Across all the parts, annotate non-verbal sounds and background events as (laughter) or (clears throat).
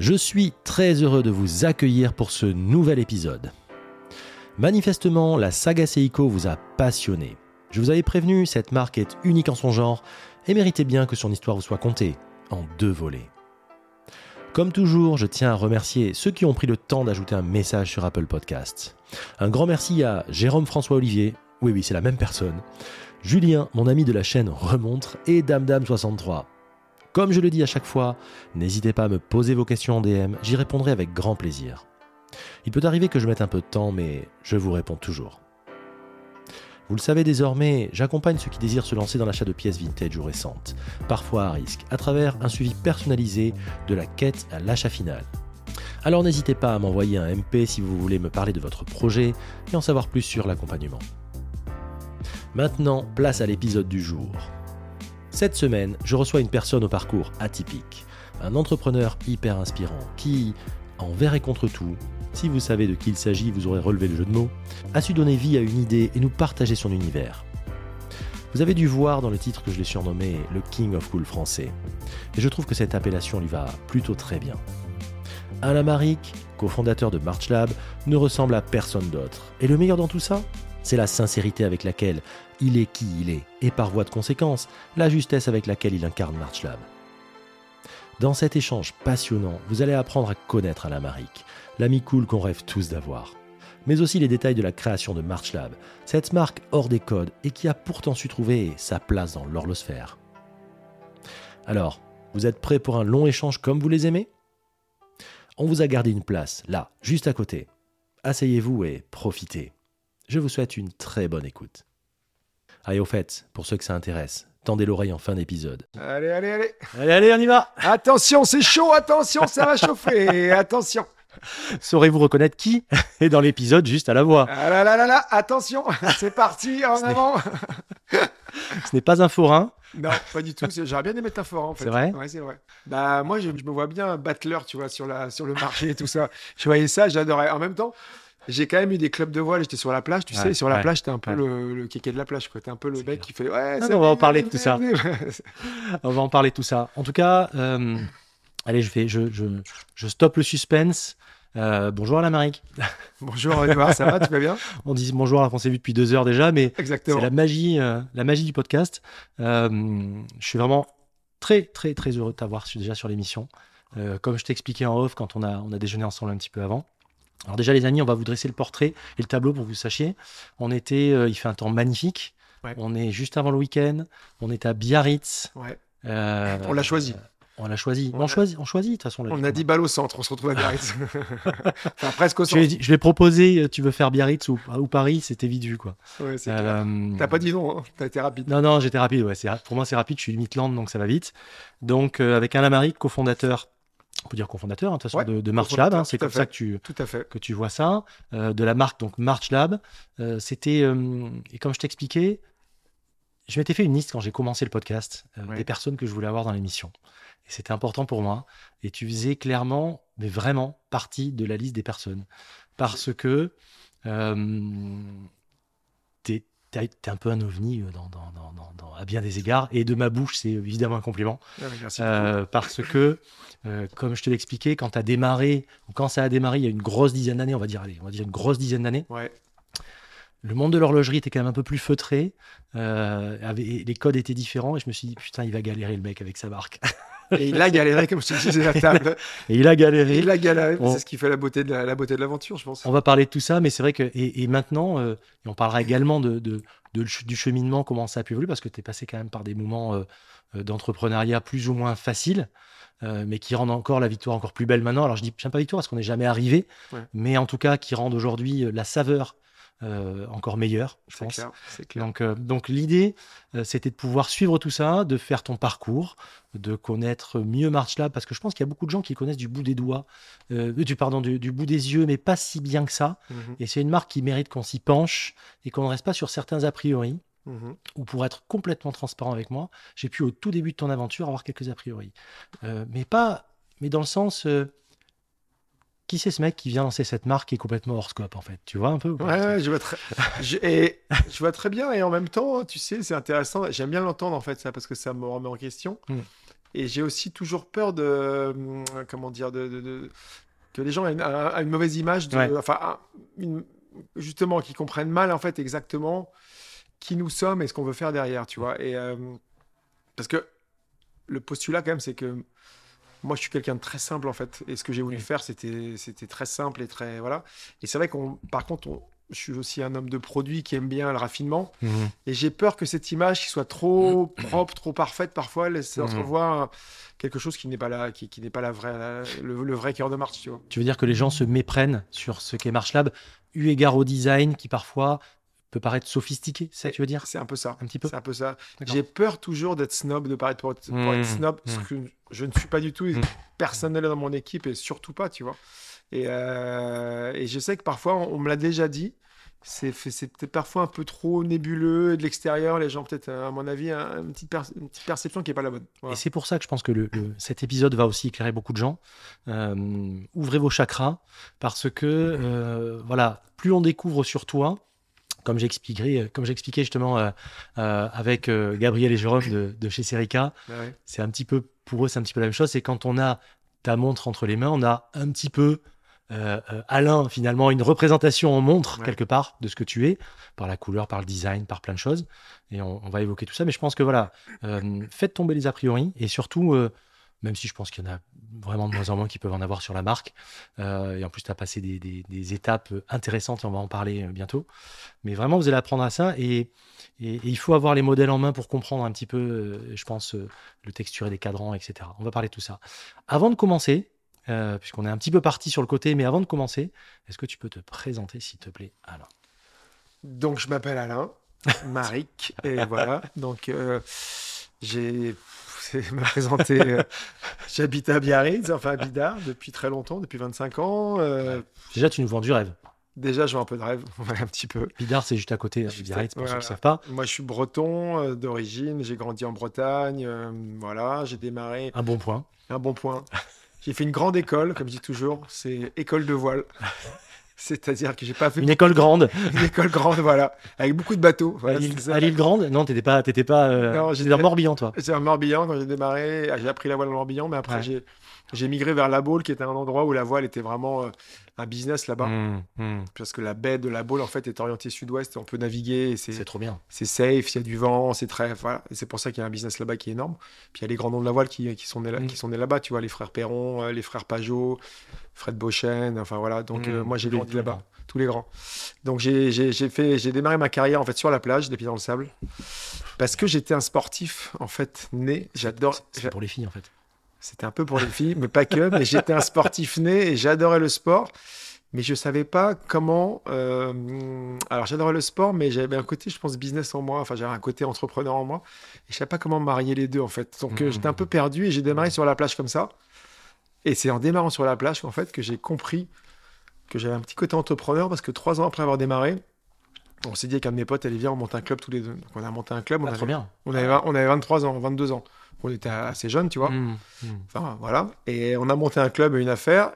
Je suis très heureux de vous accueillir pour ce nouvel épisode. Manifestement, la saga Seiko vous a passionné. Je vous avais prévenu, cette marque est unique en son genre et méritait bien que son histoire vous soit contée en deux volets. Comme toujours, je tiens à remercier ceux qui ont pris le temps d'ajouter un message sur Apple Podcasts. Un grand merci à Jérôme François Olivier, oui oui c'est la même personne, Julien, mon ami de la chaîne Remontre, et DamDam63. Comme je le dis à chaque fois, n'hésitez pas à me poser vos questions en DM, j'y répondrai avec grand plaisir. Il peut arriver que je mette un peu de temps, mais je vous réponds toujours. Vous le savez désormais, j'accompagne ceux qui désirent se lancer dans l'achat de pièces vintage ou récentes, parfois à risque, à travers un suivi personnalisé de la quête à l'achat final. Alors n'hésitez pas à m'envoyer un MP si vous voulez me parler de votre projet et en savoir plus sur l'accompagnement. Maintenant, place à l'épisode du jour. Cette semaine, je reçois une personne au parcours atypique, un entrepreneur hyper inspirant qui, envers et contre tout, si vous savez de qui il s'agit, vous aurez relevé le jeu de mots, a su donner vie à une idée et nous partager son univers. Vous avez dû voir dans le titre que je l'ai surnommé le King of Cool français. Et je trouve que cette appellation lui va plutôt très bien. Alain Maric, cofondateur de MarchLab, ne ressemble à personne d'autre. Et le meilleur dans tout ça, c'est la sincérité avec laquelle il est qui il est, et par voie de conséquence, la justesse avec laquelle il incarne MarchLab. Dans cet échange passionnant, vous allez apprendre à connaître Alain l'ami cool qu'on rêve tous d'avoir. Mais aussi les détails de la création de MarchLab, cette marque hors des codes et qui a pourtant su trouver sa place dans l'horlosphère. Alors, vous êtes prêts pour un long échange comme vous les aimez? On vous a gardé une place, là, juste à côté. Asseyez-vous et profitez. Je vous souhaite une très bonne écoute. Allez, au fait, pour ceux que ça intéresse, tendez l'oreille en fin d'épisode. Allez, allez, allez. Allez, allez, on y va Attention, c'est chaud, attention, ça va chauffer. (laughs) Attention. Saurez-vous reconnaître qui est dans l'épisode juste à la voix Ah là là là là, attention, (laughs) c'est parti, en Ce avant. (laughs) Ce n'est pas un forain. Non, pas du tout. c'est- J'aurais bien des métaphores en fait. C'est vrai? Ouais, c'est vrai. Bah moi, je, je me vois bien battleur, tu vois, sur la sur le marché et tout ça. Je voyais ça, j'adorais. En même temps. J'ai quand même eu des clubs de voile, j'étais sur la plage, tu Ouais, sais, sur la ouais, plage, t'es un peu ouais. le, le kéké de la plage, quoi. T'es un peu le mec clair. qui fait ouais, Non, c'est non, on va en parler de tout ça. (laughs) On va en parler tout ça. En tout cas, euh, allez, je, vais, je, je, je stoppe le suspense. Euh, bonjour Alain Maric. (laughs) Bonjour Edouard, ça va, tu vas bien? (laughs) On dit bonjour alors qu'on s'est vu depuis deux heures déjà, mais Exactement. c'est la magie, euh, la magie du podcast. Euh, je suis vraiment très, très, très heureux de t'avoir déjà sur l'émission. Euh, comme je t'expliquais en off quand on a, on a déjeuné ensemble un petit peu avant. Alors déjà les amis, on va vous dresser le portrait et le tableau pour que vous sachiez. On était, euh, il fait un temps magnifique. Ouais. On est juste avant le week-end. On est à Biarritz. Ouais. Euh, On l'a choisi. On l'a choisi. On On, a- choisit, on choisit de toute façon. On a dit balle au centre, on se retrouve à Biarritz. (laughs) (laughs) enfin, presque au centre. je vais proposer, euh, tu veux faire Biarritz ou, ou Paris, c'était vite vu quoi. Ouais. Euh, T'as pas dit non, hein. t'as été rapide. Non, non, j'étais rapide. Ouais, pour moi, c'est rapide. Je suis Midland, donc ça va vite. Donc, euh, avec Alain Maric, cofondateur, on peut dire cofondateur, hein, de Ouais, de, de MarchLab. hein, cofondateur, c'est comme ça que tu, Tout à fait. que tu vois ça. euh, de la marque, donc MarchLab. Euh, C'était, euh, et comme je t'expliquais, je m'étais fait une liste quand j'ai commencé le podcast Ouais. des personnes que je voulais avoir dans l'émission. Et c'était important pour moi. Et tu faisais clairement, mais vraiment, partie de la liste des personnes. Parce que euh, t'es t'es un peu un ovni euh, dans, à bien des égards. Et de ma bouche, c'est évidemment un compliment. Merci. Euh, parce que, euh, comme je te l'expliquais, quand tu as démarré, ou quand ça a démarré il y a une grosse dizaine d'années, on va dire, allez, on va dire une grosse dizaine d'années, Ouais. Le monde de l'horlogerie était quand même un peu plus feutré, euh, avait- les codes étaient différents, et je me suis dit, putain, il va galérer le mec avec sa marque. (laughs) Et il a galéré, comme je te disais à la table. (laughs) Et il a galéré. Il a galéré. On- C'est ce qui fait la beauté de la, la beauté de l'aventure, je pense. On va parler de tout ça, mais c'est vrai que, et, et maintenant, euh, et on parlera également de, du cheminement, comment ça a pu évoluer, parce que tu es passé quand même par des moments euh, euh, d'entrepreneuriat plus ou moins faciles, euh, mais qui rendent encore la victoire encore plus belle maintenant. Alors je dis, j'aime pas victoire parce qu'on n'est jamais arrivé, Ouais. mais en tout cas qui rendent aujourd'hui la saveur euh, encore meilleure, je C'est pense. clair. Donc, euh, donc l'idée, euh, c'était de pouvoir suivre tout ça, de faire ton parcours, de connaître mieux MarchLab, parce que je pense qu'il y a beaucoup de gens qui connaissent du bout des doigts, du, pardon, du, du bout des yeux, mais pas si bien que ça. Mhm, Et c'est une marque qui mérite qu'on s'y penche et qu'on ne reste pas sur certains a priori. mhm. Ou pour être complètement transparent avec moi, j'ai pu au tout début de ton aventure avoir quelques a priori. Euh, mais pas, mais dans le sens, euh, qui c'est ce mec qui vient lancer cette marque qui est complètement hors scope en fait? Tu vois un peu Ouais, ouais, je vois très, je, et je vois très bien et en même temps, tu sais, c'est intéressant. J'aime bien l'entendre en fait ça parce que ça me remet en question. Mm. Et j'ai aussi toujours peur de, hum, comment dire, de, de- de- que les gens aient une, un- une mauvaise image, de, Ouais. enfin, une- justement, qu'ils comprennent mal en fait exactement qui nous sommes et ce qu'on veut faire derrière, tu vois. Et euh, parce que le postulat quand même, c'est que moi, je suis quelqu'un de très simple en fait. Et ce que j'ai voulu faire, c'était c'était très simple et très voilà. Et c'est vrai qu'on, par contre, on- je suis aussi un homme de produit qui aime bien le raffinement. Mhm. Et j'ai peur que cette image qui soit trop propre, trop parfaite, parfois, laisse Mhm. entrevoir quelque chose qui n'est pas la, qui, qui n'est pas la vraie, la- le, le vrai cœur de marche, tu vois. Tu veux dire que les gens se méprennent sur ce qu'est MarchLab, eu égard au design qui parfois peut paraître sophistiqué, ça tu veux dire? C'est un peu ça. Un petit peu? C'est un peu ça. J'ai peur toujours d'être snob, de paraître pour être, pour Mhm. être snob, Mhm. que je ne suis pas du tout. et. Personne n'est là dans mon équipe et surtout pas, tu vois. Et, euh, et je sais que parfois, on, on me l'a déjà dit. C'est peut-être parfois un peu trop nébuleux et de l'extérieur. Les gens, peut-être, à mon avis, un- une, petite per- une petite perception qui n'est pas la bonne. Voilà. Et c'est pour ça que je pense que le, le- cet épisode va aussi éclairer beaucoup de gens. Euh, ouvrez vos chakras parce que euh, voilà, plus on découvre sur toi, comme j'expliquerai, comme j'expliquais justement euh, euh, avec euh, Gabriel et Jérôme de, de chez Serica, Ah ouais. c'est un petit peu pour eux, c'est un petit peu la même chose. C'est quand on a ta montre entre les mains, on a un petit peu euh, euh, Alain finalement une représentation en montre Ouais. quelque part de ce que tu es par la couleur, par le design, par plein de choses. Et on, on va évoquer tout ça. Mais je pense que voilà, euh, faites tomber les a priori et surtout, même si je pense qu'il y en a vraiment de moins en moins qui peuvent en avoir sur la marque. euh, et en plus, tu as passé des, étapes intéressantes et on va en parler euh, bientôt. Mais vraiment, vous allez apprendre à ça et, il faut avoir les modèles en main pour comprendre un petit peu, euh, je pense, le texturé des cadrans, etc. On va parler de tout ça. Avant de commencer, puisqu'on est un petit peu parti sur le côté, mais avant de commencer, est-ce que tu peux te présenter, s'il te plaît, Alain? Donc, je m'appelle Alain, Maric, et voilà. Donc, j'ai. C'est (laughs) me présenter. euh, (laughs) J'habite à Biarritz, enfin à Bidart, depuis très longtemps, depuis 25 ans. Euh, Déjà, tu nous vends du rêve. déjà, je vois un peu de rêve, (laughs) un petit peu. Bidart, c'est juste à côté de à- Biarritz, pour ceux qui ne savent pas. Moi, je suis breton euh, d'origine, j'ai grandi en Bretagne. euh, voilà, j'ai démarré Un bon point. un bon point. J'ai fait une grande école, comme je dis toujours, c'est école de voile. C'est-à-dire que j'ai pas fait Une école grande. (laughs) une école grande, voilà, avec beaucoup de bateaux. Voilà, à l'île grande? Non, t'étais pas, t'étais pas. Euh, Non, j'étais- dans le Morbihan, toi. C'est un Morbihan quand j'ai démarré. J'ai appris la voile en Morbihan, mais après Ouais. j'ai j'ai migré vers la Baule, qui était un endroit où la voile était vraiment euh, un business là-bas. Mmh, mmh. Parce que la baie de la Baule, en fait, est orientée sud-ouest. On peut naviguer C'est trop bien. c'est safe, il y a du vent, c'est très. Voilà. Et c'est pour ça qu'il y a un business là-bas qui est énorme. Puis il y a les grands noms de la voile qui, qui sont nés là-bas, tu vois, les frères Perron, euh, les frères Pajot, Fred Beauchesne, enfin voilà. Donc Mmh, euh, moi j'ai tous les- grandi là-bas, grands. tous les grands. Donc j'ai démarré ma carrière en fait sur la plage, des pieds dans le sable, parce que j'étais un sportif en fait né. J'adore. C'est pour les filles, en fait. C'était un peu pour les filles, mais pas que. Mais j'étais un sportif né et j'adorais le sport. Mais je savais pas comment. euh, Alors j'adorais le sport, mais j'avais un côté, je pense, business en moi. Enfin, j'avais un côté entrepreneur en moi. Et je savais pas comment marier les deux en fait. Donc euh, j'étais un peu perdu et j'ai démarré sur la plage comme ça. Et c'est en démarrant sur la plage qu'en fait que j'ai compris que j'avais un petit côté entrepreneur parce que trois ans après avoir démarré, on s'est dit avec un de mes potes, allez viens, on monte un club tous les deux. Donc on a monté un club. On Ah, avait, trop bien. on avait, on avait 23 ans, 22 ans. On était assez jeunes, tu vois. Mmh, mmh. Enfin, voilà. Et on a monté un club et une affaire.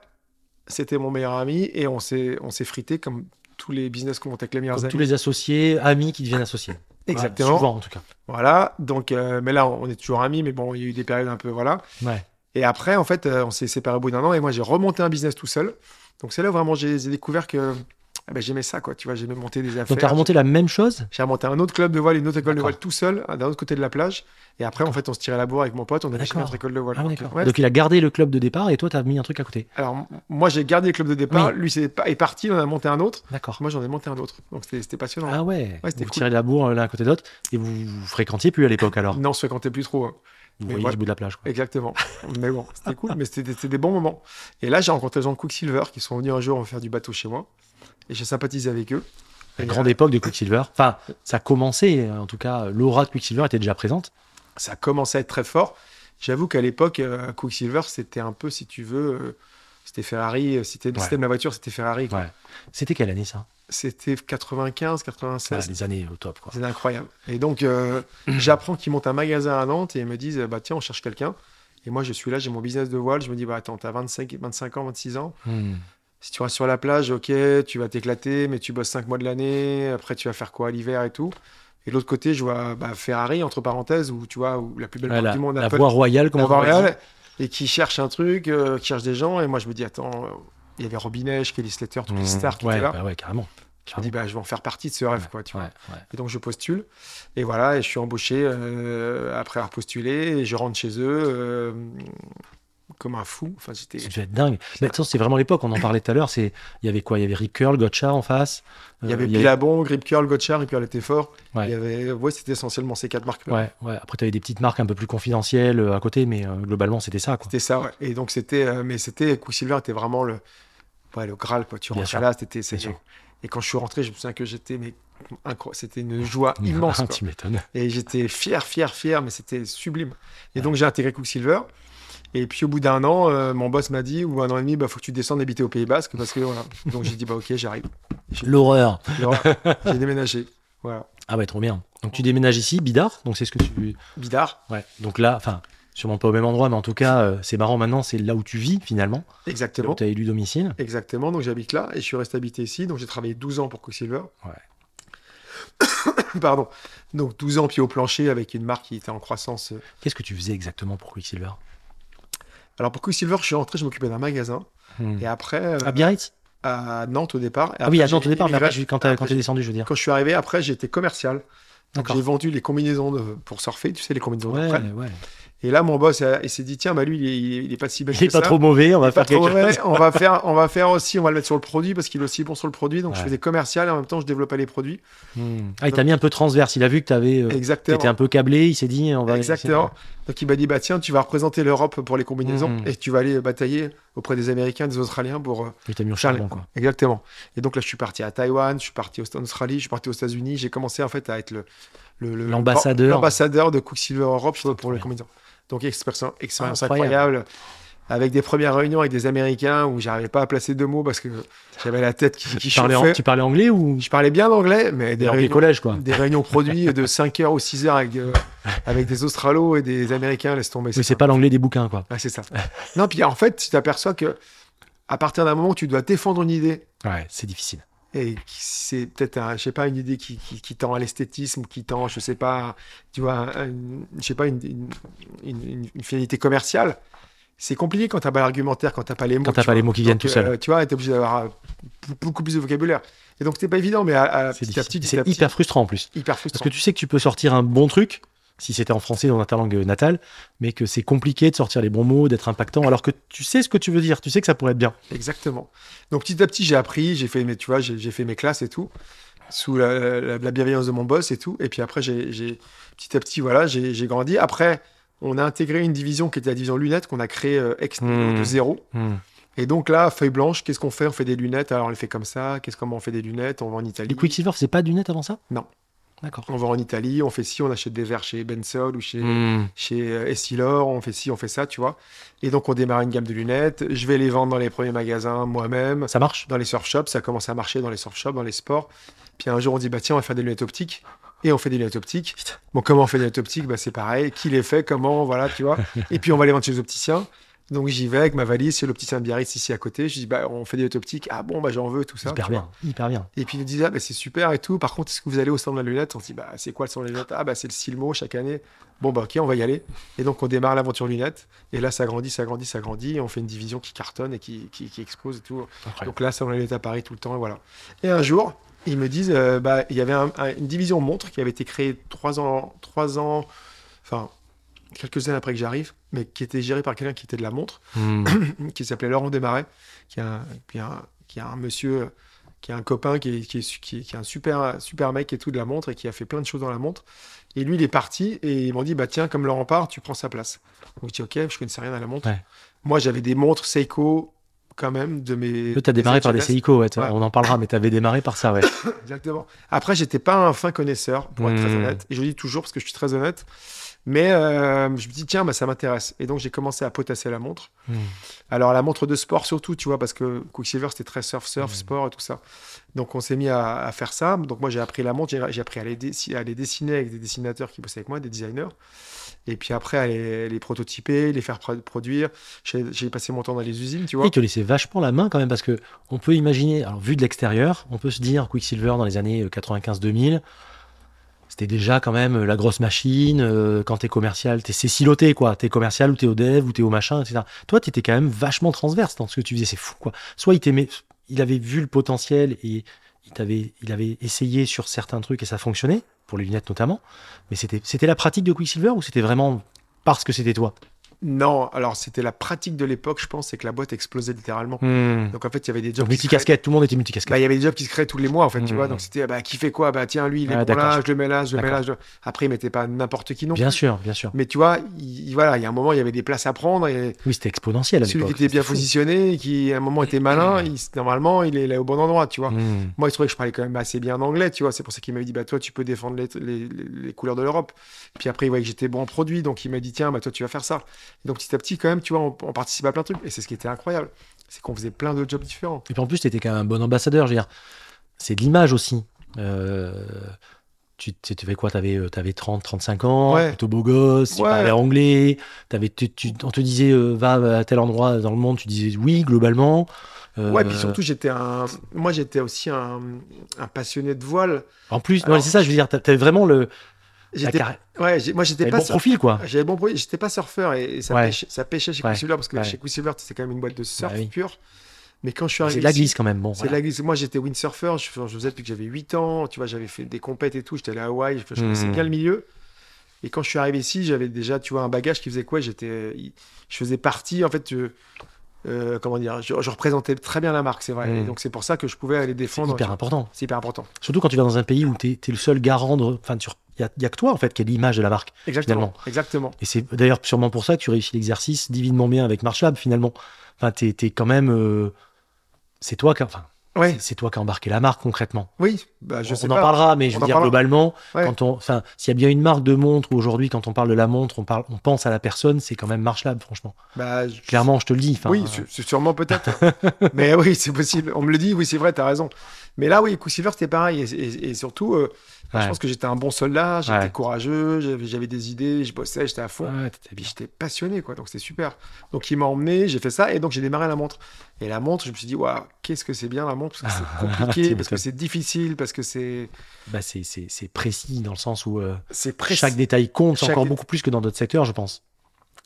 C'était mon meilleur ami et on s'est, on s'est frité comme tous les business qu'on montait avec les meilleurs Comme amis. tous les associés, amis qui deviennent associés. Exactement. Ouais, souvent, en tout cas. Voilà. Donc, euh, mais là, on est toujours amis, mais bon, il y a eu des périodes un peu, voilà. Ouais. Et après, en fait, euh, on s'est séparés au bout d'un an et moi, j'ai remonté un business tout seul. Donc, c'est là où vraiment j'ai découvert que ah ben, j'aimais ça, quoi. Tu vois, j'aimais monter des affaires. Donc, tu as remonté la même chose? J'ai remonté un autre club de voile, une autre école de voile tout seul, d'un autre côté de la plage. Et après, en fait, on se tirait la bourre avec mon pote, on a créé D'accord. notre école de voile. Ah, Donc, d'accord. ouais, Donc, il a gardé le club de départ et toi, tu as mis un truc à côté? Alors, moi, j'ai gardé le club de départ. Oui. Lui, c'est est parti, on en a monté un autre. D'accord. Moi, j'en ai monté un autre. Donc, c'était passionnant. Ah ouais, vous cool. tirez la bourre l'un à côté de l'autre et vous vous fréquentiez plus à l'époque alors? Non, on se fréquentait plus trop. hein. Vous voyez du bout de la plage. Quoi. Exactement. (laughs) mais bon, c'était cool, mais c'était des- bons moments. Et là, j'ai rencontré les gens de Quicksilver qui sont venus un jour me faire du bateau chez moi. Et j'ai sympathisé avec eux. La grande euh, époque de Quicksilver. Enfin, ça a commencé, en tout cas, l'aura de Quicksilver était déjà présente. ça a commencé à être très fort. J'avoue qu'à l'époque, euh, Quicksilver, c'était un peu, si tu veux, euh, c'était Ferrari. euh, C'était le Ouais. système de la voiture, c'était Ferrari. Ouais. C'était quelle année ça? C'était 95, 96. Ah, Les années au top. C'est incroyable. Et donc, euh, (clears throat) j'apprends qu'ils montent un magasin à Nantes et ils me disent bah tiens, on cherche quelqu'un. Et moi, je suis là, j'ai mon business de voile. Je me dis bah attends, t'as 25, 25 ans, 26 ans. Hmm. Si tu restes sur la plage, ok, tu vas t'éclater, mais tu bosses 5 mois de l'année. Après, tu vas faire quoi à l'hiver et tout. Et de l'autre côté, je vois bah, Ferrari, entre parenthèses, où tu vois, où la plus belle Ouais, la, du monde, la Apple, voie royale, comme la on dire. royale, et qui cherche un truc, euh, qui cherche des gens. Et moi, je me dis attends, il y avait Robinet, Kelly Slater, toutes les Hmm. stars qui ouais, étaient là. bah ouais, carrément. Je me dis bah je vais en faire partie de ce rêve, quoi, tu vois. Et donc je postule. Et voilà, et je suis embauché euh, après avoir postulé. Et je rentre chez eux euh, comme un fou. Enfin, j'étais. Ça devait être dingue. Mais attends, c'est vraiment l'époque, on en parlait tout à l'heure. C'est, il y avait quoi? Il y avait Rip Curl, Gotcha en face. Il y Euh, avait Billabong, Grip Curl, Gotcha, Grip Curl était fort. Ouais. Il y avait, ouais, c'était essentiellement ces quatre marques. Ouais, ouais. Après, tu avais des petites marques un peu plus confidentielles euh, à côté, mais euh, globalement, c'était ça. C'était ça, ouais. Et donc c'était, euh, mais c'était Quicksilver était vraiment le, ouais, le Graal, quoi. Tu Bien sûr. là, c'était. Et quand je suis rentré, je me souviens que j'étais, mais c'était une joie (laughs) immense. quoi. tu m'étonnes. Et j'étais fier, fier, fier, mais c'était sublime. Et donc j'ai intégré Quicksilver. Et puis au bout d'un an, euh, mon boss m'a dit, ou un an et demi, bah faut que tu descendes habiter au Pays Basque parce que voilà. Donc j'ai dit bah ok, j'arrive. L'horreur. J'ai déménagé. Voilà. Ah ouais, trop bien. Donc tu déménages ici, Bidart. Donc c'est ce que tu. Bidart, Ouais. Donc là, enfin, sûrement pas au même endroit, mais en tout cas, euh, c'est marrant maintenant, c'est là où tu vis finalement. exactement. Tu as élu domicile. Exactement. Donc j'habite là et je suis resté habité ici. Donc j'ai travaillé 12 ans pour Quicksilver. Ouais. (coughs) Pardon. Donc 12 ans pied au plancher avec une marque qui était en croissance. Qu'est-ce que tu faisais exactement pour Quicksilver Alors pour Quicksilver, je suis rentré, je m'occupais d'un magasin. Hmm. Et après, euh, À Biarritz à Nantes au départ. Ah oui, à Nantes au départ, mais après, quand après, t'es descendu, je veux dire. Quand je suis arrivé, après, j'étais commercial. J'ai vendu les combinaisons de, pour surfer, tu sais, les combinaisons Ouais, ouais. Et là, mon boss, euh, il s'est dit, tiens, bah lui, il est, il est- il est pas si bel Il est que pas ça. trop mauvais, on va faire quelque mauvais. chose. On va (laughs) faire, on va faire aussi, on va le mettre sur le produit parce qu'il est aussi bon sur le produit. Donc je faisais commercial et en même temps, je développais les produits. Hmm. Ah, il t'a mis un peu transverse. Il a vu que t'avais, euh, t'étais un peu câblé. Il s'est dit, on va. Exactement. Donc il m'a dit, bah tiens, tu vas représenter l'Europe pour les combinaisons Mhm. et tu vas aller batailler auprès des Américains, des Australiens pour. euh, Il t'a mis au charbon, quoi. Exactement. Et donc là, je suis parti à Taïwan, je suis parti en Australie, je suis parti aux États-Unis. J'ai commencé en fait à être le L'ambassadeur. l'ambassadeur de Quicksilver Europe pour les combinaisons. Donc expérience, expérience Incroyable. incroyable. Avec des premières réunions avec des Américains où j'arrivais pas à placer deux mots parce que j'avais la tête qui, qui Tu parlais, en- chauffait. tu parlais anglais ou? Je parlais bien anglais, mais des réunions, collège, quoi des réunions produits de (laughs) 5 heures ou 6 heures avec, euh, avec des Australos et des Américains, laisse tomber. Oui, c'est pas l'anglais des bouquins, quoi. Ouais, c'est ça. non, puis en fait, tu t'aperçois que à partir d'un moment où tu dois défendre une idée, Ouais, c'est difficile. Et c'est peut-être, un- je sais pas, une idée qui, qui, qui tend à l'esthétisme, qui tend, je sais pas, tu vois, un- une- je sais pas, une, finalité commerciale. C'est compliqué quand t'as pas l'argumentaire, quand t'as pas les mots. Quand t'as pas les mots qui viennent Donc, tout seuls. euh, tu vois, t'es obligé d'avoir euh, beaucoup plus de vocabulaire. Et donc c'était pas évident, mais à, à- C'est petit à petit, C'est hyper frustrant en plus. hyper Parce frustrant. que tu sais que tu peux sortir un bon truc, si c'était en français dans ta langue natale, mais que c'est compliqué de sortir les bons mots, d'être impactant, alors que tu sais ce que tu veux dire, tu sais que ça pourrait être bien. Exactement. Donc petit à petit, j'ai appris, j'ai fait mes, tu vois, j'ai fait mes classes et tout, sous la, la- la bienveillance de mon boss et tout. Et puis après, j'ai petit à petit, voilà, j'ai grandi. Après, on a intégré une division qui était la division lunettes qu'on a créée euh, ex Hmm. de zéro. Et donc là, feuille blanche, qu'est-ce qu'on fait? On fait des lunettes. Alors on les fait comme ça. Qu'est-ce comment on fait des lunettes? On va en Italie. Les Quicksilver, c'est pas du net avant ça? Non. D'accord. On va en Italie. On fait ci, on achète des verres chez Bensol ou chez Hmm. chez euh, Essilor, on fait ci, on fait ça, tu vois. Et donc on démarre une gamme de lunettes. Je vais les vendre dans les premiers magasins moi-même. Ça marche dans les surf shops, ça commence à marcher dans les surf shops, dans les sports. Puis un jour, on dit, bah tiens, on va faire des lunettes optiques. Et on fait des lunettes optiques. Bon, comment on fait des lunettes optiques? Bah, C'est pareil. Qui les fait? Comment? Voilà, tu vois. (laughs) Et puis, on va les vendre chez les opticiens. Donc, j'y vais avec ma valise chez l'opticien de Biarritz ici à côté. Je dis, bah, on fait des optiques. Ah bon, bah, j'en veux, tout ça. Hyper bien, hyper bien. Et puis, ils nous disent, ah, bah, c'est super et tout. Par contre, est-ce que vous allez au stand de la lunette? On dit, bah, c'est quoi le stand de la lunette? Ah, bah, c'est le Silmo chaque année. Bon, bah, ok, on va y aller. Et donc, on démarre l'aventure lunettes. Et là, ça grandit, ça grandit, ça grandit. Et on fait une division qui cartonne et qui, qui, qui explose et tout. Incroyable. Donc là, ça, on allait à Paris tout le temps, et voilà. Et un jour, ils me disent, euh, bah, il y avait un- un- une division montre qui avait été créée trois ans, trois ans, enfin, quelques années après que j'arrive, mais qui était gérée par quelqu'un qui était de la montre, Hmm. (coughs) qui s'appelait Laurent Desmarais, qui est un, qui est un, qui est un monsieur, qui est un copain, qui est, qui est, su- qui est- qui est un super, super mec et tout de la montre, et qui a fait plein de choses dans la montre. Et lui, il est parti, et ils m'ont dit, bah tiens, comme Laurent part, tu prends sa place. Donc je dis, ok, je connaissais rien à la montre. Ouais. Moi, j'avais des montres Seiko quand même de mes. Tu as démarré par des. Seiko, ouais, Ouais. on en parlera, mais tu avais démarré par ça, ouais. (coughs) Exactement. Après, j'étais pas un fin connaisseur, pour être très Hmm. honnête. Et je le dis toujours parce que je suis très honnête. Mais euh, je me dis, tiens, bah, ça m'intéresse. Et donc, j'ai commencé à potasser la montre. Hmm. Alors, la montre de sport surtout, tu vois, parce que Quicksilver, c'était très surf, surf, sport et tout ça. Donc, on s'est mis à, à faire ça. Donc, moi, j'ai appris la montre, j'ai appris à les, dessi- à les dessiner avec des dessinateurs qui bossaient avec moi, des designers. Et puis après, à les, les prototyper, les faire pro- produire. J'ai passé mon temps dans les usines, tu vois. Il te laissait vachement la main quand même parce que on peut imaginer, alors vu de l'extérieur, on peut se dire Quicksilver dans les années 95-2000, c'était déjà quand même la grosse machine. euh, quand t'es commercial, t'es c'est siloté quoi. T'es commercial ou t'es au dev ou t'es au machin, etc. Toi, t'étais quand même vachement transverse dans ce que tu faisais. C'est fou quoi. Soit il t'aimait, il avait vu le potentiel et il t'avait, il avait essayé sur certains trucs et ça fonctionnait pour les lunettes notamment. Mais c'était, c'était la pratique de Quicksilver ou c'était vraiment parce que c'était toi? Non, alors c'était la pratique de l'époque, je pense, c'est que la boîte explosait littéralement. Donc Donc en fait, il y avait des jobs. multicasquette, tout le monde était multicasquette. Bah, il y avait des jobs qui se créaient tous les mois, en fait, tu Mhm. vois. Donc c'était, bah, qui fait quoi? Bah, tiens, lui, il est Ah, bon là, je le mets là, je le mets là. Je- Après, il mettait pas n'importe qui non bien sûr, bien sûr. Mais tu vois, il, il- voilà, il y a un moment, il y avait des places à prendre et Oui, c'était exponentiel à celui qui était bien fou. positionné, qui à un moment était malin, il- normalement, il est là au bon endroit, tu vois. Hmm. Moi, il se trouvait que je parlais quand même assez bien anglais, tu vois. C'est pour ça qu'il m'avait dit, bah, toi, tu peux défendre les, les- les- les couleurs de l'Europe. Puis après, il voyait que j'étais bon en produit, donc il m'a dit, tiens, bah, toi, tu vas faire ça. Et donc, petit à petit, quand même, tu vois, on, on participait à plein de trucs. Et c'est ce qui était incroyable. C'est qu'on faisait plein de jobs différents. Et puis en plus, tu étais quand même un bon ambassadeur. Je veux dire, c'est de l'image aussi. Euh, tu, tu tu fais quoi? T'avais avais 30, 35 ans, Ouais. plutôt beau gosse, tu Ouais. parlais anglais. Avais, tu, on te disait euh, va à tel endroit dans le monde, tu disais oui, globalement. Euh, Ouais, puis surtout, j'étais un. Moi, j'étais aussi un, un passionné de voile. En plus, Alors- c'est ça, je veux dire, t'avais vraiment le. J'étais. Ouais, moi, j'étais pas. bon sur- profil, quoi. J'avais bon produit, j'étais pas surfeur et, et ça, Ouais. pêchait, ça pêchait chez Ouais. Quicksilver parce que chez Quicksilver, c'est quand même une boîte de surf Bah oui. pure. Mais quand je suis arrivé. C'est de la glisse quand même. Bon, C'est voilà. de la glisse. Moi, j'étais windsurfer, je, je faisais depuis que j'avais 8 ans. Tu vois, j'avais fait des compètes et tout. J'étais allé à Hawaï, je, je connaissais bien le milieu. Et quand je suis arrivé ici, j'avais déjà, tu vois, un bagage qui faisait quoi? J'étais, je faisais partie, en fait, euh, euh, comment dire, je, je représentais très bien la marque, c'est vrai. Et donc c'est pour ça que je pouvais aller C'est défendre. hyper important. C'est hyper important. Surtout quand tu vas dans un pays où tu es, le seul garant de. Enfin, il n'y a, que toi, en fait, qui est l'image de la marque. Exactement. Finalement. Exactement. Et c'est d'ailleurs sûrement pour ça que tu réussis l'exercice divinement bien avec Marshall, finalement. Enfin, t'es es quand même. euh, c'est toi qui. Enfin, Ouais. c'est toi qui as embarqué la marque concrètement. Oui. Bah, je on sais on en pas. parlera, mais je On veux dire parlera. globalement, Ouais. quand on, enfin, s'il y a bien une marque de montre où aujourd'hui, quand on parle de la montre, on parle, on pense à la personne, c'est quand même Marshall, franchement. Bah, je- Clairement, je te le dis. Oui, euh, sûrement peut-être. (laughs) mais oui, c'est possible. On me le dit, oui, c'est vrai, t'as raison. Mais là, oui, Quicksilver, c'était pareil. Et, et- et surtout, euh, je Ouais. pense que j'étais un bon soldat, j'étais Ouais. courageux, j'avais des idées, je bossais, j'étais à fond. ouais, j'étais passionné, quoi. Donc c'était super. Donc il m'a emmené, j'ai fait ça, et donc j'ai démarré la montre. Et la montre, je me suis dit, waouh, qu'est-ce que c'est bien la montre, parce que c'est (laughs) compliqué, parce que c'est difficile, parce que c'est Bah, c'est- c'est c'est précis dans le sens où euh, c'est chaque détail compte Chaque encore dé- beaucoup plus que dans d'autres secteurs, je pense.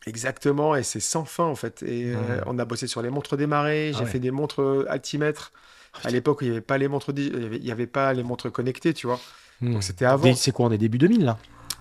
Exactement, et c'est sans fin en fait. Et euh, on a bossé sur les montres démarrées, Ah j'ai ouais. fait des montres euh, altimètres. À l'époque, il n'y avait pas les montres, di- il y avait- il y avait pas les montres connectées, tu vois. Hmm. Donc c'était avant. C'est quoi On est début 2000 là?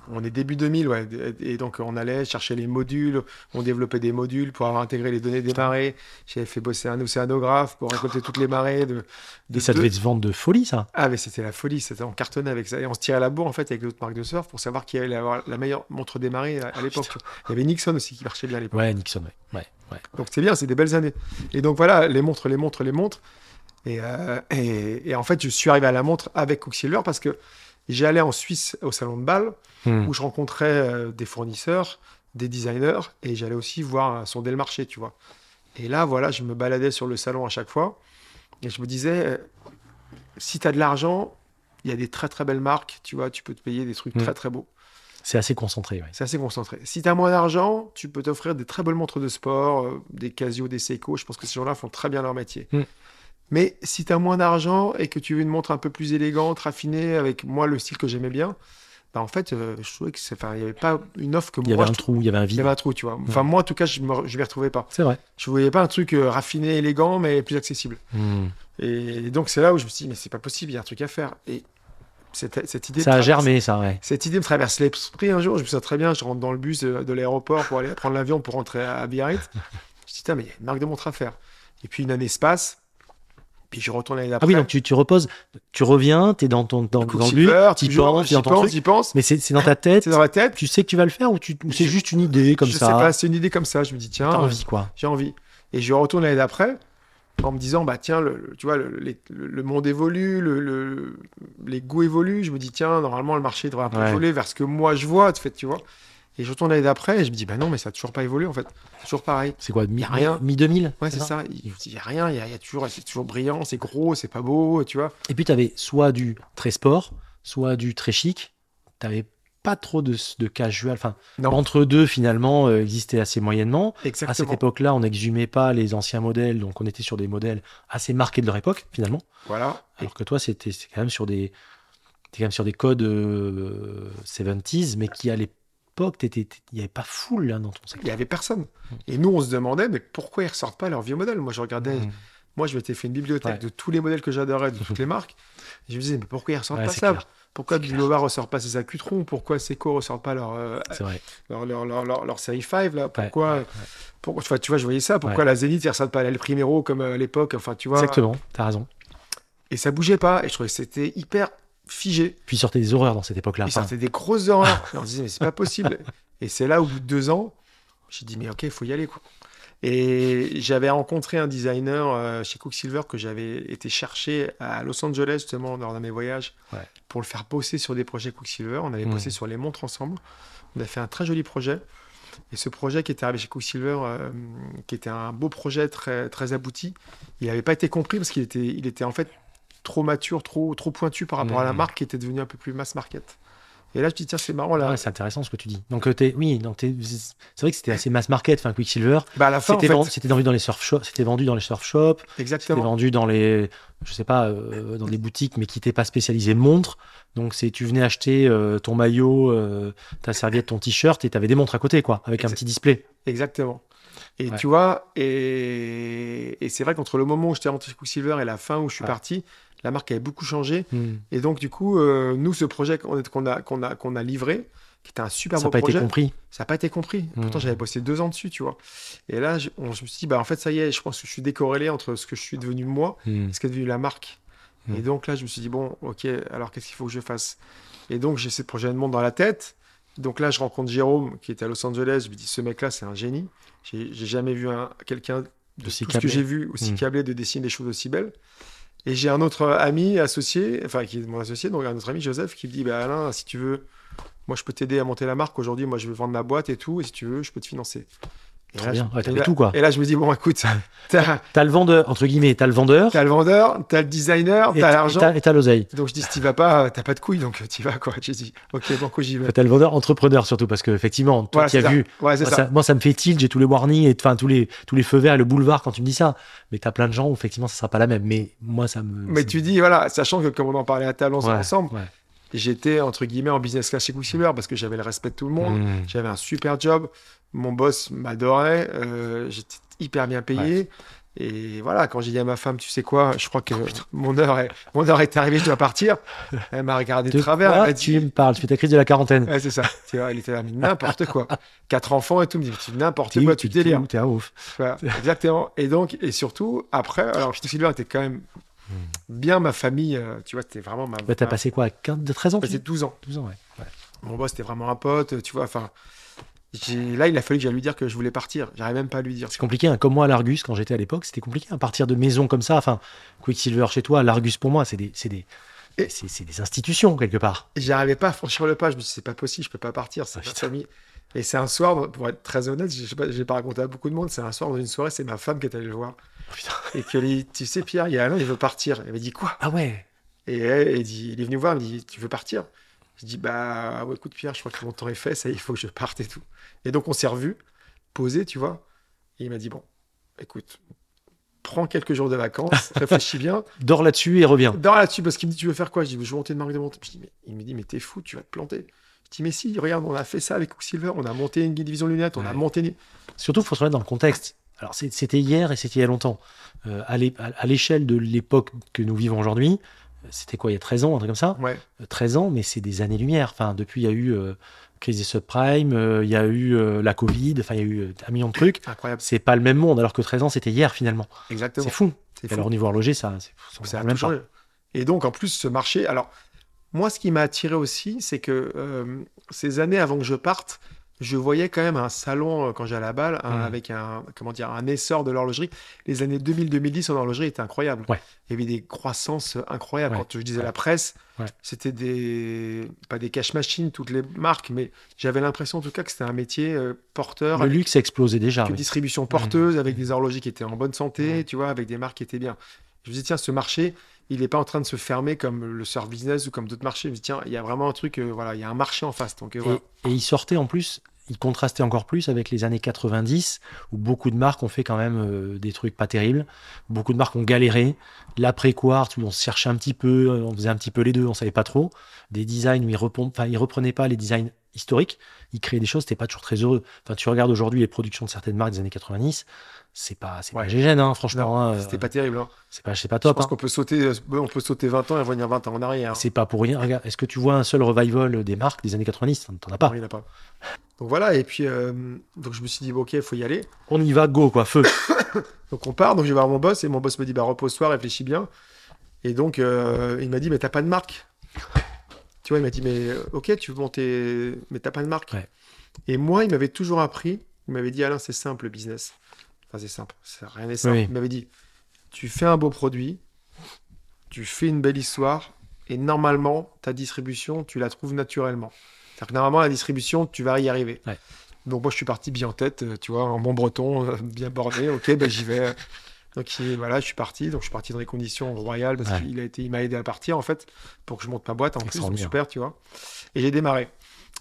On est début 2000, ouais. Et donc on allait chercher les modules, on développait des modules pour avoir intégré les données des marées. J'avais fait bosser un océanographe pour récolter toutes les marées de. de Et ça deux- devait se vendre de folie, ça? Ah, mais c'était la folie, c'était on cartonnait avec ça. Et on se tirait la bourre en fait avec d'autres marques de surf pour savoir qui allait avoir la meilleure montre des marées à, à l'époque. Il y avait Nixon aussi qui marchait bien à l'époque. Ouais, Nixon, ouais. ouais, ouais. Donc c'est bien, c'est des belles années. Et donc voilà, les montres, les montres, les montres. Et, euh, et, et en fait, je suis arrivé à la montre avec Quicksilver parce que j'allais en Suisse au salon de Bâle Hmm. où je rencontrais euh, des fournisseurs, des designers et j'allais aussi voir sonder le marché, tu vois. Et là, voilà, je me baladais sur le salon à chaque fois et je me disais, euh, si tu as de l'argent, il y a des très très belles marques, tu vois, tu peux te payer des trucs Mm. très très beaux. C'est assez concentré, ouais. C'est assez concentré. Si tu as moins d'argent, tu peux t'offrir des très belles montres de sport, euh, des Casio, des Seiko. Je pense que ces gens-là font très bien leur métier. Mm. Mais si tu as moins d'argent et que tu veux une montre un peu plus élégante, raffinée, avec moi le style que j'aimais bien, bah en fait, euh, je trouvais que enfin, il n'y avait pas une offre que Il y moi avait un trou- il y avait un il y vide. avait un trou, tu vois. Enfin, moi en tout cas, je ne m'y retrouvais pas. C'est vrai. Je voyais pas un truc euh, raffiné, élégant, mais plus accessible. Hmm. Et donc c'est là où je me suis dit, mais c'est pas possible, il y a un truc à faire. Et cette, cette idée. Ça a me germé, ça, ouais. cette idée me traverse l'esprit un jour. Je me souviens très bien, je rentre dans le bus de, de l'aéroport pour aller prendre l'avion pour rentrer à Biarritz. (laughs) je dis, putain, mais il y a une marque de montre à faire. Et puis une année se passe. Puis je retourne l'année Ah d'après. oui, donc tu, tu reposes, tu reviens, t'es dans ton dans, dans le Quicksilver, t'y toujours, penses, dans ton truc. pense. Mais c'est dans ta tête, C'est dans la tête. tu sais que tu vas le faire ou, tu, c'est Je- juste une idée comme je ça sais pas, c'est une idée comme ça. Je me dis, tiens, T'as euh, envie, quoi. j'ai envie. Et je retourne l'année d'après. en me disant, bah tiens, le, tu vois, le, les- le- monde évolue, le, le- les goûts évoluent. Je me dis, tiens, normalement, le marché devrait un peu Ouais. évoluer vers ce que moi je vois, en fait, tu vois. Et je retourne l'année d'après et je me dis, bah non, mais ça a toujours pas évolué, en fait. C'est toujours pareil. C'est quoi, mi, Y a rien. mi 2000 Ouais, c'est ça. Il n'y a rien, il y a, il y a toujours, c'est toujours brillant, c'est gros, c'est pas beau, tu vois. Et puis tu avais soit du très sport, soit du très chic. Tu n'avais pas trop de, de casual. Enfin, Non. entre deux, finalement, euh, existait assez moyennement. À cette Exactement. époque-là, on n'exhumait pas les anciens modèles, donc on était sur des modèles assez marqués de leur époque, finalement. Voilà. Alors que toi, c'était quand même sur des, quand même sur des codes euh, 70s, mais qui à l'époque, il n'y avait pas full là, dans ton Il secteur. n'y avait personne. Et nous, on se demandait, mais pourquoi ils ressortent pas leurs vieux modèles? Moi, je regardais, Mmh. moi, je m'étais fait une bibliothèque Ouais. de tous les modèles que j'adorais, de toutes les (laughs) marques. Et je me disais, mais pourquoi ils ressortent Ouais, pas ça? clair. Pourquoi Bulova ressort pas ses Accutron? Pourquoi Seco ressort pas leur, euh, leur, leur, leur, leur- série 5 là? Pourquoi, Ouais, Tu vois, je voyais ça. Pourquoi la Zénith, ils ressortent pas l'El Primero comme euh, à l'époque? Enfin, tu vois. Exactement, t'as raison. Et ça bougeait pas. Et je trouvais que c'était hyper figé. Puis il sortait des horreurs dans cette époque-là. Il sortait des grosses horreurs. On se disait, mais c'est pas possible. Et c'est là, au bout de deux ans, j'ai dit, mais ok, il faut y aller. Quoi. Et j'avais rencontré un designer euh, chez Quicksilver que j'avais été chercher à Los Angeles, justement, lors de mes voyages, Ouais. pour le faire bosser sur des projets Quicksilver. On avait Mhm. bossé sur les montres ensemble. On a fait un très joli projet. Et ce projet qui était arrivé chez Quicksilver, euh, qui était un beau projet très, très abouti, il n'avait pas été compris parce qu'il était, il était en fait trop mature, trop, trop pointu par rapport à la Mhm. marque qui était devenue un peu plus mass market. Et là, je dis, tiens, c'est marrant, là. ouais, c'est intéressant ce que tu dis. Donc, euh, t'es- oui, donc c'est vrai que c'était assez mass market, enfin Quicksilver. Bah, à la fin, en C'était fait, vendu, c'était dans les surf shops, c'était vendu dans les surf shops, c'était exactement. vendu dans les, je sais pas, euh, dans des boutiques, mais qui n'étaient pas spécialisées montres. Donc c'est, tu venais acheter euh, ton maillot, euh, ta serviette, ton t-shirt, et t'avais des montres à côté, quoi, avec un petit display. Exactement. Et Ouais. tu vois, et, et c'est vrai qu'entre le moment où j'étais rentré chez Quicksilver et la fin où je suis Ouais. parti, la marque avait beaucoup changé. Hmm. Et donc, du coup, euh, nous, ce projet qu'on a, qu'on a, qu'on a livré, qui était un super Ça n'a beau pas projet, été compris. ça n'a pas été compris. Pourtant, j'avais bossé deux ans dessus, tu vois. Et là, je, on- je me suis dit, bah, en fait, ça y est, je pense que je suis décorrélé entre ce que je suis devenu moi Hmm. et ce qu'est devenu la marque. Mm. Et donc là, je me suis dit, bon, ok, alors qu'est-ce qu'il faut que je fasse? Et donc, j'ai ces projets de monde dans la tête. Donc là, je rencontre Jérôme, qui était à Los Angeles. Je me dis, ce mec-là, c'est un génie. J'ai jamais vu un- quelqu'un de Aussi tout ce que câblé. j'ai vu aussi câblé de dessiner des choses aussi belles. Et j'ai un autre ami associé, enfin, qui est mon associé, donc un autre ami, Joseph, qui me dit, bah Alain, si tu veux, moi, je peux t'aider à monter la marque. Aujourd'hui, moi, je veux vendre ma boîte et tout. Et si tu veux, je peux te financer. Et Trop là, bien. Ouais, t'avais tout, quoi. Et là, je me dis, bon, écoute, (laughs) t'as T'as le vendeur, entre guillemets, t'as le vendeur, t'as le vendeur, t'as le designer, t'as l'argent. et t'as- et t'as l'oseille. Donc je dis, si t'y vas pas, t'as pas de couilles, donc t'y vas, quoi. J'ai dit, ok, banco, j'y vais. T'as le vendeur entrepreneur surtout, parce que effectivement, toi Voilà, qui as vu, Ouais, c'est moi ça. ça. moi, ça me fait tilt, j'ai tous les warnings, et enfin tous les, tous les feux verts et le boulevard quand tu me dis ça. Mais t'as plein de gens où effectivement, ça sera pas la même. Mais moi, ça me. Mais tu me- dis, voilà, sachant que comme on en parlait à Talons Ouais, ensemble. J'étais, entre guillemets, en business class chez Quicksilver parce que j'avais le respect de tout le monde. Hmm. J'avais un super job. Mon boss m'adorait. euh, J'étais hyper bien payé. Et voilà, quand j'ai dit à ma femme, tu sais quoi, je crois que mon heure est, mon heure est arrivée, je dois partir. Elle m'a regardé de De travers. quoi Elle m'a tu dit, me parles, tu fais ta crise de la quarantaine. ouais, c'est ça. Tu vois, elle était là, n'importe quoi. (laughs) Quatre enfants et tout, me dit, n'importe quoi, tu délires. T'es un ouf. Voilà, exactement. Et donc, et surtout, après, alors, Quicksilver était quand même. Bien ma famille, euh, tu vois, c'était vraiment ma. Bah, t'as ma- passé quoi 15, de 13 ans dis 12 ans. 12 ans, ouais. ouais. Mon boss, c'était vraiment un pote, tu vois, enfin. j'ai- Là, il a fallu que j'aille lui dire que je voulais partir. J'arrive même pas à lui dire. C'est compliqué, hein. comme moi à l'Argus, quand j'étais à l'époque, c'était compliqué. À partir de maisons comme ça, enfin, Quicksilver chez toi, l'Argus pour moi, c'est des, c'est des, c'est, des institutions quelque part. J'arrivais pas à franchir le pas. Je me suis dit, c'est pas possible, je peux pas partir. C'est Ah, ma famille. Et c'est un soir, pour être très honnête, je sais pas, pas raconté à beaucoup de monde. C'est un soir dans une soirée, c'est ma femme qui est allée le voir. Oh. Et que lui, tu sais, Pierre, il y a Alain, il veut partir. Elle m'a dit quoi? Ah ouais. Et elle, elle dit, il est venu voir, il me dit, tu veux partir? Je dis, bah, ouais, écoute, Pierre, je crois que mon temps est fait, ça, il faut que je parte et tout. Et donc, on s'est revus, posés, tu vois. Et il m'a dit, bon, écoute, prends quelques jours de vacances, (laughs) réfléchis bien, Dors là-dessus et reviens. dors là-dessus, parce qu'il me dit, tu veux faire quoi? Je dis, je veux monter de. Je dis, mais, il me dit, mais t'es fou, tu vas te planter. Je dis, mais si, regarde, on a fait ça avec Quicksilver, on a monté une division lunettes, on a monté une... Surtout, il faut se remettre dans le contexte. Alors, c'était hier et c'était il y a longtemps. Euh, à l'é- à à l'échelle de l'époque que nous vivons aujourd'hui, euh, c'était quoi, il y a 13 ans, un truc comme ça? Ouais, Euh, 13 ans, mais c'est des années-lumière. Enfin, depuis, il y a eu euh, crise des subprimes, euh, il y a eu euh, la Covid, enfin, il y a eu euh, un million de trucs. incroyable. C'est pas le même monde, alors que 13 ans, c'était hier finalement. Exactement. C'est fou. Fou. alors, au niveau horloger, ça, c'est même pas. changé. Et donc, en plus, ce marché. Alors, moi, ce qui m'a attiré aussi, c'est que euh, ces années avant que je parte, je voyais quand même un salon euh, quand j'allais à la balle un- Mhm. avec un comment dire un essor de l'horlogerie. Les années 2000-2010 en horlogerie étaient incroyables. Ouais. Il y avait des croissances incroyables. Ouais. Quand je disais Ouais. la presse, c'était des pas des cash machines toutes les marques, mais j'avais l'impression en tout cas que c'était un métier euh, porteur Le avec luxe a explosé déjà. une oui. distribution porteuse avec Mhm. des horlogers qui étaient en bonne santé, tu vois, avec des marques qui étaient bien. Je me dis tiens, ce marché, il n'est pas en train de se fermer comme le surf business ou comme d'autres marchés. Je me dis tiens, il y a vraiment un truc, euh, voilà, il y a un marché en face. Donc euh, voilà. Et, et il sortait en plus, il contrastait encore plus avec les années 90, où beaucoup de marques ont fait quand même euh, des trucs pas terribles. Beaucoup de marques ont galéré. L'après-quartz, où on se cherchait un petit peu, on faisait un petit peu les deux, on savait pas trop. Des designs où ils, enfin, ils reprenaient pas les designs historiques, ils créaient des choses, c'était pas toujours très heureux. Enfin, tu regardes aujourd'hui les productions de certaines marques des années 90, c'est pas, c'est Ouais. pas gégène, hein, franchement. Hein, C'était pas terrible. Hein. c'est pas, c'est pas Je top. pense hein. qu'on peut sauter, euh, on peut sauter 20 ans et revenir 20 ans en arrière. hein. C'est pas pour rien. Regarde, est-ce que tu vois un seul revival des marques des années 90 T'en as pas. Non, il a pas. Donc voilà, et puis euh, donc je me suis dit, bon, ok, il faut y aller. On y va, go, quoi, feu. (coughs) Donc on part, donc je vais voir mon boss, et mon boss me dit, bah repose-toi, réfléchis bien. Et donc euh, il m'a dit, mais t'as pas de marque. Tu vois, il m'a dit, mais ok, tu veux monter, mais t'as pas de marque. Ouais. Et moi, il m'avait toujours appris, il m'avait dit, Alain, c'est simple le business. Enfin, c'est simple, c'est rien n'est simple. Oui. Il m'avait dit, tu fais un beau produit, tu fais une belle histoire, et normalement, ta distribution, tu la trouves naturellement. C'est-à-dire que normalement, la distribution, tu vas y arriver. Ouais. Donc moi, je suis parti bien en tête, euh, tu vois, en bon breton, euh, bien borné. (laughs) Ok, ben j'y vais. Donc il- voilà, je suis parti. Donc je suis parti dans les conditions royales parce Ouais. qu'il a été, il m'a aidé à partir en fait pour que je monte ma boîte en plus. Donc super, tu vois. Et j'ai démarré.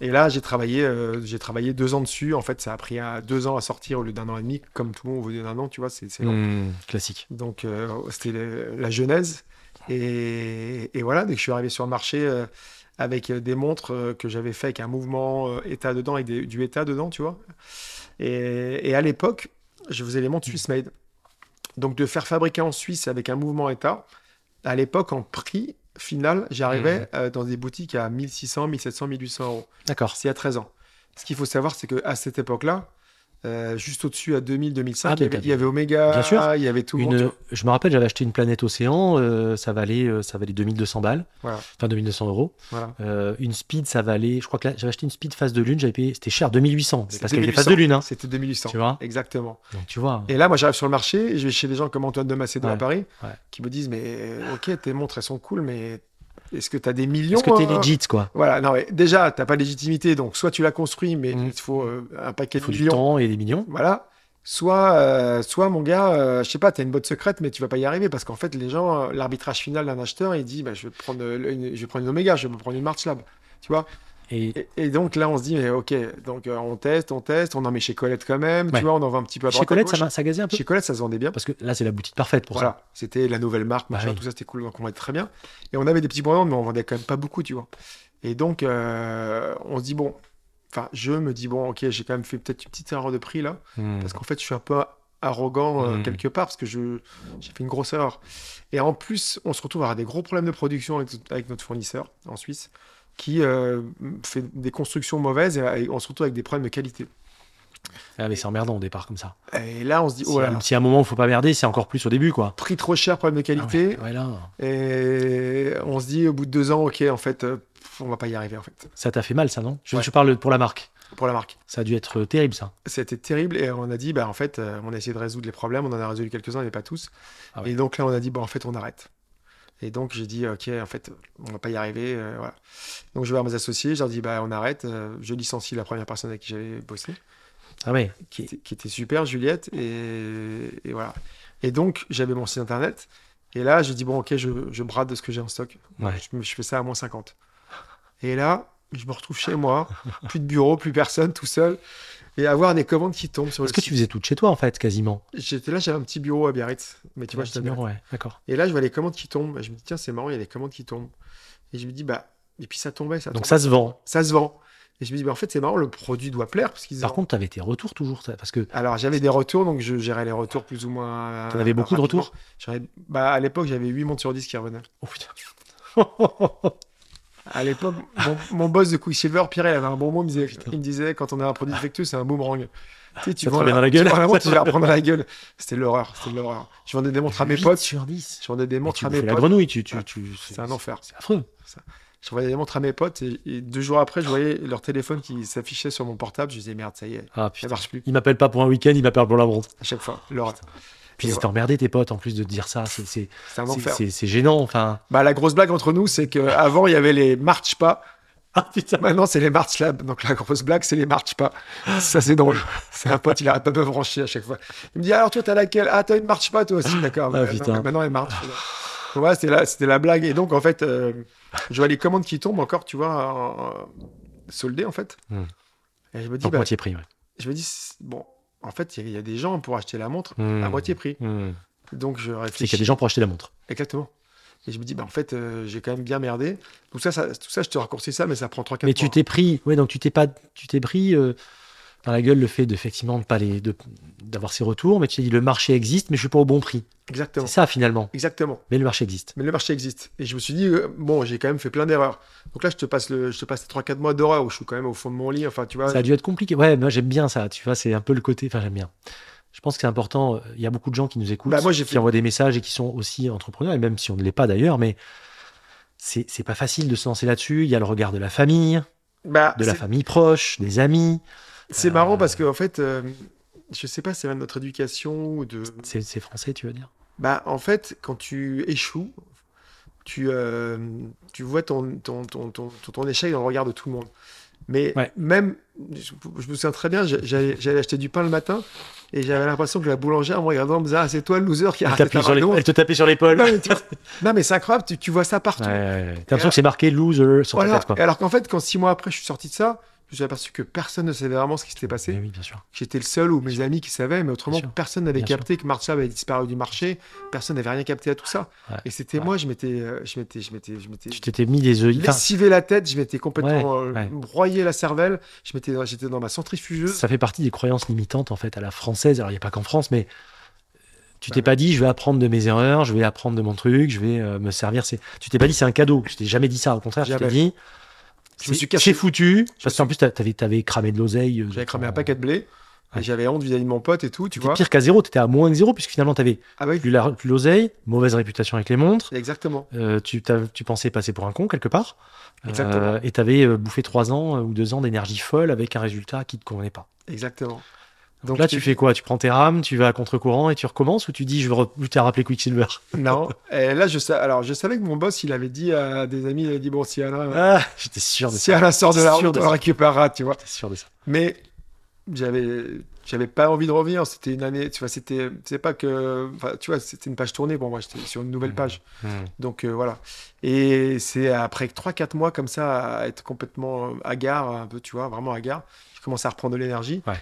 Et là, j'ai travaillé, euh, j'ai travaillé deux ans dessus. En fait, ça a pris deux ans à sortir au lieu d'un an et demi, comme tout le monde au bout d'un an, tu vois. C'est. Hmm, classique. Donc, euh, c'était la genèse. Et, et voilà, dès que je suis arrivé sur le marché euh, avec des montres que j'avais fait avec un mouvement état dedans, avec des- du état dedans, tu vois. Et, et à l'époque, je faisais les montres Swiss made. Donc, de faire fabriquer en Suisse avec un mouvement état, à l'époque, en prix final, j'arrivais euh, dans des boutiques à 1600, 1700, 1800 euros. D'accord. C'est a 13 ans. Ce qu'il faut savoir, c'est qu'à cette époque-là, euh, juste au-dessus à 2000, 2005, Ah, il, y avait, t'as- il y avait Omega, Bien sûr. il y avait tout le monde. je me rappelle, j'avais acheté une planète océan, euh, ça valait, euh, ça valait 2200 balles, Voilà. enfin 2200 euros. Voilà. Une speed, ça valait, je crois que là, j'avais acheté une speed phase de lune, j'avais payé, c'était cher, 2800. C'était Parce qu'elle était 2800. phase de lune, hein. C'était 2800. Tu vois Exactement. Donc tu vois. Et là, moi, j'arrive sur le marché, je vais chez des gens comme Antoine de Macedo à Ouais. Paris, Ouais. qui me disent Mais ok, tes montres, elles sont cool, mais est-ce que tu as des millions Est-ce que t'es euh, legit, quoi Voilà, non, mais déjà, tu pas de légitimité, donc soit tu l'as construit, mais Mm. il te faut euh, un paquet Il de faut du temps et des millions. Voilà. Soit, euh, soit mon gars, euh, je sais pas, tu as une boîte secrète, mais tu vas pas y arriver parce qu'en fait, les gens, l'arbitrage final d'un acheteur, il dit bah, je, vais prendre, une, je vais prendre une Omega, je vais prendre une March Lab. Tu vois? Et et, et donc là, on se dit mais ok, donc euh, on teste, on teste, on en met chez Colette quand même, Ouais. tu vois, on en vend un petit peu à chez à Colette, ça, ça gazait un peu Chez Colette, ça se vendait bien. Parce que là, c'est la boutique parfaite pour Voilà, c'était la nouvelle marque, Bah machin, oui. tout ça, c'était cool, donc on vendait très bien. Et on avait des petits problèmes, mais on vendait quand même pas beaucoup, tu vois. Et donc, euh, on se dit, bon, enfin, je me dis, bon, ok, j'ai quand même fait peut-être une petite erreur de prix là, ça. Hmm. parce qu'en fait, je suis un peu arrogant euh, Mm. quelque part, parce que je, j'ai fait une grosse erreur. Et en plus, on se retrouve à avoir des gros problèmes de production avec, avec notre fournisseur en Suisse, qui euh, fait des constructions mauvaises, et, et on se retrouve avec des problèmes de qualité. Ah, mais c'est emmerdant au départ comme ça. Et là, on se dit, Si oh là un là, petit un moment il faut pas merder, c'est encore plus au début, quoi. prix trop cher, problème de Ah ouais, qualité. ouais, là, Et on se dit au bout de deux ans, ok, en fait, euh, on va pas y arriver en fait ça t'a fait mal, ça, non? Je, Ouais. parle pour la marque. pour la marque. Ça a dû être euh, terrible, ça. C'était terrible et on a dit, bah en fait, on a essayé de résoudre les problèmes, on en a résolu quelques-uns, mais pas tous. Ah. Et donc là, on a dit, bon, en fait, on arrête. Et donc j'ai dit, ok, en fait, on va pas y arriver, euh, voilà. Donc je vais voir mes associés, je leur dis, bah on arrête. euh, je licencie la première personne avec qui j'avais bossé, Ah qui était, qui était super, Juliette, et, et voilà. Et donc j'avais mon site internet. Et là, j'ai dit, bon, ok, je, je brade de ce que j'ai en stock. Ouais. Je, me- je fais ça à moins 50. Et là, je me retrouve chez moi, plus de bureau, plus personne, tout seul, et avoir des commandes qui tombent sur le Parce que site. tu faisais tout de chez toi, en fait, quasiment. J'étais là, j'avais un petit bureau à Biarritz, mais tu vois, j'étais Biarritz. ouais, d'accord. Et là, je vois les commandes qui tombent. Et je me dis, tiens, c'est marrant, il y a des commandes qui tombent. Et je me dis, bah, et puis ça tombait, ça Donc tombait. ça se vend. ça se vend. Et je me dis, bah, en fait, c'est marrant, le produit doit plaire. Parce qu'ils Par ont- contre, tu avais tes retours toujours, parce que Alors, j'avais des retours, donc je gérais les retours plus ou moins. T'en avais beaucoup de retours bah, À l'époque, j'avais 8 montres sur 10 qui revenaient. Oh putain. (laughs) À l'époque, mon, mon boss de Quicksilver, Pierre, il avait un bon mot. Il me disait, il me disait quand on a un produit défectueux, c'est un boomerang. Tu, sais, tu vends revient dans la gueule. Tu vends la montre, tu vas la dans la (laughs) gueule. C'était l'horreur. C'était l'horreur. Je vendais des montres à mes 8 potes. sur 10. Je vendais des montres à mes bouffais la potes. grenouille, tu, tu, Ouais. tu- C'est un enfer. C'est affreux. J'envoyais des montres à mes potes et, et deux jours après, je voyais leur téléphone qui s'affichait sur mon portable. Je disais merde, ça y est, Ah ça marche plus Il m'appelle pas pour un week-end, il m'appelle pour la montre. à chaque fois. L'horreur. Puis étaient emmerdés tes potes en plus de te dire ça. C'est c'est- C'est c'est- c'est- c'est gênant. Enfin. Bah, la grosse blague entre nous, c'est qu'avant, il y avait les marche pas. Ah putain. Maintenant, c'est les march lab. Donc, la grosse blague, c'est les marche pas. Ça, c'est drôle. C'est un pote, il arrête pas de me brancher à chaque fois. Il me dit, alors, toi, t'as laquelle? Ah, t'as une marche pas, toi aussi. D'accord. Ah, putain. non, Maintenant, elle marche. Voilà, c'était la, blague. Et donc, en fait, euh, je vois les commandes qui tombent encore, tu vois, soldées, en fait. Hmm. Et je me dis, bah, moitié prix. Ouais. je me dis, c'est- bon, en fait, il y, a- il y a des gens pour acheter la montre Hmm. à moitié prix. Hmm. Donc, je C'est réfléchis. qu'il y a des gens pour acheter la montre. Exactement. Et je me dis, bah, en fait, euh, j'ai quand même bien merdé. Tout ça, ça, tout ça, je te raccourcis ça, mais ça prend 3-4 Mais tu t'es pris, ouais, donc tu t'es pas, tu t'es pris euh, dans la gueule le fait d'effectivement de pas les, de- d'avoir ces retours, mais tu dit le marché existe, mais je suis pas au bon prix. Exactement. C'est ça finalement. Exactement. Mais le marché existe. Mais le marché existe. Et je me suis dit, euh, bon, j'ai quand même fait plein d'erreurs. Donc là, je te passe, le, je te passe les 3-4 mois d'horreur où je suis quand même au fond de mon lit. Enfin, tu vois. Ça a dû être compliqué. Ouais, moi j'aime bien ça. Tu vois, c'est un peu le côté. Enfin, j'aime bien. Je pense que c'est important. Il y a beaucoup de gens qui nous écoutent, Bah, moi, qui fait- envoient des messages et qui sont aussi entrepreneurs, et même si on ne l'est pas d'ailleurs, mais c'est pas facile de se lancer là-dessus. Il y a le regard de la famille, Bah, de la famille proche, des amis. C'est Euh, marrant parce qu'en fait, euh, je sais pas si c'est de notre éducation ou de. C'est français, tu veux dire? Bah, en fait, quand tu échoues, tu, euh, tu vois ton, ton, ton, ton, échec dans le regard de tout le monde. Mais Ouais. même, je, je me souviens très bien, j'a- j'allais acheter du pain le matin et j'avais l'impression que la boulangère, en me regardant, me disait Ah, c'est toi le loser qui a raté ta les- elle te tapait sur l'épaule. Non, mais, tu- non, mais c'est incroyable, tu, tu vois ça partout. Ouais, ouais. T'as l'impression que c'est marqué loser sur Voilà. ta tête, quoi. Alors qu'en fait, quand six mois après je suis sorti de ça, je me suis aperçu que personne ne savait vraiment ce qui s'était passé. Mais oui, bien sûr. J'étais le seul ou mes amis qui savaient, mais autrement, personne n'avait capté que Marshall avait disparu du marché. Personne n'avait rien capté à tout ça. Ouais. Et c'était Ouais. moi, je m'étais, euh, je m'étais, je m'étais, je m'étais Tu t'étais mis des œillets. Lessivé la tête, je m'étais complètement Ouais, euh, broyé la cervelle. Je m'étais, j'étais dans ma centrifugeuse. ça fait partie des croyances limitantes en fait à la française. Alors il n'y a pas qu'en France, mais tu Bah t'es pas dit je vais apprendre de mes erreurs, je vais apprendre de mon truc, je vais euh, me servir. Tu t'es pas dit c'est un cadeau. Je t'ai jamais dit ça. Au contraire, tu t'es Jamais. dit Je me suis caché. C'est foutu. Parce qu'en plus t'avais, t'avais cramé de l'oseille. euh, J'avais cramé un paquet de blé. Ouais. J'avais honte vis-à-vis de mon pote et tout, tu vois. pire qu'à zéro. T'étais à moins que zéro puisque finalement t'avais Ah oui, plus, la, plus l'oseille, mauvaise réputation avec les montres. exactement. euh, tu, tu pensais passer pour un con quelque part. Euh, Exactement. et t'avais euh, bouffé trois ans euh, ou deux ans d'énergie folle avec un résultat qui te convenait pas. Exactement. Donc là, tu fais quoi? Tu prends tes rames, tu vas à contre-courant et tu recommences ou tu dis je veux t'as rappelé Quicksilver? (laughs) Non. Et là, je sais, alors, je savais que mon boss, il avait dit à des amis, il avait dit bon, si Alain, Ah, j'étais sûr de si ça. Alain sort de la route, on récupérera, tu vois. J'étais sûr de ça. Mais j'avais j'avais pas envie de revenir. C'était une année, tu vois, c'était c'est pas que tu vois, c'était une page tournée pour moi, j'étais sur une nouvelle page. Donc euh, voilà. Et c'est après 3 4 mois comme ça à être complètement hagard un peu, tu vois, vraiment hagard, je commence à reprendre de l'énergie. Ouais.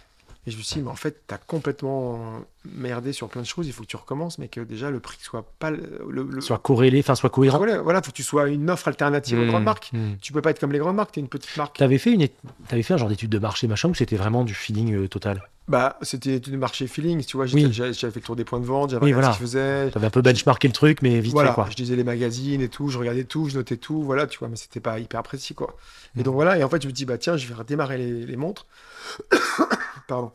Et je me suis dit, mais en fait, t'as complètement merdé sur plein de choses, il faut que tu recommences, mais que déjà le prix soit pas le, Soit corrélé, enfin soit cohérent. voilà, faut que tu sois une offre alternative aux Mmh, grandes marques. mmh. Tu peux pas être comme les grandes marques, t'es une petite marque. T'avais fait une, t'avais fait un genre d'étude de marché machin ou c'était vraiment du feeling euh, total? Bah, c'était du marché feeling, tu vois. Oui. J'avais fait le tour des points de vente, j'avais Oui, voilà. ce qu'ils faisaient. T'avais un peu benchmarké le truc, mais vite Voilà, fait quoi. je lisais les magazines et tout, je regardais tout, je notais tout, voilà, tu vois, mais c'était pas hyper précis, quoi. Et Mm. donc voilà, et en fait, je me dis, bah tiens, je vais redémarrer les, les montres, (coughs) pardon,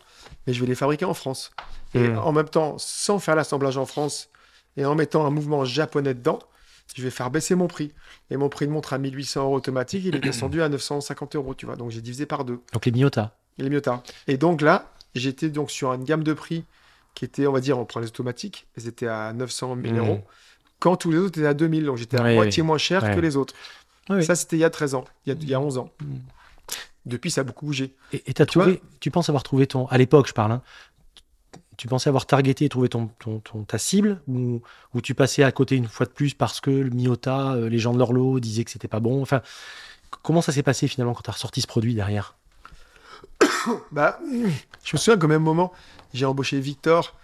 mais je vais les fabriquer en France. Et Mm. en même temps, sans faire l'assemblage en France et en mettant un mouvement japonais dedans, je vais faire baisser mon prix. Et mon prix de montre à 1800 euros automatique, il est descendu à 950 euros, tu vois, donc j'ai divisé par deux. Donc les Miyota. Est mieux tard. Et donc là, j'étais donc sur une gamme de prix qui était, on va dire, on prend les automatiques, elles étaient à 900 000 Mm. euros, quand tous les autres étaient à 2000, donc j'étais à moitié moins cher que les autres. Ça, c'était il y a 13 ans, il y a, il y a 11 ans. Mm. Depuis, ça a beaucoup bougé. Et Tu vois trouvé, tu penses avoir trouvé ton, à l'époque je parle, hein, tu pensais avoir targeté et trouvé ton, ton, ton- ta cible ou, ou tu passais à côté une fois de plus parce que le Miyota, euh, les gens de l'Orlo disaient que c'était pas bon? Enfin, comment ça s'est passé finalement quand t'as ressorti ce produit derrière? (coughs) Bah, je me souviens qu'au même moment, j'ai embauché Victor,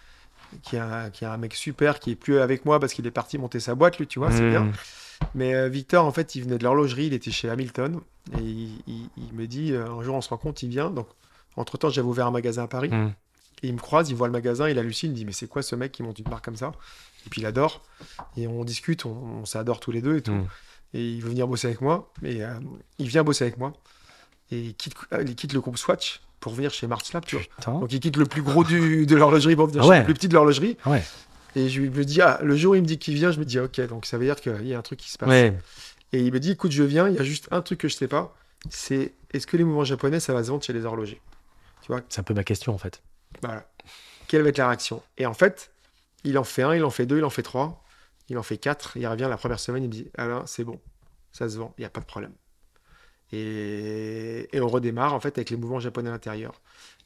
qui est, un, qui est un mec super, qui est plus avec moi parce qu'il est parti monter sa boîte, lui, tu vois, c'est Mm. bien. Mais euh, Victor, en fait, il venait de l'horlogerie, il était chez Hamilton, et il, il- il me dit, euh, un jour, on se rend compte, il vient. Donc, entre-temps, j'avais ouvert un magasin à Paris. Mm. Et il me croise, il voit le magasin, il hallucine, il me dit mais c'est quoi ce mec qui monte une marque comme ça? Et puis il adore. Et on discute, on, on s'adore tous les deux et tout. Mm. Et il veut venir bosser avec moi. Et euh, il vient bosser avec moi. Et il quitte, il quitte le groupe Swatch pour venir chez March Lab, tu vois. Donc il quitte le plus gros du, de l'horlogerie pour venir Ah chez le plus petit de l'horlogerie. Ouais. Et je lui me dis, ah, le jour où il me dit qu'il vient, je me dis, ok, donc ça veut dire qu'il y a un truc qui se passe. Ouais. Et il me dit, écoute, je viens, il y a juste un truc que je sais pas, c'est est-ce que les mouvements japonais, ça va se vendre chez les horlogers? Tu vois, C'est un peu ma question en fait. voilà. Quelle va être la réaction? Et en fait, il en fait un, il en fait deux, il en fait trois, il en fait quatre. Il revient la première semaine, il me dit Alain, c'est bon, ça se vend, il n'y a pas de problème. Et, et on redémarre en fait avec les mouvements japonais à l'intérieur.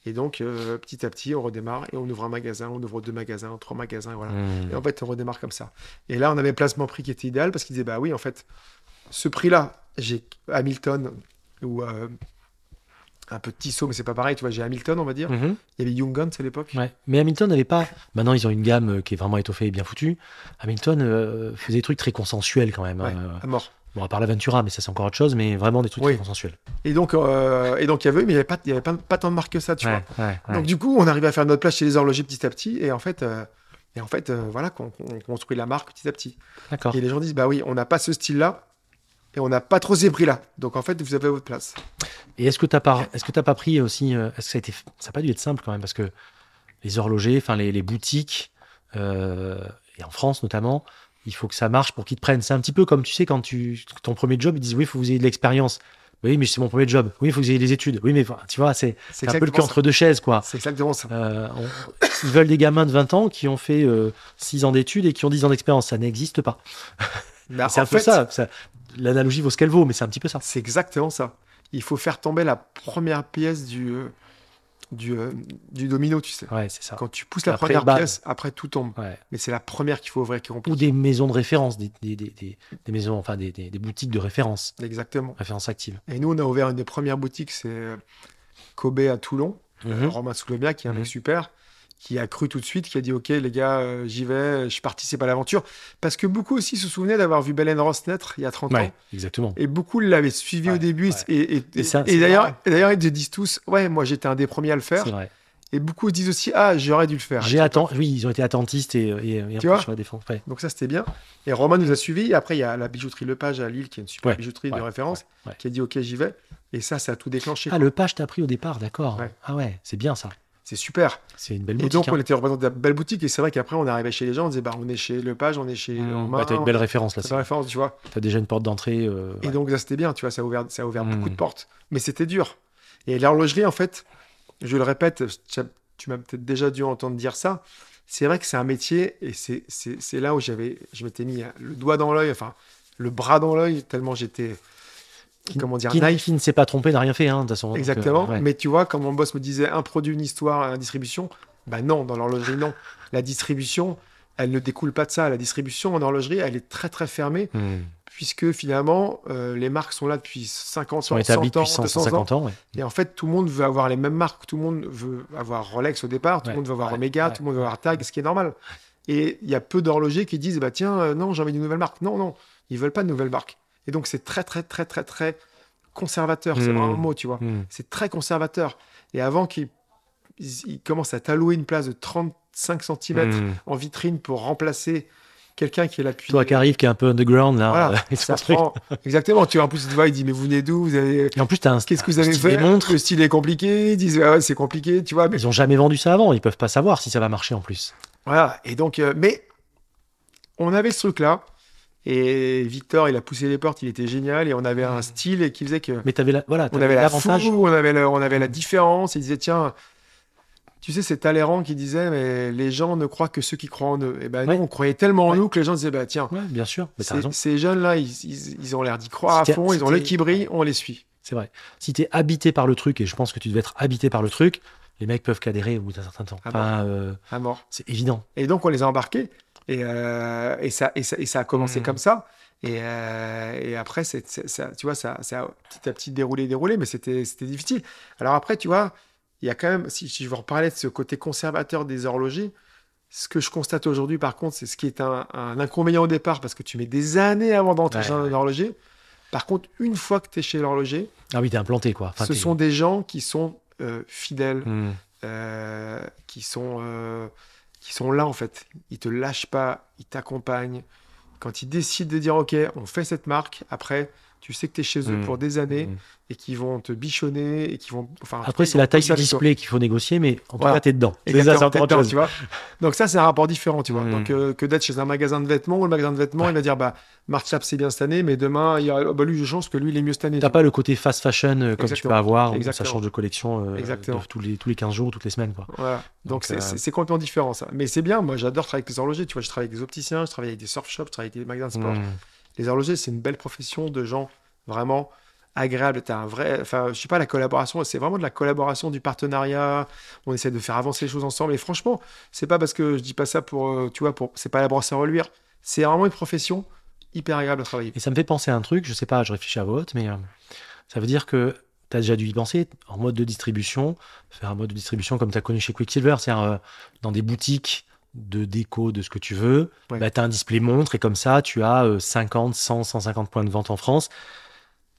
Et donc, euh, petit à petit, on redémarre et on ouvre un magasin, on ouvre deux magasins, trois magasins, voilà. Hmm. Et en fait, on redémarre comme ça. Et là, on avait un placement prix qui était idéal parce qu'il disait Bah oui, en fait, ce prix-là, j'ai Hamilton ou euh, un peu Tissot, mais c'est pas pareil, tu vois, j'ai Hamilton, on va dire. Mhm. Il y avait Young Guns à l'époque. Ouais. Mais Hamilton n'avait pas. Maintenant, ils ont une gamme euh, qui est vraiment étoffée et bien foutue. Hamilton euh, faisait des trucs très consensuels quand même. Ouais, euh, à mort. Bon, à part l'Aventura, mais ça c'est encore autre chose, mais vraiment des trucs Oui. très consensuels. Et donc, euh, et donc il y avait, mais il n'y avait, pas, il y avait pas, pas tant de marques que ça, tu Ouais, vois. ouais, ouais. Donc, du coup, on arrive à faire notre place chez les horlogers petit à petit. Et en fait, euh, et en fait euh, voilà, qu'on construit la marque petit à petit. D'accord. Et les gens disent Bah oui, on n'a pas ce style-là. Et on n'a pas trop ces prix-là. Donc, en fait, vous avez votre place. Et est-ce que t'as pas, est-ce que t'as pas pris aussi, est-ce que ça a été, ça a pas dû être simple quand même parce que les horlogers, enfin les, les boutiques et en France notamment, il faut que ça marche pour qu'ils te prennent. C'est un petit peu comme tu sais quand tu, ton premier job, ils disent oui, il faut que vous ayez de l'expérience. Oui, mais c'est mon premier job. Oui, il faut que vous ayez des études. Oui, mais tu vois, c'est un peu le cul entre deux chaises, quoi. C'est exactement ça. Euh, on- ils veulent des gamins de 20 ans qui ont fait 6 ans d'études et qui ont 10 ans d'expérience. Ça n'existe pas. (laughs) Bah, c'est un peu fait, ça. ça- L'analogie vaut ce qu'elle vaut, mais c'est un petit peu ça. C'est exactement ça. Il faut faire tomber la première pièce du, euh, du, euh, du domino, tu sais. Ouais, c'est ça. Quand tu pousses la Après, première bah- pièce, après tout tombe. Ouais. Mais c'est la première qu'il faut ouvrir qui Ou des maisons de référence, des, des, des, des- des maisons, enfin des, boutiques de référence, Exactement. référence active. Et nous, on a ouvert une des premières boutiques, c'est euh, Kobe à Toulon. Mhm. Romain Soulomia, qui est un Mhm. mec super, qui a cru tout de suite, qui a dit Ok, les gars, euh, j'y vais, je participe à l'aventure. Parce que beaucoup aussi se souvenaient d'avoir vu Belen Ross naître il y a 30 ans. Exactement. Et beaucoup l'avaient suivi Ouais, au début. ouais. Et, et- Et ça, et d'ailleurs, d'ailleurs, ils disent tous Ouais, moi j'étais un des premiers à le faire. C'est vrai. Et beaucoup disent aussi Ah, j'aurais dû le faire. J'ai attendu. Oui, ils ont été attentistes et, et, et Tu vois sur la défense. Ouais. Donc ça, c'était bien. Et Romain nous a suivis. Et après, il y a la bijouterie Lepage à Lille, qui est une super Ouais, bijouterie de référence, qui a dit Ok, j'y vais. Et ça, ça a tout déclenché. Ah, le page t'a pris au départ, d'accord. Ah ouais, c'est bien ça. C'est super. C'est une belle Et boutique. donc, hein. on était représenté à belle boutique. Et c'est vrai qu'après, on arrivait chez les gens, on disait bah, On est chez Lepage, on est chez Mmh. Bah, t'as une belle référence là. C'est la référence, tu vois. T'as déjà une porte d'entrée. euh, Et ouais. donc, ça, c'était bien, tu vois. Ça a ouvert, ça a ouvert Mm. beaucoup de portes. Mais c'était dur. Et l'horlogerie, en fait, je le répète, tu as- tu m'as peut-être déjà dû entendre dire ça. C'est vrai que c'est un métier et c'est c'est- c'est là où j'avais, je m'étais mis le doigt dans l'œil, enfin, le bras dans l'œil, tellement j'étais, comment dire, qui, ne s'est pas trompé n'a rien fait, hein, de toute façon. donc, euh, Exactement. ouais. Mais tu vois, quand mon boss me disait un produit, une histoire, une distribution, bah non, dans l'horlogerie, non. La distribution, elle ne découle pas de ça. La distribution en horlogerie, elle est très très fermée, Mmh. puisque finalement, euh, les marques sont là depuis 50 Ils sont ans, établis 100 ans, depuis 100, 200 ans. 150 ans. ouais. Et en fait, tout le monde veut avoir les mêmes marques. Tout le monde veut avoir Rolex au départ, tout Ouais, le monde veut avoir Omega, tout le monde veut avoir Tag, ce qui est normal. Et il y a peu d'horlogers qui disent bah tiens, euh, non, j'ai envie d'une nouvelle marque. Non, non, ils veulent pas de nouvelle marque. Et donc, c'est très, très, très, très, très conservateur. C'est Mm. vraiment un mot, tu vois. Mmh. C'est très conservateur. Et avant qu'ils ils- ils commencent à t'allouer une place de 35 cm Mmh. en vitrine pour remplacer quelqu'un qui est là depuis. Toi qui arrives, qui est un peu underground là. Voilà, euh, (laughs) ça prend- Exactement. Tu vois, en plus, tu vois, il dit mais vous venez d'où? Vous avez Et en plus, t'as un Qu'est-ce que vous un avez fait des montres. Le style est compliqué. Ils disent ah ouais, c'est compliqué, tu vois. Mais Ils ont jamais vendu ça avant. Ils peuvent pas savoir si ça va marcher en plus. voilà. Et donc, euh, mais on avait ce truc-là. Et Victor, il a poussé les portes. Il était génial. Et on avait un style et qui faisait que Mais t'avais la, voilà, on avait la fou, on avait, le- on avait la différence. Il disait tiens. Tu sais, c'est Talleyrand qui disait, mais les gens ne croient que ceux qui croient en eux. Et ben Ouais. nous, on croyait tellement en Ouais. nous que les gens disaient, bah tiens, Ouais, bien sûr. Mais ces, jeunes-là, ils, ils- ils ont l'air d'y croire à fond, ils ont l'œil qui brille, on les suit. C'est vrai. Si t'es habité par le truc, et je pense que tu devais être habité par le truc, les mecs peuvent qu'adhérer au bout d'un certain temps. Ah Enfin, euh, À mort. c'est évident. Et donc, on les a embarqués. Et, euh, et, ça, et, ça, et ça a commencé Mhm. comme ça. Et, euh, et après, ça, tu vois, ça, ça a petit à petit déroulé, déroulé, mais c'était, difficile. Alors après, tu vois, il y a quand même, si, si je veux reparler de ce côté conservateur des horlogers, ce que je constate aujourd'hui, par contre, c'est ce qui est un, un inconvénient au départ, parce que tu mets des années avant d'entrer Ouais, chez un horloger. Par contre, une fois que tu es chez l'horloger, Ah oui, t'es implanté quoi. Enfin, ce sont des gens qui sont euh, fidèles, euh, qui sont qui sont là en fait. Ils te lâchent pas, ils t'accompagnent. Quand ils décident de dire ok, on fait cette marque, après tu sais que tu es chez eux Mm. pour des années Mm. et qui vont te bichonner et qui vont. Enfin, Après, c'est la taille du display qu'il faut négocier, mais en tout cas, t'es dedans. C'est ça, encore dedans, tu vois. Donc ça, c'est un rapport différent, tu vois. Mm. Donc euh, que d'être chez un magasin de vêtements, où le magasin de vêtements, il va dire, bah, Marc Lab, c'est bien cette année, mais demain, il y a, oh, bah, lui, je pense que lui, il est mieux cette année. T'as tu pas le côté fast fashion euh, comme tu peux avoir, où ça change de collection euh, Exactement. de tous, les, tous les 15 jours, toutes les semaines. Quoi. Voilà. Donc Donc, c'est euh, c'est- c'est complètement différent, ça. Mais c'est bien, moi, j'adore travailler avec les horlogers. Tu vois, je travaille avec des opticiens, je travaille avec des surf shops, je travaille avec des magasins de sport. Les horlogers, c'est une belle profession de gens vraiment agréables. T'as un vrai, enfin, je sais pas, la collaboration, c'est vraiment de la collaboration, du partenariat. On essaie de faire avancer les choses ensemble. Et franchement, c'est pas parce que je dis pas ça pour, euh, tu vois, pour, c'est pas la brosse à reluire. C'est vraiment une profession hyper agréable à travailler. Et ça me fait penser à un truc, je sais pas, je réfléchis à vote, mais euh, ça veut dire que tu as déjà dû y penser en mode de distribution, faire un mode de distribution comme tu as connu chez Quicksilver, c'est-à-dire euh, dans des boutiques de déco, de ce que tu veux, Ouais. bah, tu as un display montre et comme ça, tu as euh, 50, 100, 150 points de vente en France.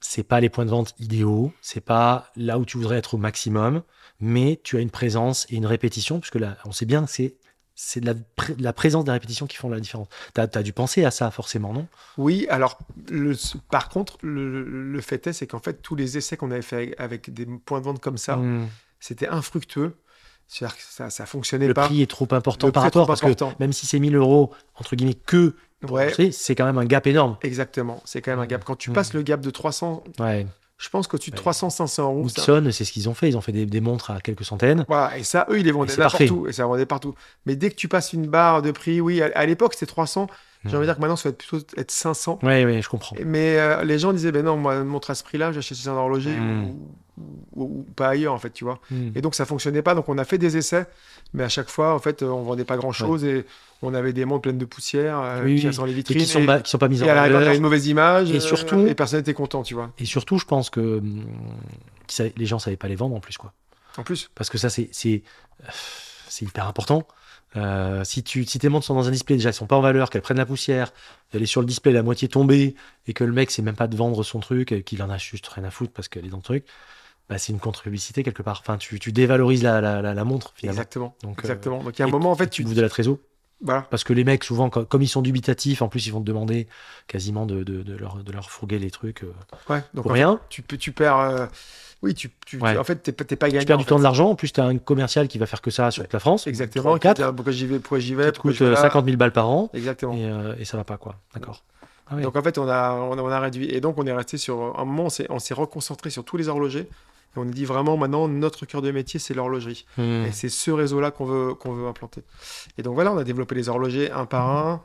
C'est pas les points de vente idéaux, c'est pas là où tu voudrais être au maximum, mais tu as une présence et une répétition, puisque là, on sait bien que c'est c'est la, de la présence des répétitions qui font la différence. Tu as, dû penser à ça forcément, non? Oui, alors, le, par contre, le, le fait est, c'est qu'en fait, tous les essais qu'on avait fait avec des points de vente comme ça, Mm. c'était infructueux. C'est-à-dire que ça, ça fonctionnait le pas. prix est trop important Le par rapport parce important. que même si c'est 1000 euros entre guillemets que Ouais. c'est quand même un gap énorme. Exactement, c'est quand même un gap. Quand tu Mm. passes le gap de 300, Ouais. je pense qu'au-dessus de Ouais. 300-500 euros, ça- c'est ce qu'ils ont fait. Ils ont fait des, des montres à quelques centaines. Voilà, et ça, eux, ils les vendaient où, et ça vendait partout. Mais dès que tu passes une barre de prix, oui, à, à l'époque, c'était 300. J'ai Mm. envie de dire que maintenant, ça va être plutôt être 500. Ouais, ouais, je comprends. Mais euh, les gens disaient, ben non, moi, une montre à ce prix-là, j'achète chez un horloger Mm. ou, ou- ou pas ailleurs, en fait, tu vois. Mm. Et donc, ça fonctionnait pas. Donc, on a fait des essais, mais à chaque fois, en fait, euh, on vendait pas grand-chose et on avait des montres pleines de poussière euh, Oui, qui oui. Et vitrines. qui sont, et- pas- qui sont pas mises en à la valeur. une mauvaise image. Et euh, surtout- et personne n'était content, tu vois. Et surtout, je pense que hum, les gens savaient pas les vendre en plus, quoi. En plus, Parce que ça, c'est c'est c'est hyper important. Euh, si tu si tes montres sont dans un display déjà, elles sont pas en valeur, qu'elles prennent la poussière, elle est sur le display la moitié tombée et que le mec sait même pas de vendre son truc, et qu'il en a juste rien à foutre parce qu'elle est dans le truc, bah, c'est une contre-publicité quelque part. Enfin, tu, tu dévalorises la, la, la, la montre finalement. exactement. Donc, euh, exactement. Donc, il y a un moment, en fait, tu tu. de la trésor. Voilà. Parce que les mecs, souvent, co- comme ils sont dubitatifs, en plus, ils vont te demander quasiment de, de, de leur, de leur fourguer les trucs euh, Ouais. Donc, pour en fait, rien. tu, tu perds. euh, Oui, tu, tu- Ouais. en fait, t'es pas- t'es pas gagnant. Tu perds du temps de l'argent. En plus, tu as un commercial qui va faire que ça sur toute la France. Exactement. Trois, qui quatre, te dit, Pourquoi j'y vais Pourquoi j'y vais qui coûte je vais euh, là 50 000 balles par an. Exactement. Et, euh, et ça va pas, quoi. D'accord. Ah ouais. Donc en fait, on a, on a, on a réduit. Et donc, on est resté sur. Un moment, on s'est- on s'est reconcentré sur tous les horlogers. Et on a dit vraiment, maintenant, notre cœur de métier, c'est l'horlogerie. Hmm. Et c'est ce réseau-là qu'on veut, qu'on veut implanter. Et donc voilà, on a développé les horlogers un par un.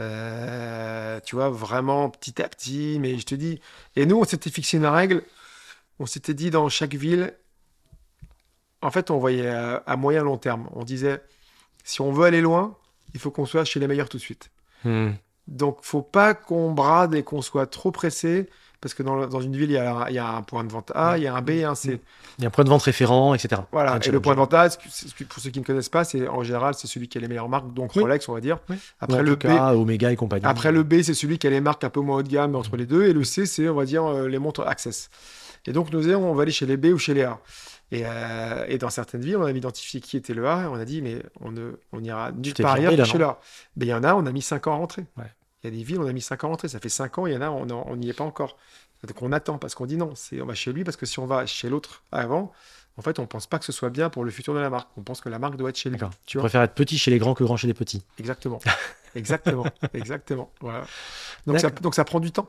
Euh, tu vois, vraiment petit à petit. Mais je te dis. Et nous, on s'était fixé une règle. On s'était dit dans chaque ville. En fait, on voyait à, à moyen long terme. On disait, si on veut aller loin, il faut qu'on soit chez les meilleurs tout de suite. Hmm. Donc, faut pas qu'on brade et qu'on soit trop pressé, parce que dans, dans une ville, il y, a, il y a un point de vente A, il y a un B et un C. Il y a un point de vente référent, etc. Voilà. Et le point de vente A, pour ceux qui ne connaissent pas, c'est en général, c'est celui qui a les meilleures marques, donc Oui. Rolex, on va dire. Oui. Après, le B, Omega et compagnie. après le B, c'est celui qui a les marques un peu moins haut de gamme, entre les deux. Et le C, c'est, on va dire, euh, les montres Access. Et donc, nous on va aller chez les B ou chez les A. Et, euh, et dans certaines villes, on a identifié qui était le A, et on a dit, mais on, ne, on ira nulle part ailleurs là, que chez le A. Mais il y en a, on a mis 5 ans à rentrer. Ouais. Il y a des villes, on a mis 5 ans à rentrer. Ça fait 5 ans, il y en a, on n'y est pas encore. Donc on attend, parce qu'on dit non, c'est, on va chez lui, parce que si on va chez l'autre avant, en fait, on pense pas que ce soit bien pour le futur de la marque. On pense que la marque doit être chez lui. Tu préfères être petit chez les grands que grand chez les petits. Exactement. Exactement. (laughs) Exactement. Voilà. Donc ça, D'accord. donc ça prend du temps.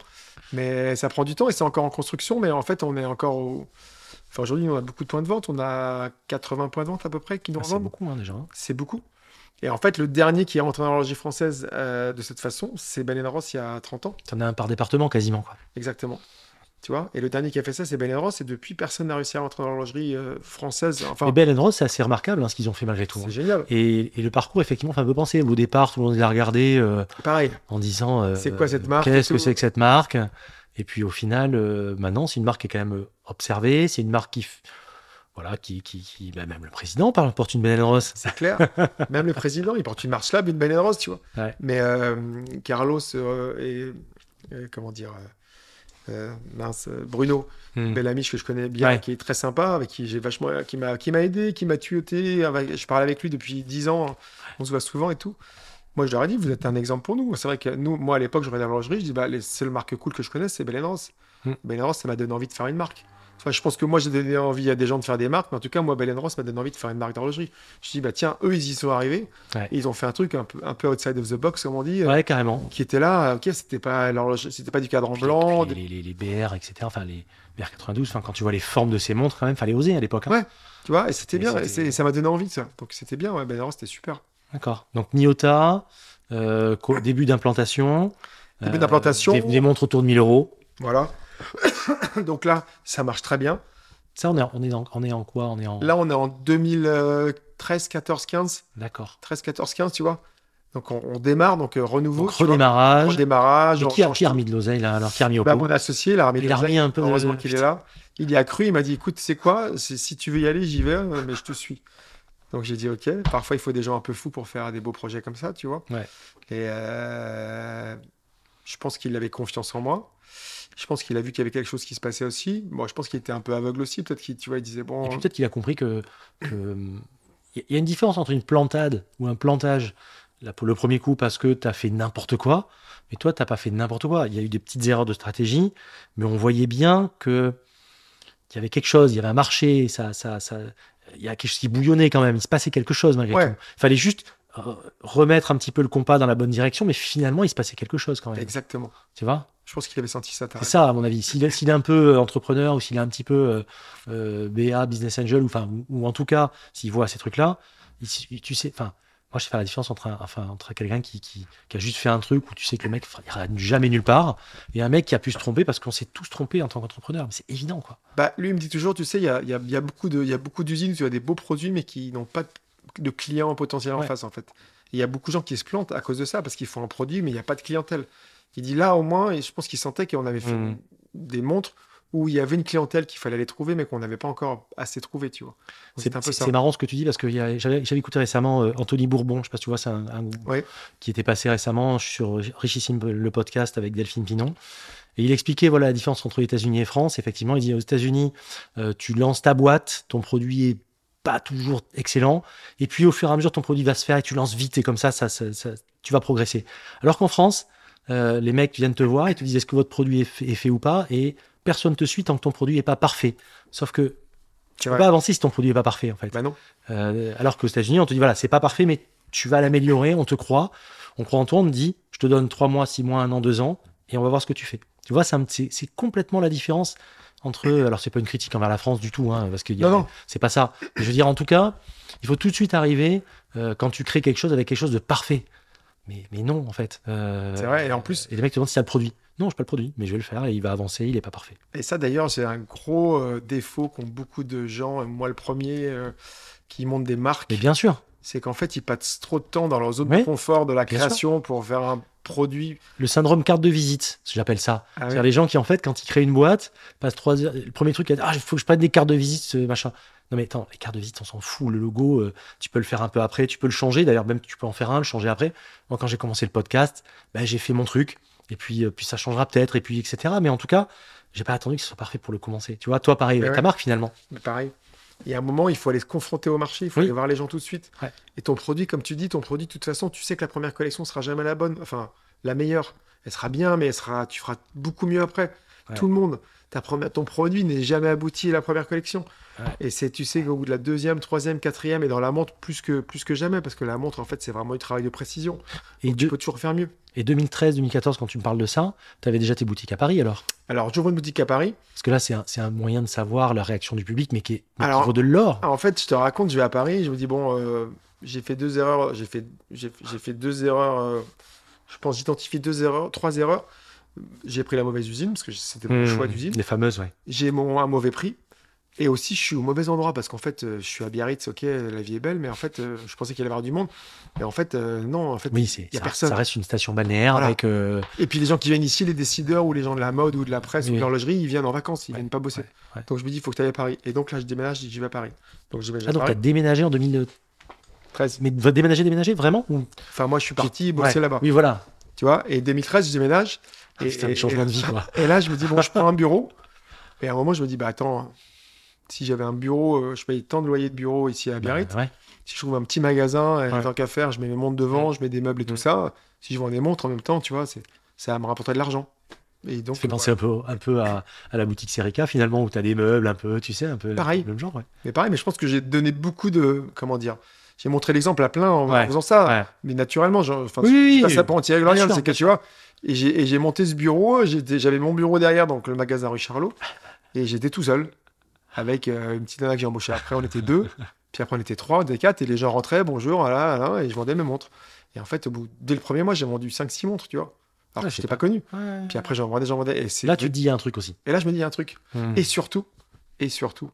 Mais ça prend du temps et c'est encore en construction. Mais en fait, on est encore au. Enfin, aujourd'hui, on a beaucoup de points de vente. On a 80 points de vente à peu près qui nous Ah, c'est beaucoup hein, déjà. hein. C'est beaucoup. Et en fait, le dernier qui est rentré dans l'horlogerie française euh, de cette façon, c'est Ben Ross il y a 30 ans. T'en as un par département quasiment. Quoi. Exactement. Tu vois? Et le dernier qui a fait ça, c'est Ben Ross. Et depuis, personne n'a réussi à rentrer dans l'horlogerie euh, française. Enfin, Et Bell Rose, c'est assez remarquable hein, ce qu'ils ont fait malgré tout. c'est hein. génial. Et, et le parcours, effectivement, fait un peu penser. Au départ, tout le monde l'a regardé euh, Pareil. en disant euh, C'est quoi cette marque Qu'est-ce que c'est que cette marque? Et puis au final, maintenant, c'est une marque qui est quand même observée. C'est une marque qui, voilà, qui, qui, qui- bah, même le président parle, porte une Bell Rose. C'est clair. (laughs) Même le président, il porte une marche lab, une Ben Rose, tu vois. Ouais. Mais euh, Carlos euh, et, et comment dire, euh, euh, mince, euh, Bruno, Hmm. bel ami que je connais bien, Ouais. qui est très sympa, avec qui j'ai vachement, qui m'a, qui m'a aidé, qui m'a tuyauté. Je parle avec lui depuis 10 ans, on se voit souvent et tout. Moi, je leur ai dit, vous êtes un exemple pour nous. C'est vrai que nous, moi, à l'époque, je regardais l'horlogerie, je dis, bah, les seules marques cool que je connais, c'est Bell Ross. Hmm. Ross, ça m'a donné envie de faire une marque. Enfin, je pense que moi, j'ai donné envie à des gens de faire des marques, mais en tout cas, moi, Bell Ross m'a donné envie de faire une marque d'horlogerie. Je dis, bah, tiens, eux, ils y sont arrivés. Ouais. Et ils ont fait un truc un peu, un peu outside of the box, comme on dit, euh, Ouais, carrément. qui était là. Ok, c'était pas, c'était pas du cadran Puis blanc. les, les, les, les BR, etc. Enfin, les BR 92. Enfin, quand tu vois les formes de ces montres, quand même, fallait oser à l'époque. hein. Ouais. Tu vois, et c'était bien. Et ça m'a donné envie, ça. Donc, c'était bien. Ouais, Bell Ross, c'était super. D'accord. Donc Niota, euh, début d'implantation. Début euh, d'implantation. Des, des montres autour de 1000 euros. Voilà. (coughs) Donc là, ça marche très bien. Ça, on est, en- on est, en, on est en quoi? On est en. Là, on est en 2013, 14, 15. D'accord. 13, 14, 15, tu vois. Donc, on, on démarre, donc euh, renouveau. Donc, redémarrage. Redémarrage. Mais qui, a, qui a remis de l'oseille là Alors, qui a remis au Bah, Mon associé, il a remis de Il a l'oseille. remis un peu de- Heureusement qu'il est là. Il y a cru, il m'a dit écoute, c'est quoi? Si tu veux y aller, j'y vais, euh, mais je te suis. Donc j'ai dit ok. Parfois, il faut des gens un peu fous pour faire des beaux projets comme ça, tu vois. Ouais. Et euh, je pense qu'il avait confiance en moi. Je pense qu'il a vu qu'il y avait quelque chose qui se passait aussi. Bon, je pense qu'il était un peu aveugle aussi. Peut-être qu'il, tu vois, il disait bon. Et puis peut-être qu'il a compris que. que, Il y a une différence entre une plantade ou un plantage, là, pour le premier coup, parce que tu as fait n'importe quoi, mais toi, tu pas fait n'importe quoi. Il y a eu des petites erreurs de stratégie, mais on voyait bien que qu'il y avait quelque chose, il y avait un marché, ça, ça, ça, il y a quelque chose qui bouillonnait quand même, il se passait quelque chose malgré Ouais. tout. Il fallait juste euh, remettre un petit peu le compas dans la bonne direction, mais finalement, il se passait quelque chose quand même. Exactement. Tu vois? Je pense qu'il avait senti ça. c'est ça, à mon avis. S'il est, un peu euh, entrepreneur ou s'il est un petit peu euh, euh, BA, business angel, ou, enfin, ou, ou en tout cas, s'il voit ces trucs-là, tu sais, enfin, moi, je fais la différence entre, un- enfin, entre quelqu'un qui, qui, qui a juste fait un truc où tu sais que le mec il ira jamais nulle part et un mec qui a pu se tromper parce qu'on s'est tous trompés en tant qu'entrepreneur. C'est évident, quoi. Bah, lui, il me dit toujours, tu sais, il y a, y a- y a beaucoup de- il y a beaucoup d'usines où tu as des beaux produits, mais qui n'ont pas de- clients potentiels en Ouais. face, en fait. Il y a beaucoup de gens qui se plantent à cause de ça, parce qu'ils font un produit, mais il n'y a pas de clientèle. Il dit là, au moins, et je pense qu'il sentait qu'on avait fait Mhm. des montres où il y avait une clientèle qu'il fallait aller trouver, mais qu'on n'avait pas encore assez trouvé, tu vois. C'est C'est un peu c'est- ça. c'est marrant ce que tu dis parce que j'avais écouté récemment euh, Anthony Bourbon, je sais pas si tu vois, c'est un, un- Ouais. qui était passé récemment sur Richissime le podcast avec Delphine Pinon. Et il expliquait voilà la différence entre les États-Unis et France. Effectivement, il dit aux États-Unis, euh, tu lances ta boîte, ton produit est pas toujours excellent, et puis au fur et à mesure ton produit va se faire et tu lances vite et comme ça, ça, ça- ça- tu vas progresser. Alors qu'en France, euh, les mecs viennent te voir et te disent est-ce que votre produit est fait, est fait ou pas, et personne te suit tant que ton produit est pas parfait. Sauf que tu peux pas avancer si ton produit est pas parfait en fait. Bah non. Euh, alors qu'aux États-Unis, on te dit voilà, c'est pas parfait, mais tu vas l'améliorer, on te croit, on croit en toi, on te dit je te donne trois mois, six mois, un an, deux ans, et on va voir ce que tu fais. Tu vois, c'est complètement la différence entre. Alors, c'est pas une critique envers la France du tout, hein, parce que c'est pas ça. Mais je veux dire, en tout cas, il faut tout de suite arriver euh, quand tu crées quelque chose avec quelque chose de parfait. Mais, mais non, en fait. Euh, C'est vrai, et en plus- Et les mecs te demandent si as le produit. Non, je n'ai pas le produit, mais je vais le faire et il va avancer, il est pas parfait. Et ça, d'ailleurs, c'est un gros euh, défaut qu'ont beaucoup de gens, et moi le premier, euh, qui montent des marques. Mais bien sûr, c'est qu'en fait, ils passent trop de temps dans leur zone Oui, de confort de la création pour faire un produit. le syndrome carte de visite, j'appelle ça. Ah C'est-à-dire oui. les gens qui, en fait, quand ils créent une boîte, passent trois heures. Le premier truc, ah, il faut que je prenne des cartes de visite, ce machin. Non, mais attends, les cartes de visite, on s'en fout. Le logo, euh, tu peux le faire un peu après, tu peux le changer. D'ailleurs, même tu peux en faire un, le changer après. Moi, quand j'ai commencé le podcast, bah, j'ai fait mon truc. Et puis, euh, puis ça changera peut-être, et puis etc. Mais en tout cas, j'ai pas attendu que ce soit parfait pour le commencer. Tu vois, toi, pareil, Mais avec ta marque, finalement. Mais pareil. Il y a un moment, il faut aller se confronter au marché, il faut Oui. aller voir les gens tout de suite. Ouais. Et ton produit, comme tu dis, ton produit, de toute façon, tu sais que la première collection sera jamais la bonne, enfin, la meilleure. Elle sera bien, mais elle sera, tu feras beaucoup mieux après. Ouais. Tout le monde. Ta première, ton produit n'est jamais abouti à la première collection. Ouais. Et c'est, tu sais qu'au bout de la deuxième, troisième, quatrième, et dans la montre, plus que, plus que jamais, parce que la montre, en fait, c'est vraiment du travail de précision. Et, Tu de- peux toujours faire mieux. et 2013, 2014, quand tu me parles de ça, tu avais déjà tes boutiques à Paris alors? Alors, j'ouvre une boutique à Paris. Parce que là, c'est un, c'est un moyen de savoir la réaction du public, mais qui, est, mais qui Alors- vaut de l'or. En fait, je te raconte, je vais à Paris, je me dis, bon, euh, j'ai fait deux erreurs, j'ai fait, j'ai, fait deux erreurs, euh, je pense, j'identifié deux erreurs, trois erreurs. J'ai pris la mauvaise usine, parce que c'était mon Mmh, choix d'usine. Les fameuses, ouais. J'ai mon, un mauvais prix. Et aussi, je suis au mauvais endroit, parce qu'en fait, euh, je suis à Biarritz, ok, la vie est belle, mais en fait, euh, je pensais qu'il allait y avoir du monde. Et en fait, euh, non, en fait. Oui, c'est, y a ça, personne. ça reste une station balnéaire Voilà. avec. euh, Et puis les gens qui viennent ici, les décideurs ou les gens de la mode ou de la presse ou Oui. de l'horlogerie, ils viennent en vacances, ils Ouais, viennent pas bosser. ouais, ouais. Donc je me dis, il faut que tu ailles à Paris. Et donc là, je déménage, je dis, je vais à Paris. Donc je Ah, donc tu as déménagé en 2013. 13. Mais déménager, déménager, vraiment Ou- Enfin, moi, je suis parti bosser là-bas. Oui, voilà. Tu vois, et 2013, je déménage. Ah, Et, putain, et- le changement et- de vie, quoi. (laughs) et là, je me dis, bon, je prends un bureau. (laughs) Et à un moment, je me dis, bah attends, si j'avais un bureau, euh, je paye tant de loyer de bureau ici à Biarritz. Bah, ouais. Si je trouve un petit magasin, euh, Ouais. tant qu'à faire, je mets mes montres devant, je mets des meubles et tout ça. Si je vends des montres en même temps, tu vois, ça me rapporterait de l'argent. Et donc, Ça fait penser un peu, un peu à, à la boutique Serica finalement où tu as des meubles un peu, tu sais, un peu Pareil. le même genre. Ouais. Mais pareil, mais je pense que j'ai donné beaucoup de. Comment dire J'ai montré l'exemple à plein en, faisant ça. Ouais. Mais naturellement, genre, Oui, oui, dis pas oui. ça pour sûr, c'est que tu vois. Et j'ai, monté ce bureau, j'avais mon bureau derrière, donc le magasin rue Charlot, et j'étais tout seul, avec euh, une petite nana que j'ai embauchée. Après, on était deux, puis après, on était trois, on était quatre, et les gens rentraient, bonjour, voilà, voilà, et je vendais mes montres. Et en fait, au bout, dès le premier mois, j'ai vendu 5-6 montres, tu vois. Alors que c'est j'étais pas connu. Ouais. Puis après, j'en vendais, j'en vendais. Et, c'est... Là, tu te dis il y a un truc aussi. et là, je me dis un truc. Hmm. Et surtout, et surtout,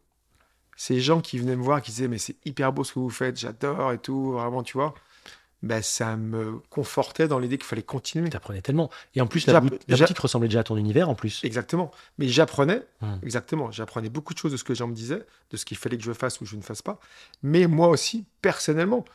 ces gens qui venaient me voir, qui disaient mais c'est hyper beau ce que vous faites, j'adore et tout, vraiment, tu vois, ben ça me confortait dans l'idée qu'il fallait continuer. Tu apprenais tellement. Et en plus, la, la boutique ressemblait déjà à ton univers en plus. Exactement. Mais j'apprenais, Hmm. exactement, j'apprenais beaucoup de choses de ce que les gens me disaient, de ce qu'il fallait que je fasse ou je ne fasse pas. Mais moi aussi, personnellement,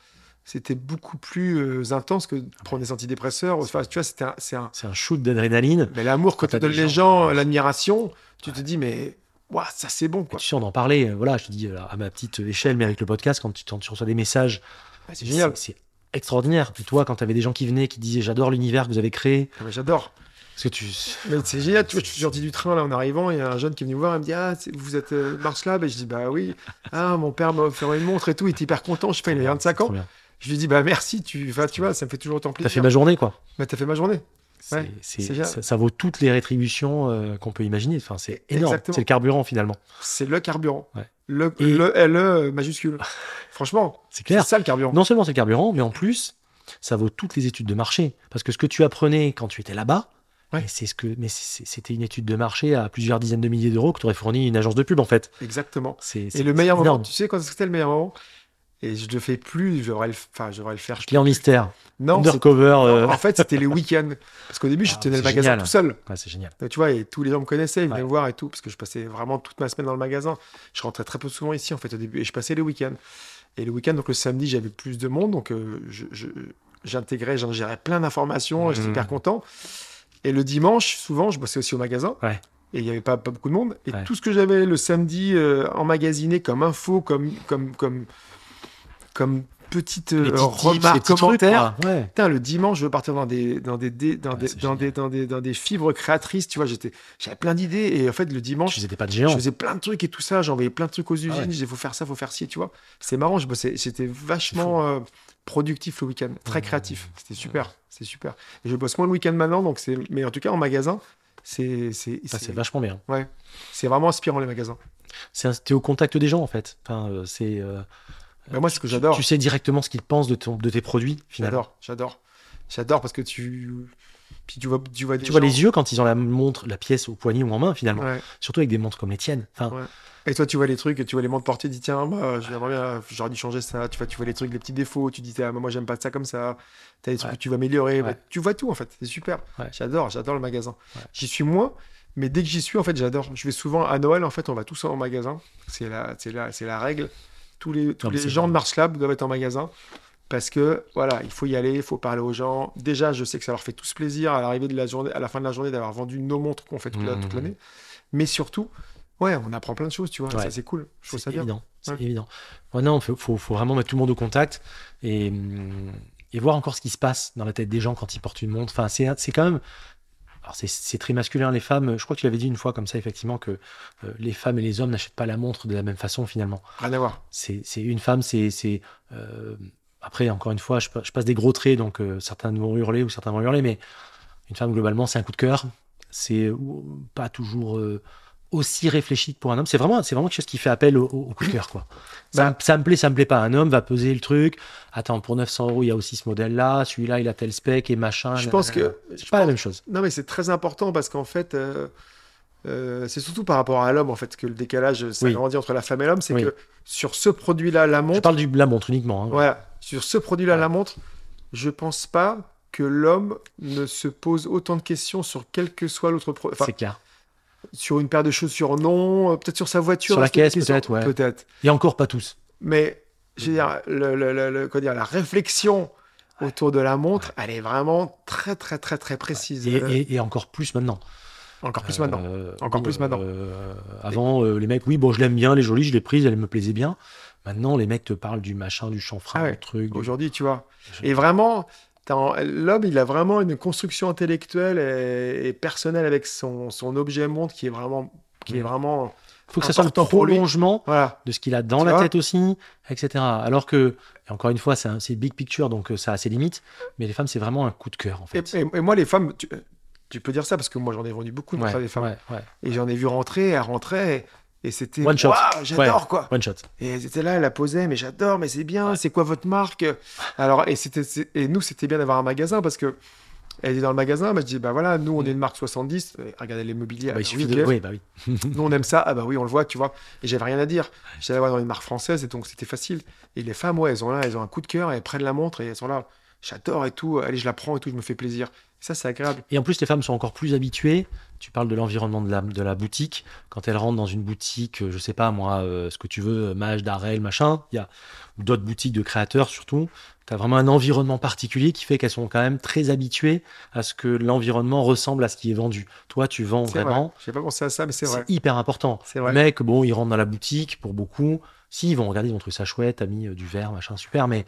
c'était beaucoup plus euh, intense que de prendre des antidépresseurs. Enfin, tu vois, c'était un- c'est un. Un shoot d'adrénaline. Mais l'amour, quand Quand tu t'as donnes des les gens- l'admiration, tu te dis, mais, ouah, ça c'est bon, Et quoi. tu sais, on en parlait, euh, voilà, je te dis euh, à ma petite échelle, mais avec le podcast, quand tu, quand tu reçois des messages, Ah, c'est génial. C'est extraordinaire. Et toi, quand tu avais des gens qui venaient, qui disaient J'adore l'univers que vous avez créé, Ah, J'adore. parce que tu. Mais c'est génial, tu vois, je suis sorti du train là en arrivant, il y a un jeune qui est venu me voir, il me dit Ah, vous êtes euh, Mars Lab Et je dis Bah oui. Ah, mon père m'a offert une montre et tout, il était hyper content. Je fais, il a 25 Trop ans. Je lui dis Bah merci, tu, enfin, tu vois, ça me fait toujours autant T'as plaisir. fait ma journée, quoi. Bah, t'as fait ma journée. C'est- c'est- c'est ça, ça vaut toutes les rétributions euh, qu'on peut imaginer. Enfin, c'est énorme. C'est le carburant finalement. C'est le carburant. Ouais. Le, Et- le LE majuscule. (laughs) Franchement, C'est c'est clair. ça le carburant. Non seulement c'est le carburant, mais en plus, ça vaut toutes les études de marché. Parce que ce que tu apprenais quand tu étais là-bas, Ouais. c'est ce que, mais c'est- c'était une étude de marché à plusieurs dizaines de milliers d'euros que tu aurais fourni une agence de pub en fait. Exactement. C'est, Et c'est- le meilleur c'est moment, tu sais quand c'était le meilleur moment? Et je le fais plus, je devrais le, enfin, je devrais le faire. Client mystère, Non, undercover. euh, en fait, c'était les (laughs) week-ends. Parce qu'au début, je Ah, tenais le magasin génial. tout seul. ouais, c'est génial. Donc, tu vois, et tous les gens me connaissaient, ils venaient Ouais. me voir et tout, parce que je passais vraiment toute ma semaine dans le magasin. Je rentrais très peu souvent ici, en fait, au début, et je passais les week-ends. Et le week-end, donc le samedi, j'avais plus de monde, donc euh, je- je- j'intégrais, gérais plein d'informations, j'étais Mhm. hyper content. Et le dimanche, souvent, je bossais aussi au magasin. Ouais. Et il n'y avait pas, pas beaucoup de monde. Et Ouais. tout ce que j'avais le samedi euh, emmagasiné comme info, comme, comme, comme, comme petite euh, remarque, commentaire. Ouais. Putain, le dimanche, je veux partir dans des, dans des, des- dans Ouais, des, dans des, dans des, dans des fibres créatrices, tu vois. J'étais, j'avais plein d'idées et en fait, le dimanche, des pas de je géant. faisais plein de trucs et tout ça. J'envoyais plein de trucs aux usines. Ah ouais. Je disais, faut faire ça, faut faire ci, tu vois. C'est marrant. Je bossais, j'étais vachement euh, productif le week-end, très Mmh. créatif. C'était super, c'est super. Et je bosse moins le week-end maintenant, donc c'est, mais en tout cas en magasin, c'est, c'est, c'est, vachement bien. ouais, c'est vraiment inspirant les magasins. C'est t'es au contact des gens en fait. Enfin, euh, c'est. euh, Bah, moi, c'est ce que tu- j'adore. Tu sais directement ce qu'ils pensent de, ton, de tes produits finalement. J'adore, j'adore, j'adore parce que tu, puis tu vois, tu vois, des Tu vois gens- les yeux quand ils ont la montre, la pièce au poignet ou en main finalement. Ouais. Surtout avec des montres comme les tiennes. Enfin, Ouais. Et toi, tu vois les trucs, tu vois les montres portées, tu dis tiens, moi, j'aimerais bien, j'aurais dû changer ça. Tu vois, tu vois les trucs, les petits défauts, tu dis ah, moi, j'aime pas ça comme ça. T'as des trucs Ouais. que tu vas améliorer. Bah, tu vois tout en fait, c'est super. J'adore, j'adore le magasin. J'y suis moins, mais dès que j'y suis, en fait, j'adore. Je vais souvent à Noël, en fait, on va tous en magasin. C'est la, c'est la, c'est la règle. Tous les, tous Non, mais les c'est gens vrai. de Mars Lab doivent être en magasin. Parce que voilà, il faut y aller, il faut parler aux gens. Déjà, je sais que ça leur fait tous plaisir à l'arrivée de la journée, à la fin de la journée, d'avoir vendu nos montres qu'on fait toute Mhm. l'année. Mais surtout, ouais, on apprend plein de choses, tu vois. Ouais. Ça, c'est cool. Je trouve c'est ça bien. évident. C'est Ouais. évident. Ouais, non, faut, faut, faut vraiment mettre tout le monde au contact et, et voir encore ce qui se passe dans la tête des gens quand ils portent une montre. Enfin, c'est c'est quand même. Alors, c'est- très masculin, les femmes. Je crois que tu l'avais dit une fois comme ça, effectivement, que euh, les femmes et les hommes n'achètent pas la montre de la même façon, finalement. Rien à voir. C'est une femme, c'est. c'est, euh, Après, encore une fois, je, pa- je passe des gros traits, donc euh, certains vont hurler ou certains vont hurler, mais une femme, globalement, c'est un coup de cœur. C'est pas toujours euh, aussi réfléchi que pour un homme. C'est vraiment, c'est vraiment quelque chose qui fait appel au, au coup de cœur, quoi. Ça, Bah. me- ça me plaît, ça me plaît pas. Un homme va peser le truc. Attends, pour 900 euros, il y a aussi ce modèle-là. Celui-là, il a tel spec et machin. Je pense que. C'est je pas la même chose. Non, mais c'est très important parce qu'en fait, euh, euh, c'est surtout par rapport à l'homme, en fait, que le décalage ça Oui. grandit entre la femme et l'homme. C'est Oui. que sur ce produit-là, la Je montre, parle du, de la montre uniquement. hein. voilà, sur ce produit-là, Ouais. la montre, je pense pas que l'homme ne se pose autant de questions sur quel que soit l'autre produit. Enfin, c'est clair. Sur une paire de chaussures, non. euh, Peut-être sur sa voiture. Sur la caisse, peut-être, ouais. Peut-être. Et encore pas tous. Mais, je veux dire, le, le- le- le- comment dire, la réflexion autour de la montre, elle est vraiment très, très, très, très précise. Et, Euh, et- et encore plus maintenant. Encore plus maintenant. Euh, Encore plus maintenant. euh, avant, les mecs, oui, bon, je l'aime bien, elle est jolie, je l'ai prise, elle me plaisait bien. Maintenant, les mecs te parlent du machin, du chanfrein, Ah ouais. du truc. Aujourd'hui, tu vois. Je- Et vraiment, l'homme, il a vraiment une construction intellectuelle et, et personnelle avec son, son objet montre qui est vraiment, qui est Mm. vraiment, faut que ça soit le prolongement voilà. de ce qu'il a dans Tu la tête aussi, etc. Alors que, et encore une fois, c'est big picture, donc euh, ça a ses limites, mais les femmes, c'est vraiment un coup de cœur, en fait. et- et moi, les femmes, tu, tu peux dire ça parce que moi, j'en ai vendu beaucoup de Ouais, femmes. ouais, ouais. Et j'en ai vu rentrer, elle rentrait. Et c'était One shot. J'adore quoi. One shot. Et elles étaient là, elle la posait, mais j'adore, mais c'est bien, c'est quoi votre marque? Alors, et, c'était, et nous, c'était bien d'avoir un magasin parce que elle est dans le magasin, bah, je dis, bah voilà, nous, on est une marque 70, et regardez les mobiliers. Bah, ah, il bah suffit oui, de. Oui, bah oui. (laughs) Nous, on aime ça, ah bah oui, on le voit, tu vois. Et j'avais rien à dire. J'allais voir dans une marque française, et donc c'était facile. Et les femmes, ouais, elles ont là, elles ont un coup de cœur, elles prennent la montre, et elles sont là, j'adore et tout, allez, je la prends et tout, je me fais plaisir. Ça, c'est agréable. Et en plus, les femmes sont encore plus habituées. Tu parles de l'environnement de la, de la boutique. Quand elles rentrent dans une boutique, euh, je sais pas moi, euh, ce que tu veux, euh, Mage, Darel, machin, il y a d'autres boutiques de créateurs surtout. Tu as vraiment un environnement particulier qui fait qu'elles sont quand même très habituées à ce que l'environnement ressemble à ce qui est vendu. Toi, tu vends C'est vrai. vraiment. J'ai pas pensé à ça, mais c'est vrai. C'est hyper important. C'est vrai. Mecs, bon, ils rentrent dans la boutique pour beaucoup. Si, ils vont regarder, ils vont trouver ça chouette, t'as mis du verre, machin, super, mais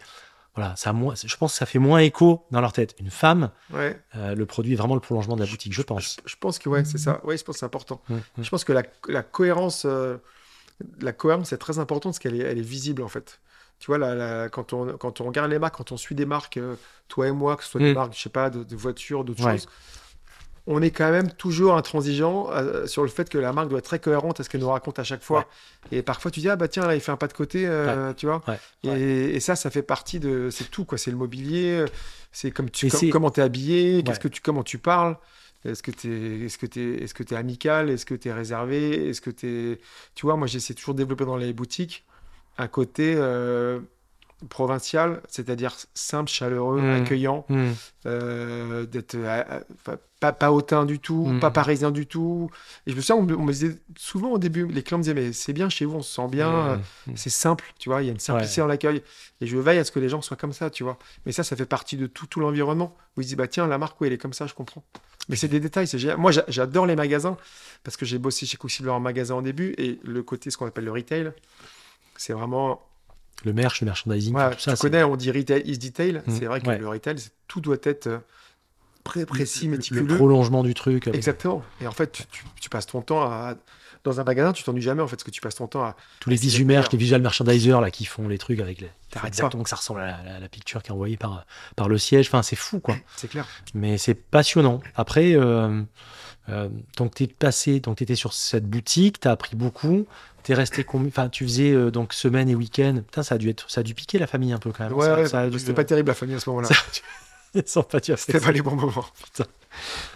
voilà, ça moins, je pense que ça fait moins écho dans leur tête. Une femme, Ouais. euh, le produit est vraiment le prolongement de la boutique, je pense. Je, je pense que ouais, c'est ça. Ouais, je pense que c'est important. Je pense que la, la cohérence, euh, la cohérence est très importante parce qu'elle est, elle est visible en fait. Tu vois, la- la- quand, on, quand on regarde les marques, quand on suit des marques, euh, toi et moi, que ce soit des Mm. marques, je sais pas, de, de voitures, d'autres Ouais. choses, on est quand même toujours intransigeant euh, sur le fait que la marque doit être très cohérente à ce qu'elle nous raconte à chaque fois. Et parfois, tu dis, ah bah tiens, là, il fait un pas de côté, euh, tu vois. Ouais. Et, et ça, ça fait partie de. C'est tout, quoi. C'est le mobilier, c'est comme tu, com- comment tu es habillé, qu'est-ce que tu, comment tu parles. Est-ce que tu es, est-ce que t'es- est-ce que t'es amical Est-ce que tu es réservé Est-ce que tu es. Tu vois, moi, j'essaie toujours de développer dans les boutiques un côté euh, provincial, c'est-à-dire simple, chaleureux, Mm. accueillant, Hmm. euh, d'être euh, pas, pas hautain du tout, Mm. pas parisien du tout. Et je me souviens, on me, on me disait souvent au début, les clients me disaient, mais c'est bien chez vous, on se sent bien, euh, Hmm. c'est simple, tu vois, il y a une simplicité dans l'accueil. Et je veille à ce que les gens soient comme ça, tu vois. Mais ça, ça fait partie de tout, tout l'environnement. Se disent, bah tiens, la marque, oui, elle est comme ça, je comprends. Mais c'est des détails, c'est. Moi, j'a- j'adore les magasins parce que j'ai bossé chez Quicksilver en magasin au début et le côté, ce qu'on appelle le retail, c'est vraiment. Le merch, le merchandising, Voilà, tout ça. tu connais, on dit retail is detail. Mm, C'est vrai que ouais. le retail, tout doit être euh, très précis, le- méticuleux. Le prolongement du truc. avec Exactement. Et en fait, tu, tu- tu passes ton temps à. Dans un magasin, tu t'ennuies jamais en fait, parce que tu passes ton temps à. Tous les clair. les visual merchandisers là, qui font les trucs avec les. Exactement que ça ressemble à la, la- la picture qui est envoyée par, par le siège. Enfin, c'est fou quoi. C'est clair. Mais c'est passionnant. Après, euh, euh, donc t'es passé, donc t'étais sur cette boutique, t'as appris beaucoup. T'es resté combien Enfin, tu faisais euh, donc semaine et week-end. Putain, ça a dû être, ça a dû piquer la famille un peu quand même. Ouais, ça, ouais, a dû- c'était pas terrible la famille à ce moment-là. ça (laughs) pas C'était pas les bons moments. Putain.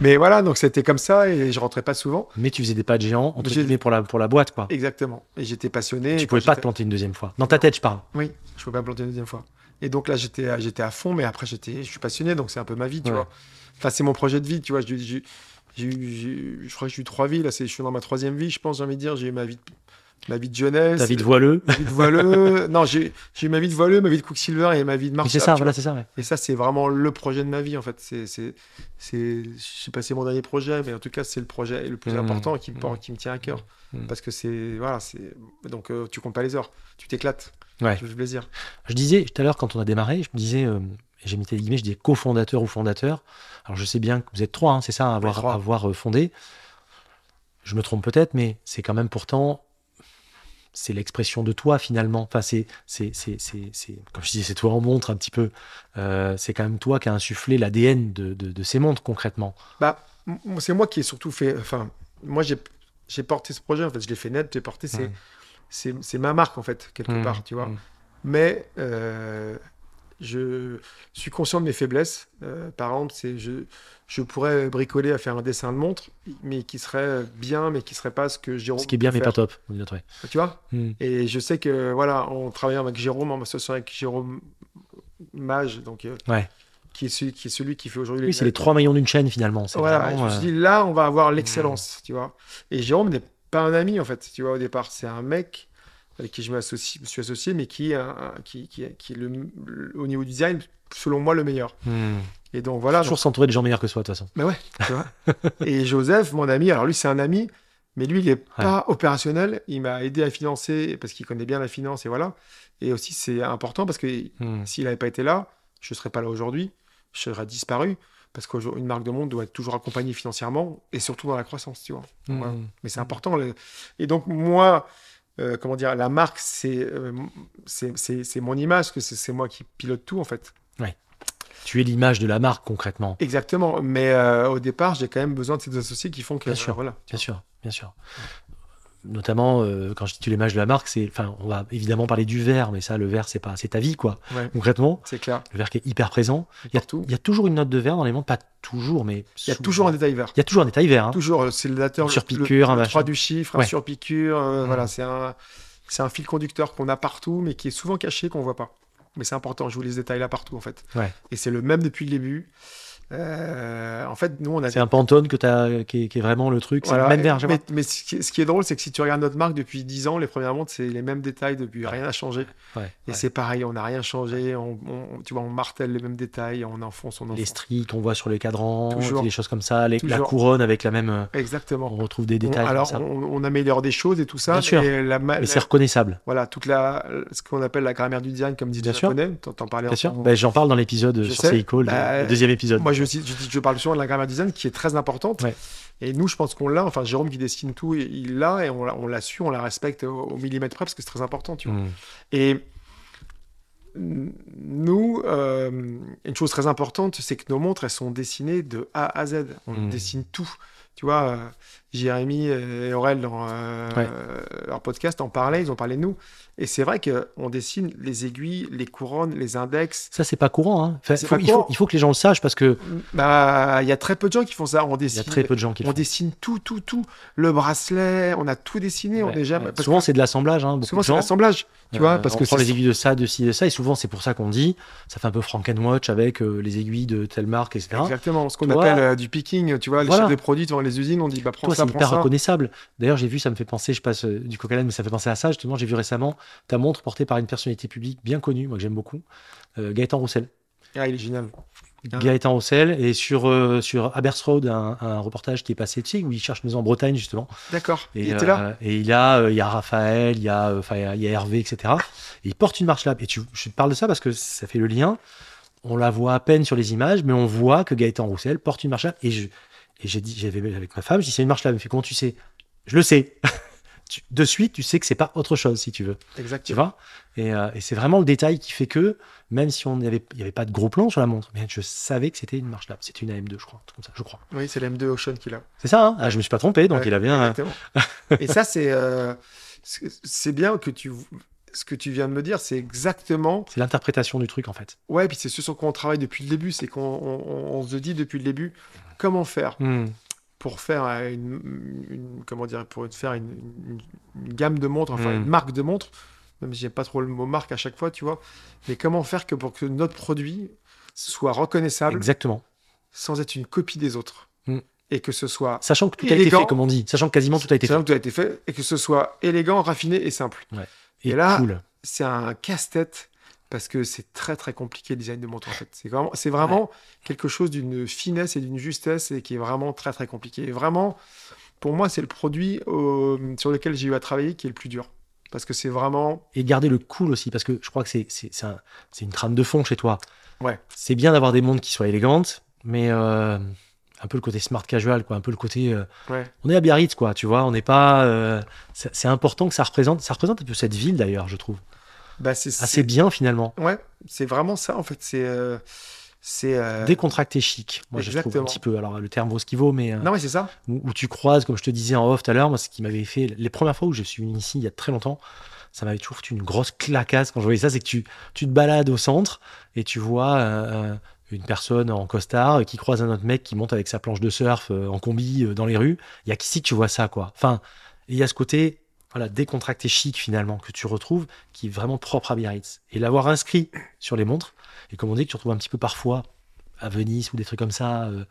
Mais voilà, donc c'était comme ça et je rentrais pas souvent. Mais tu faisais des pas de géant entre guillemets pour la pour la boîte quoi. Exactement. Et j'étais passionné. tu Et pouvais pas te planter une deuxième fois. Dans ta tête, je parle. Oui, je pouvais pas me planter une deuxième fois. Et donc là, j'étais à- j'étais à fond, mais après, j'étais, je suis passionné, donc c'est un peu ma vie, tu Ouais. vois. Enfin, c'est mon projet de vie, tu vois. J'ai, j'ai, eu- je crois que j'ai eu trois vies, là, c'est, je suis dans ma troisième vie, je pense, j'ai envie de dire. J'ai eu ma vie de, ma vie de jeunesse. Ta vie de voileux. ma vie de voileux. (laughs) non, j'ai, eu ma vie de voileux, ma vie de Quicksilver et ma vie de marche. c'est ça, voilà, c'est ça. ouais. Et ça, c'est vraiment le projet de ma vie, en fait. C'est, je sais pas si c'est mon dernier projet, mais en tout cas, c'est le projet le plus Mmh. important qui me, Mmh. porte- qui me tient à cœur. Mmh. Parce que c'est, voilà, c'est, donc euh, tu comptes pas les heures, tu t'éclates. Ouais. Ça fait plaisir. Je disais tout à l'heure quand on a démarré, je me disais, euh, j'ai mis des guillemets, je disais cofondateur ou fondateur. Alors je sais bien que vous êtes trois, hein, c'est ça, à avoir, trois. à avoir euh, fondé. Je me trompe peut-être, mais c'est quand même pourtant, c'est l'expression de toi finalement. Enfin, c'est, c'est, c'est, c'est, c'est- comme je disais, c'est toi en montre un petit peu. Euh, c'est quand même toi qui a insufflé l'ADN de, de, de ces montres concrètement. Bah, c'est moi qui ai surtout fait. Enfin, moi, j'ai, j'ai porté ce projet, en fait. Je l'ai fait net, j'ai porté. C'est, c'est, c'est ma marque, en fait, quelque Mmh, part, tu vois. mmh. Mais euh, je suis conscient de mes faiblesses. Euh, par exemple, c'est, je, je pourrais bricoler à faire un dessin de montre, mais qui serait bien, mais qui serait pas ce que Jérôme. Ce qui est bien, mais pas top. way. Tu vois Mm. Et je sais que, voilà, en travaillant avec Jérôme, en associant avec Jérôme Mage, donc, euh, Ouais. qui, est celui, qui est celui qui fait aujourd'hui Oui, c'est les trois maillons d'une chaîne finalement. Voilà, vraiment, je me euh, suis dit, là, on va avoir l'excellence, tu vois. Et Jérôme n'est pas un ami, en fait, tu vois, au départ. C'est un mec avec qui je me suis associé, mais qui, est un- un- qui, qui, est- qui est le, le- au niveau du design, selon moi, le meilleur. Hmm. Et donc voilà. Toujours s'entourer de gens meilleurs que soi, de toute façon. Mais ouais, tu vois. (laughs) et Joseph, mon ami, alors lui, c'est un ami, mais lui, il est pas opérationnel. Il m'a aidé à financer parce qu'il connaît bien la finance et voilà. Et aussi, c'est important parce que Hmm. s'il n'avait pas été là, je serais pas là aujourd'hui. Je serais disparu parce qu'une marque de monde doit être toujours accompagnée financièrement et surtout dans la croissance, tu vois. Hmm. Mais c'est important. le- Et donc, moi, euh, comment dire, la marque, c'est euh, c'est- mon image, que c'est c'est moi qui pilote tout, en fait. Tu es l'image de la marque concrètement. Exactement. Mais euh, au départ, j'ai quand même besoin de ces associés qui font que. Bien sûr. voilà. Bien sûr, bien sûr. Notamment, euh, quand je tu l'image de la marque, c'est, enfin, on va évidemment parler du verre, mais ça, le verre, c'est pas, c'est ta vie, quoi. Ouais. Concrètement, C'est clair. le verre qui est hyper présent. Il y, a, il y a toujours une note de verre dans les montres, pas toujours, mais Il y a souvent. toujours un détail vert. Il y a toujours un détail vert. hein. Toujours, euh, c'est le dateur. Le- le, un le machin. 3 du chiffre, Ouais. un surpiqûre. euh, Mhm. Voilà, c'est un, c'est un fil conducteur qu'on a partout, mais qui est souvent caché, qu'on voit pas. Mais c'est important, je vous les détaille là partout, en fait. Ouais. Et c'est le même depuis le début. Euh, en fait, nous, on a C'est un Pantone que t'as, qui, est, qui est vraiment le truc. C'est Voilà. même verre, mais, mais ce, qui, ce qui est drôle, c'est que si tu regardes notre marque depuis 10 ans, les premières montres, c'est les mêmes détails depuis, rien n'a changé. Ouais, Et ouais. c'est pareil, on n'a rien changé. On, on- tu vois, on martèle les mêmes détails, on enfonce, on enfonce. Les stries qu'on voit sur les cadrans, Toujours. des choses comme ça, les- la couronne avec la même. euh, Exactement. On retrouve des On- détails. alors, comme ça. on, améliore des choses et tout ça. Bien sûr. mais la ma- Mais la- c'est reconnaissable. voilà, toute la, ce qu'on appelle la grammaire du design, comme dit Bien sûr. japonais. T'en parlais Bien sûr. Ben, J'en parle dans l'épisode sur. Seiko, le, Bah, le deuxième épisode. Moi, je, je, parle souvent de la grammaire design qui est très importante. Ouais. Et nous, je pense qu'on l'a. Enfin, Jérôme qui dessine tout, il l'a et on l'a on l'a su, on la respecte au, au millimètre près parce que c'est très important, tu vois. Hmm. Et mm, nous, euh, une chose très importante, c'est que nos montres, elles sont dessinées de A à Z. On Mm. dessine tout. Tu vois, euh, Jérémy et Aurel, dans euh, Ouais. leur podcast, en parlaient, ils ont parlé de nous. Et c'est vrai qu'on dessine les aiguilles, les couronnes, les index. Ça, c'est pas courant. Hein. Enfin, C'est faut- pas il, faut, courant. il faut que les gens le sachent parce que Bah, il y a très peu de gens qui font ça. On il y a dessine, très peu de gens qui le on font. dessine tout, tout, tout. Le bracelet, on a tout dessiné. on est jamais... ouais. Souvent, c'est de l'assemblage. Hein, souvent, de c'est gens. l'assemblage. Tu Euh, vois, parce on que prend les aiguilles de ça, de ci, de ça, et souvent c'est pour ça qu'on dit, ça fait un peu Frankenwatch avec euh, les aiguilles de telle marque, etc. Exactement, ce qu'on appelle euh, du picking, tu vois, les Voilà. chefs de produits devant les usines, on dit bah prends Toi, ça, c'est prends hyper ça. reconnaissable. D'ailleurs, j'ai vu, ça me fait penser, je passe euh, du l'âne, mais ça me fait penser à ça. Justement, j'ai vu récemment ta montre portée par une personnalité publique bien connue, moi que j'aime beaucoup, euh, Gaëtan Roussel. Ah, il est génial. Ah. Gaëtan Roussel, et sur, euh, sur Aberystwyth, un, un reportage qui est passé, tu sais, où il cherche une maison en Bretagne, justement. D'accord. Et, il était là. euh, et il a, euh, il y a Raphaël, il y a, euh, enfin, il y a- Hervé, etc. Et il porte une marche lab. Et tu, je te parle de ça parce que ça fait le lien. On la voit à peine sur les images, mais on voit que Gaëtan Roussel porte une marche lab. Et je, et j'ai dit, j'avais avec ma femme, je dis c'est une marche lab. Elle me fait comment tu sais? Je le sais. (laughs) Tu- de suite, tu sais que c'est pas autre chose, si tu veux. Tu Exactement. vois? Et, euh, et c'est vraiment le détail qui fait que, même si on il n'y avait pas de gros plan sur la montre, mais je savais que c'était une marche lab. C'était une AM2, je crois, un truc comme ça, je crois. Oui, c'est l'M2 Ocean qu'il a. C'est ça, hein? Ah, je me suis pas trompé, donc Ouais, il a bien. Exactement. (laughs) Et ça, c'est euh, c'est bien que tu ce que tu viens de me dire, c'est exactement. c'est l'interprétation du truc, en fait. Ouais, puis c'est ce sur quoi on travaille depuis le début, c'est qu'on on- on- on se dit depuis le début comment faire Hmm. Pour faire une, une- comment dire pour faire une, une- une gamme de montres, enfin Mm. une marque de montres. Même si j'aime pas trop le mot marque à chaque fois, tu vois. Mais comment faire que pour que notre produit soit reconnaissable Exactement. sans être une copie des autres Mm. et que ce soit Sachant que tout a été fait, comme on dit. Sachant que quasiment tout a été fait. Que tout a été fait et que ce soit élégant, raffiné et simple. Et, Et là- cool. C'est un casse-tête parce que c'est très très compliqué le design de montre en fait. C'est vraiment, c'est vraiment quelque chose d'une finesse et d'une justesse et qui est vraiment très très compliqué. Et vraiment, pour moi, c'est le produit euh, sur lequel j'ai eu à travailler qui est le plus dur. Parce que c'est vraiment. Et garder le cool aussi, parce que je crois que c'est, c'est, c'est, un- c'est une trame de fond chez toi. Ouais. C'est bien d'avoir des montres qui soient élégantes, mais euh, un peu le côté smart casual, quoi. Un peu le côté. euh, Ouais. on est à Biarritz, quoi, tu vois. On n'est pas. euh, c'est, c'est important que ça représente. Ça représente un peu cette ville, d'ailleurs, je trouve. Bah, c'est, Assez c'est- bien, finalement. Ouais, c'est vraiment ça en fait. C'est. euh, c'est euh, Décontracté chic, moi, je trouve un Exactement. petit peu. Alors, le terme vaut ce qu'il vaut, mais. euh, Non, mais c'est ça. où, où tu croises, comme je te disais en off tout à l'heure, moi, ce qui m'avait fait, les premières fois où je suis venu ici, il y a très longtemps, ça m'avait toujours foutu une grosse clacasse quand je voyais ça, c'est que tu, tu te balades au centre et tu vois euh, une personne en costard qui croise un autre mec qui monte avec sa planche de surf euh, en combi dans les rues. Il y a qu'ici que tu vois ça, quoi. Enfin, il y a ce côté, voilà, décontracté chic finalement, que tu retrouves, qui est vraiment propre à Biarritz. Et l'avoir inscrit sur les montres, et comme on dit, que tu retrouves un petit peu parfois à Venise ou des trucs comme ça, euh,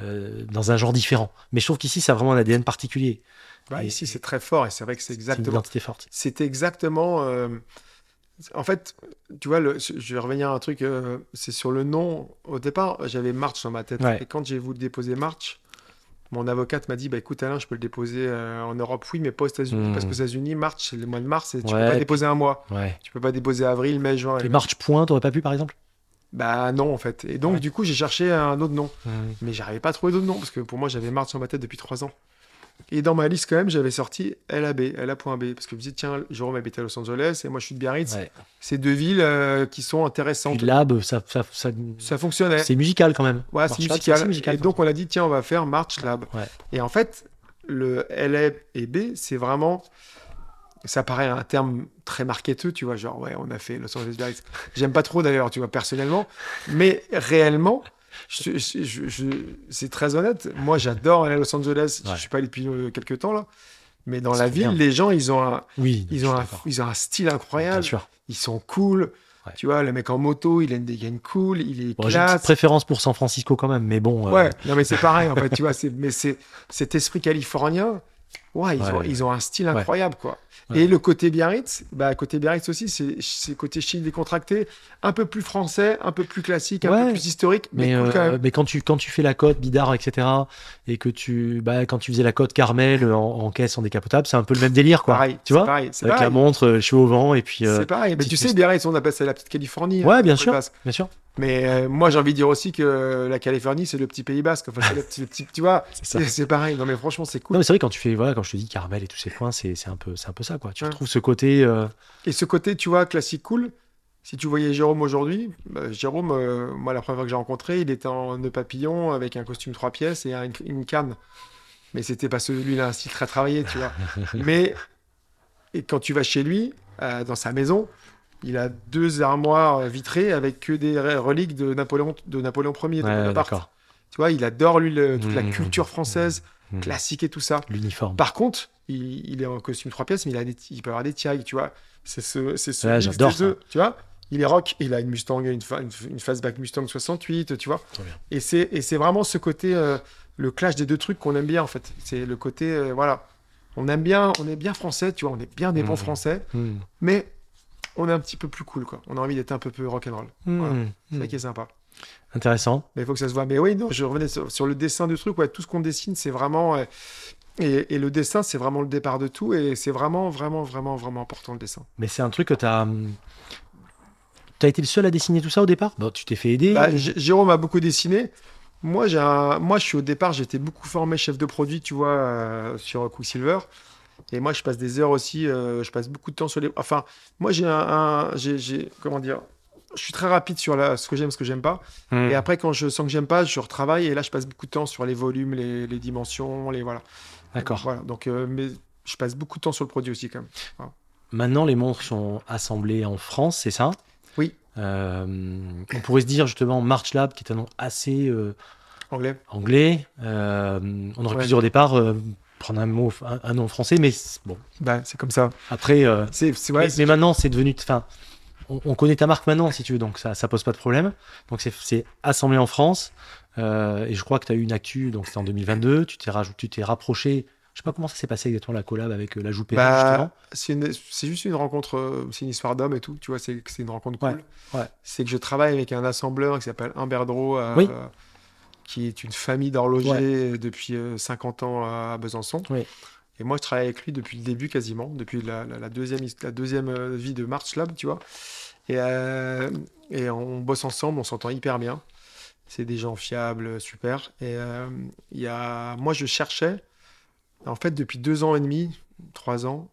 euh, dans un genre différent. Mais je trouve qu'ici, ça a vraiment un ADN particulier. Bah, Et- ici, c'est très fort et c'est vrai que c'est C'est une exactement. identité forte. C'est exactement. euh, En fait, tu vois, le, je vais revenir à un truc, c'est sur le nom. Au départ, j'avais March dans ma tête. Ouais. Et quand j'ai voulu déposer March, mon avocate m'a dit bah, écoute, Alain, je peux le déposer euh, en Europe, oui, mais pas aux États-Unis. Hmm. Parce qu'aux États-Unis, March, c'est le mois de mars, et tu Ouais, peux pas et déposer un mois. Ouais. Tu peux pas déposer avril, mai, juin. Les marches point, t'aurais pas pu par exemple? Bah non, en fait. Et donc, Ouais. du coup, j'ai cherché un autre nom. Mais j'arrivais pas à trouver d'autres noms, parce que pour moi, j'avais March dans ma tête depuis trois ans. Et dans ma liste, quand même, j'avais sorti LAB, LA.B. Parce que je me disais, tiens, Jérôme habite à Los Angeles, et moi, je suis de Biarritz. Ouais. C'est deux villes euh, qui sont intéressantes. Puis Lab, ça, ça, ça- Ça fonctionnait. c'est musical quand même. Ouais, c'est Lab, musical. Et donc, on a dit, tiens, on va faire March Lab. Ouais. Et en fait, le LA et B, c'est vraiment. Ça paraît un terme très marketeux, tu vois, genre, ouais, on a fait Los Angeles Biarritz. J'aime pas trop d'ailleurs, tu vois, personnellement. Mais réellement, je- je- je- je- c'est très honnête. Moi, j'adore aller à Los Angeles. Ouais. Je suis pas allé depuis euh, quelques temps, là. Mais dans la ville, bien. les gens, ils ont un, Oui, ils ont un, ils ont un style incroyable. Ils sont cool. Ouais. Tu vois, le mec en moto, il a une dégaine cool, il est Bon, J'ai une classe. petite préférence pour San Francisco quand même, mais bon. euh, Ouais, non mais c'est pareil en fait, tu vois, mais c'est cet esprit californien. Ouais, ils, Ouais, ont, ouais. ils ont un style Ouais. incroyable quoi. Ouais. Et le côté Biarritz, bah côté Biarritz aussi, c'est côté chic décontracté, un peu plus français, un peu plus classique, un Ouais. peu plus historique, mais, Mais, cool euh, quand même. mais quand tu quand tu fais la côte bidard etc et que tu bah, quand tu faisais la côte Carmel en, en caisse en décapotable c'est un peu le même délire quoi pareil, tu vois pareil, avec pareil. la montre euh, je suis au vent et puis euh, C'est pareil, mais tu sais. Biarritz, on appelle ça la petite Californie. Ouais, hein, bien Pays sûr. Bien sûr Mais euh, moi, j'ai envie de dire aussi que la Californie, c'est le petit Pays Basque. Enfin, c'est le petit, le petit- tu vois, (laughs) c'est pareil. Non, mais franchement, c'est cool. non mais c'est vrai quand tu fais voilà quand je te dis Carmel et tous ces coins c'est un peu un peu ça quoi tu Ouais. retrouves ce côté euh, Et ce côté, tu vois, classique cool, si tu voyais Jérôme aujourd'hui, bah, Jérôme, euh, moi, la première fois que j'ai rencontré, il était en nœud papillon avec un costume trois pièces et un- une canne. Mais c'était il a un style très travaillé, tu vois. (laughs) Mais et quand tu vas chez lui, euh, dans sa maison, il a deux armoires vitrées avec que des re- reliques de Napoléon, de Napoléon Ier, de ouais, Bonaparte. d'accord Tu vois, il adore, lui, le- toute la Mmh. culture française, Mmh. Classique et tout ça. l'uniforme Par contre, il, il est en costume trois pièces, mais il, a des, il peut avoir des tiags, tu vois. C'est ce, c'est ce Ouais, j'adore tu vois. Il est rock, il a une Mustang, une, fa- une, une fastback Mustang 68, tu vois. Et c'est, et c'est vraiment ce côté, euh, le clash des deux trucs qu'on aime bien, en fait. C'est le côté, euh, voilà. On aime bien, on est bien français, tu vois, on est bien des bons Mhm. français, Mmh. mais on est un petit peu plus cool, quoi. On a envie d'être un peu plus rock'n'roll. Voilà. C'est ça qui est sympa. Intéressant Mais il faut que ça se voit. Mais oui, non, je revenais sur, sur le dessin du truc. Ouais, tout ce qu'on dessine, c'est vraiment. euh, et, et le dessin, c'est vraiment le départ de tout. Et c'est vraiment, vraiment, vraiment, vraiment important le dessin. mais c'est un truc que t'as hum, t'as été le seul à dessiner tout ça au départ? Bon tu t'es fait aider Bah, Jérôme a beaucoup dessiné. Moi, j'ai un... moi, je suis au départ, j'étais beaucoup formé chef de produit, tu vois, euh, sur Quicksilver. Et moi, je passe des heures aussi. euh, je passe beaucoup de temps sur les. Enfin, moi, j'ai un. un- j'ai- comment dire Je suis très rapide sur la... ce que j'aime, ce que j'aime pas. Mmh. Et après, quand je sens que j'aime pas, je retravaille. Et là, je passe beaucoup de temps sur les volumes, les, les dimensions, les voilà. d'accord Voilà. Donc, euh, mais je passe beaucoup de temps sur le produit aussi, quand même. Maintenant, les montres sont assemblées en France, c'est ça? Oui. Euh, on pourrait se dire justement March Lab, qui est un nom assez euh, Anglais. anglais. On aurait Ouais. pu dire au départ prendre un mot, un, un nom français, mais bon. Bah, c'est comme ça. Après, euh, C'est, ouais, mais, mais maintenant, c'est devenu. Enfin, on, on connaît ta marque maintenant, si tu veux, donc ça, ça pose pas de problème. Donc c'est- assemblé en France. Euh, et je crois que tu as eu une actu, donc c'était en 2022. Tu t'es rajouté, tu t'es rapproché. Je sais pas comment ça s'est passé exactement la collab avec euh, la Joupé, Bah, c'est, juste une rencontre, euh, c'est une histoire d'homme et tout, tu vois, c'est, une rencontre cool. Ouais, ouais. C'est que je travaille avec un assembleur qui s'appelle Humbert Drault, Oui. qui est une famille d'horlogers depuis euh, 50 ans à Besançon. Oui. Et moi, je travaille avec lui depuis le début quasiment, depuis la, deuxième, la deuxième euh, vie de March Lab, tu vois. Et, euh, et on bosse ensemble, on s'entend hyper bien. C'est des gens fiables, super. Et euh, y a, moi, je cherchais, en fait, depuis deux ans et demi, trois ans,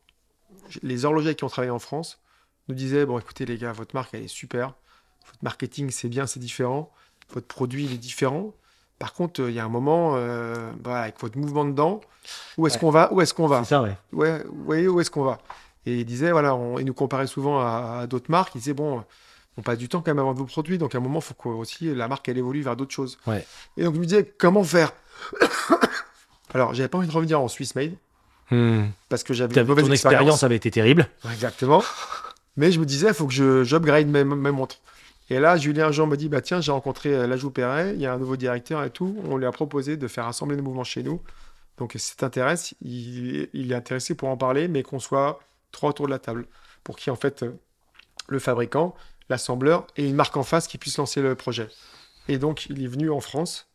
les horlogers qui ont travaillé en France nous disaient bon, écoutez les gars, votre marque elle est super, votre marketing c'est bien, c'est différent, votre produit il est différent. Par contre, euh, il y a un moment, euh, bah, avec votre mouvement dedans, où est-ce Ouais. qu'on va? Où est-ce qu'on va? C'est ça, ouais. ouais, vous voyez où est-ce qu'on va? Et il disait, voilà, on, il nous comparait souvent à, à d'autres marques. Il disait, bon, on passe du temps quand même avant de vos produits, donc à un moment, il faut que aussi la marque, elle évolue vers d'autres choses. Ouais. Et donc, je me disais, comment faire? (coughs) Alors, j'avais pas envie de revenir en Swiss Made, Hmm. parce que j'avais une mauvaise Ton expérience avait été terrible. Exactement. Mais je me disais, il faut que je j'upgrade mes, mes montres. Et là, Julien Jean me dit, bah tiens, j'ai rencontré euh, Lajou Perret, il y a un nouveau directeur et tout. On lui a proposé de faire assembler des mouvements chez nous. Donc, si t'intéresse, il, il est intéressé pour en parler, mais qu'on soit trois autour de la table. Pour qui, en fait, euh, le fabricant, l'assembleur et une marque en face qui puisse lancer le projet. Et donc, il est venu en France,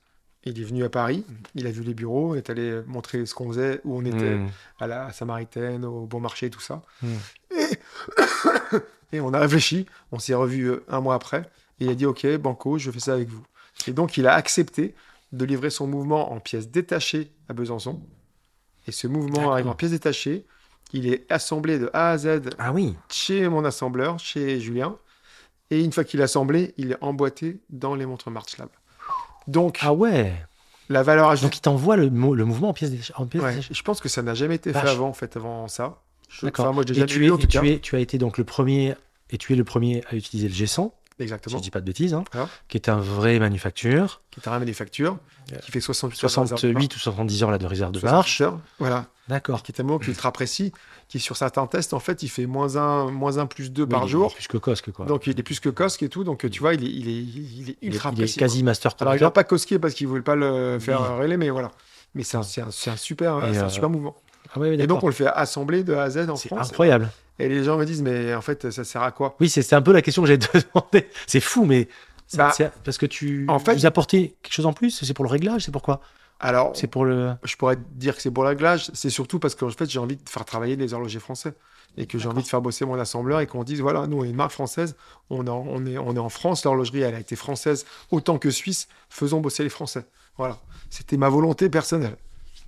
il est venu à Paris, il a vu les bureaux, il est allé montrer ce qu'on faisait, où on était Mm. à la Samaritaine, au Bon Marché, tout ça. Mm. Et, (coughs) et on a réfléchi, on s'est revu euh, un mois après, et il a dit Ok, Banco, je fais ça avec vous. Et donc, il a accepté de livrer son mouvement en pièces détachées à Besançon. Et ce mouvement arrive en pièces détachées. Il est assemblé de A à Z Ah oui. chez mon assembleur, chez Julien. Et une fois qu'il est assemblé, il est emboîté dans les montres March Lab. Donc, Ah ouais. la valeur ajoutée. Donc il t'envoie le, le mouvement en pièces détachées. Ouais, je pense que ça n'a jamais été fait avant, en fait, avant ça. Je- D'accord. Enfin, moi, j'ai jamais tu, vu, es, en tout tu, cas. es, tu as été donc le premier, et tu es le premier à utiliser le G100, si Exactement. je dis pas de bêtises, hein, qui est un vrai manufacture, Qui est un manufacture, Yeah. qui fait 68 heures de réserve de 68 ou 70 heures là, de réserve de 68 marche. heures, Voilà. D'accord. Qui est un mot est ultra précis, qui sur certains tests, en fait, il fait moins 1, moins 1 plus 2 par il est jour. Plus que Cosque, quoi. Donc, il est plus que Kosk et tout. Donc, tu vois, il est, il est, il est il est, ultra il est précis. quasi master Alors, il n'a pas cosqué parce qu'il ne voulait pas le faire Oui. euh, relayer, mais voilà. Mais c'est un, c'est un, c'est un super, c'est un euh, super mouvement. Ah ouais, Et donc, on le fait assembler de A à Z en C'est France. incroyable. Et les gens me disent, mais en fait, ça sert à quoi? Oui, c'est un peu la question que j'ai te (laughs) demander. C'est fou, mais Bah, parce que tu en fait- vous apportez quelque chose en plus? C'est pour le réglage, c'est pourquoi? Alors, C'est pour le. je pourrais dire que c'est pour la glace, c'est surtout parce qu'en fait, j'ai envie de faire travailler les horlogers français. Et que j'ai envie de faire bosser mon assembleur et qu'on dise, voilà, nous, on est une marque française, on, est, on est en France, l'horlogerie, elle a été française autant que suisse, faisons bosser les Français. Voilà. C'était ma volonté personnelle.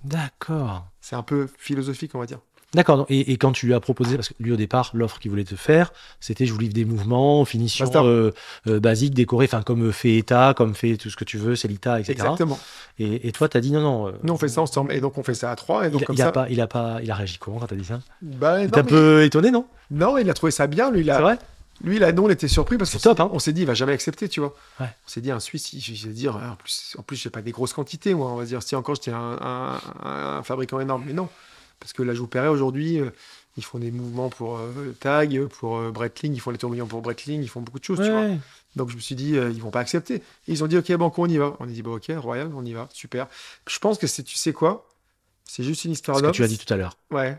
D'accord. C'est un peu philosophique, on va dire. D'accord. Et, et quand tu lui as proposé, parce que lui au départ, l'offre qu'il voulait te faire, c'était je vous livre des mouvements, finition Master. euh, euh, basique, décorée, enfin comme fait ETA, comme fait tout ce que tu veux, Celita, etc. Exactement. Et, et toi, t'as dit non, non. euh, Nous, on fait ça ensemble. Et donc, on fait ça à trois. Et donc, il, comme il a ça. pas, il a pas, il a réagi comment quand t'as dit ça? Bah, T'es un mais- peu étonné, non? Non, il a trouvé ça bien. Lui, il a, C'est vrai? Lui, là, non, on était surpris parce qu'on hein. on s'est dit, il va jamais accepter, tu vois. Ouais. On s'est dit, un Suisse, il va dire, en plus, en plus, j'ai pas des grosses quantités, moi, on va dire, si encore j'étais un, un- un- un fabricant énorme, mais non, parce que la Joue Perret aujourd'hui, euh, ils font des mouvements pour euh, Tag, pour euh, Breitling, ils font les tourbillons pour Breitling, ils font beaucoup de choses, tu vois. Donc je me suis dit, euh, ils vont pas accepter. Et ils ont dit, ok, Banco, on y va. On a dit, bah, ok, Royal, on y va, super. Je pense que c'est, tu sais quoi, c'est juste une histoire Ce que d'homme. tu as dit tout à l'heure. Ouais.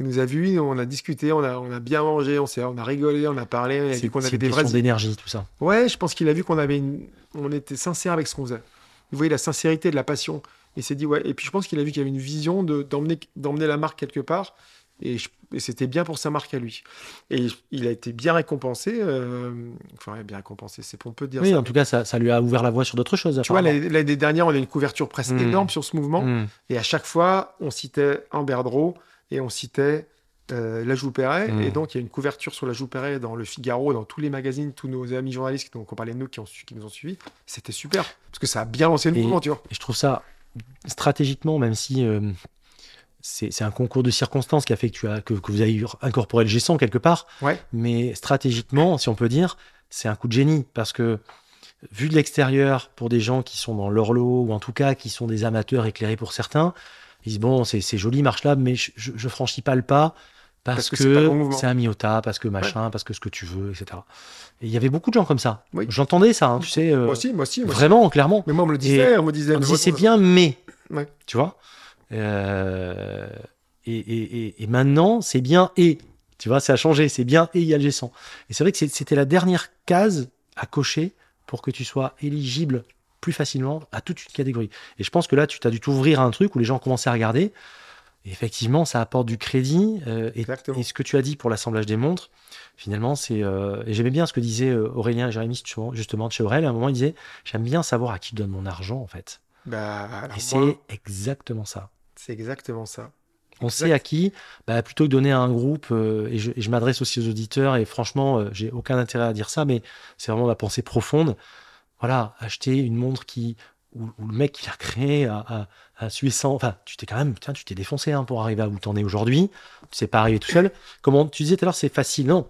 Il nous a vus, on a discuté, on a, on a bien mangé, on, s'est, on a rigolé, on a parlé, on a C'est vu qu'on c'est avait une des vraies d'énergie, tout ça. Ouais, je pense qu'il a vu qu'on avait une... on était sincère avec ce qu'on faisait. Il voyait la sincérité de la passion. Il s'est dit, ouais. Et puis je pense qu'il a vu qu'il y avait une vision de, d'emmener, d'emmener la marque quelque part. Et, et c'était bien pour sa marque à lui. Et il a été bien récompensé. euh, Enfin, bien récompensé, c'est pompeux de dire Oui, ça. en tout cas, ça, ça lui a ouvert la voie sur d'autres choses. Tu vois, l'année, dernière, on a une couverture presse Mm. énorme sur ce mouvement. Hmm. Et à chaque fois, on citait Amber Draw et on citait euh, La Joue Perret. Mm. Et donc, il y a une couverture sur La Joue Perret dans le Figaro, dans tous les magazines, tous nos amis journalistes, donc on parlait de nous qui, ont qui nous ont suivis. C'était super, parce que ça a bien lancé le Et- mouvement, tu vois. Et je trouve ça stratégiquement, même si euh, c'est un concours de circonstances qui a fait que, tu as, que, que vous avez incorporé le G100 quelque part, Ouais. mais stratégiquement, si on peut dire, c'est un coup de génie parce que vu de l'extérieur, pour des gens qui sont dans l'orlo ou en tout cas qui sont des amateurs éclairés pour certains, ils disent bon, c'est joli Marche Lab, mais je, je, je franchis pas le pas. Parce, Parce que c'est un Miota, parce que machin, parce que ce que tu veux, etc. Et il y avait beaucoup de gens comme ça. Oui. J'entendais ça, hein, tu sais, euh, Moi aussi, moi aussi. Moi aussi. vraiment, clairement. Mais moi, on me le disait, on me disait. On disait c'est bien, mais. Ouais. Tu vois Euh, et, et- et- et maintenant, c'est bien et. Tu vois, ça a changé. C'est bien et il y a le G100. Et c'est vrai que c'était la dernière case à cocher pour que tu sois éligible plus facilement à toute une catégorie. Et je pense que là, tu as dû t'ouvrir à un truc où les gens commençaient à regarder. Effectivement, ça apporte du crédit. euh, et, ce que tu as dit pour l'assemblage des montres, finalement, c'est. euh, et j'aimais bien ce que disait euh, Aurélien et Jérémy, justement, de chez Aurel. À un moment, il disait J'aime bien savoir à qui je donne mon argent, en fait. Bah, Et c'est exactement ça. c'est exactement ça. On Exact. sait à qui, bah, plutôt que donner à un groupe, euh, et je, m'adresse aussi aux auditeurs, et franchement, j'ai aucun intérêt à dire ça, mais c'est vraiment ma pensée profonde. Voilà, acheter une montre qui, où, où le mec qui l'a créée a, a, a sué sans- enfin, tu t'es quand même, tiens, tu t'es défoncé hein, pour arriver à où t'en es aujourd'hui. Tu sais pas arriver tout seul. Comment tu disais tout à l'heure, c'est facile. Non,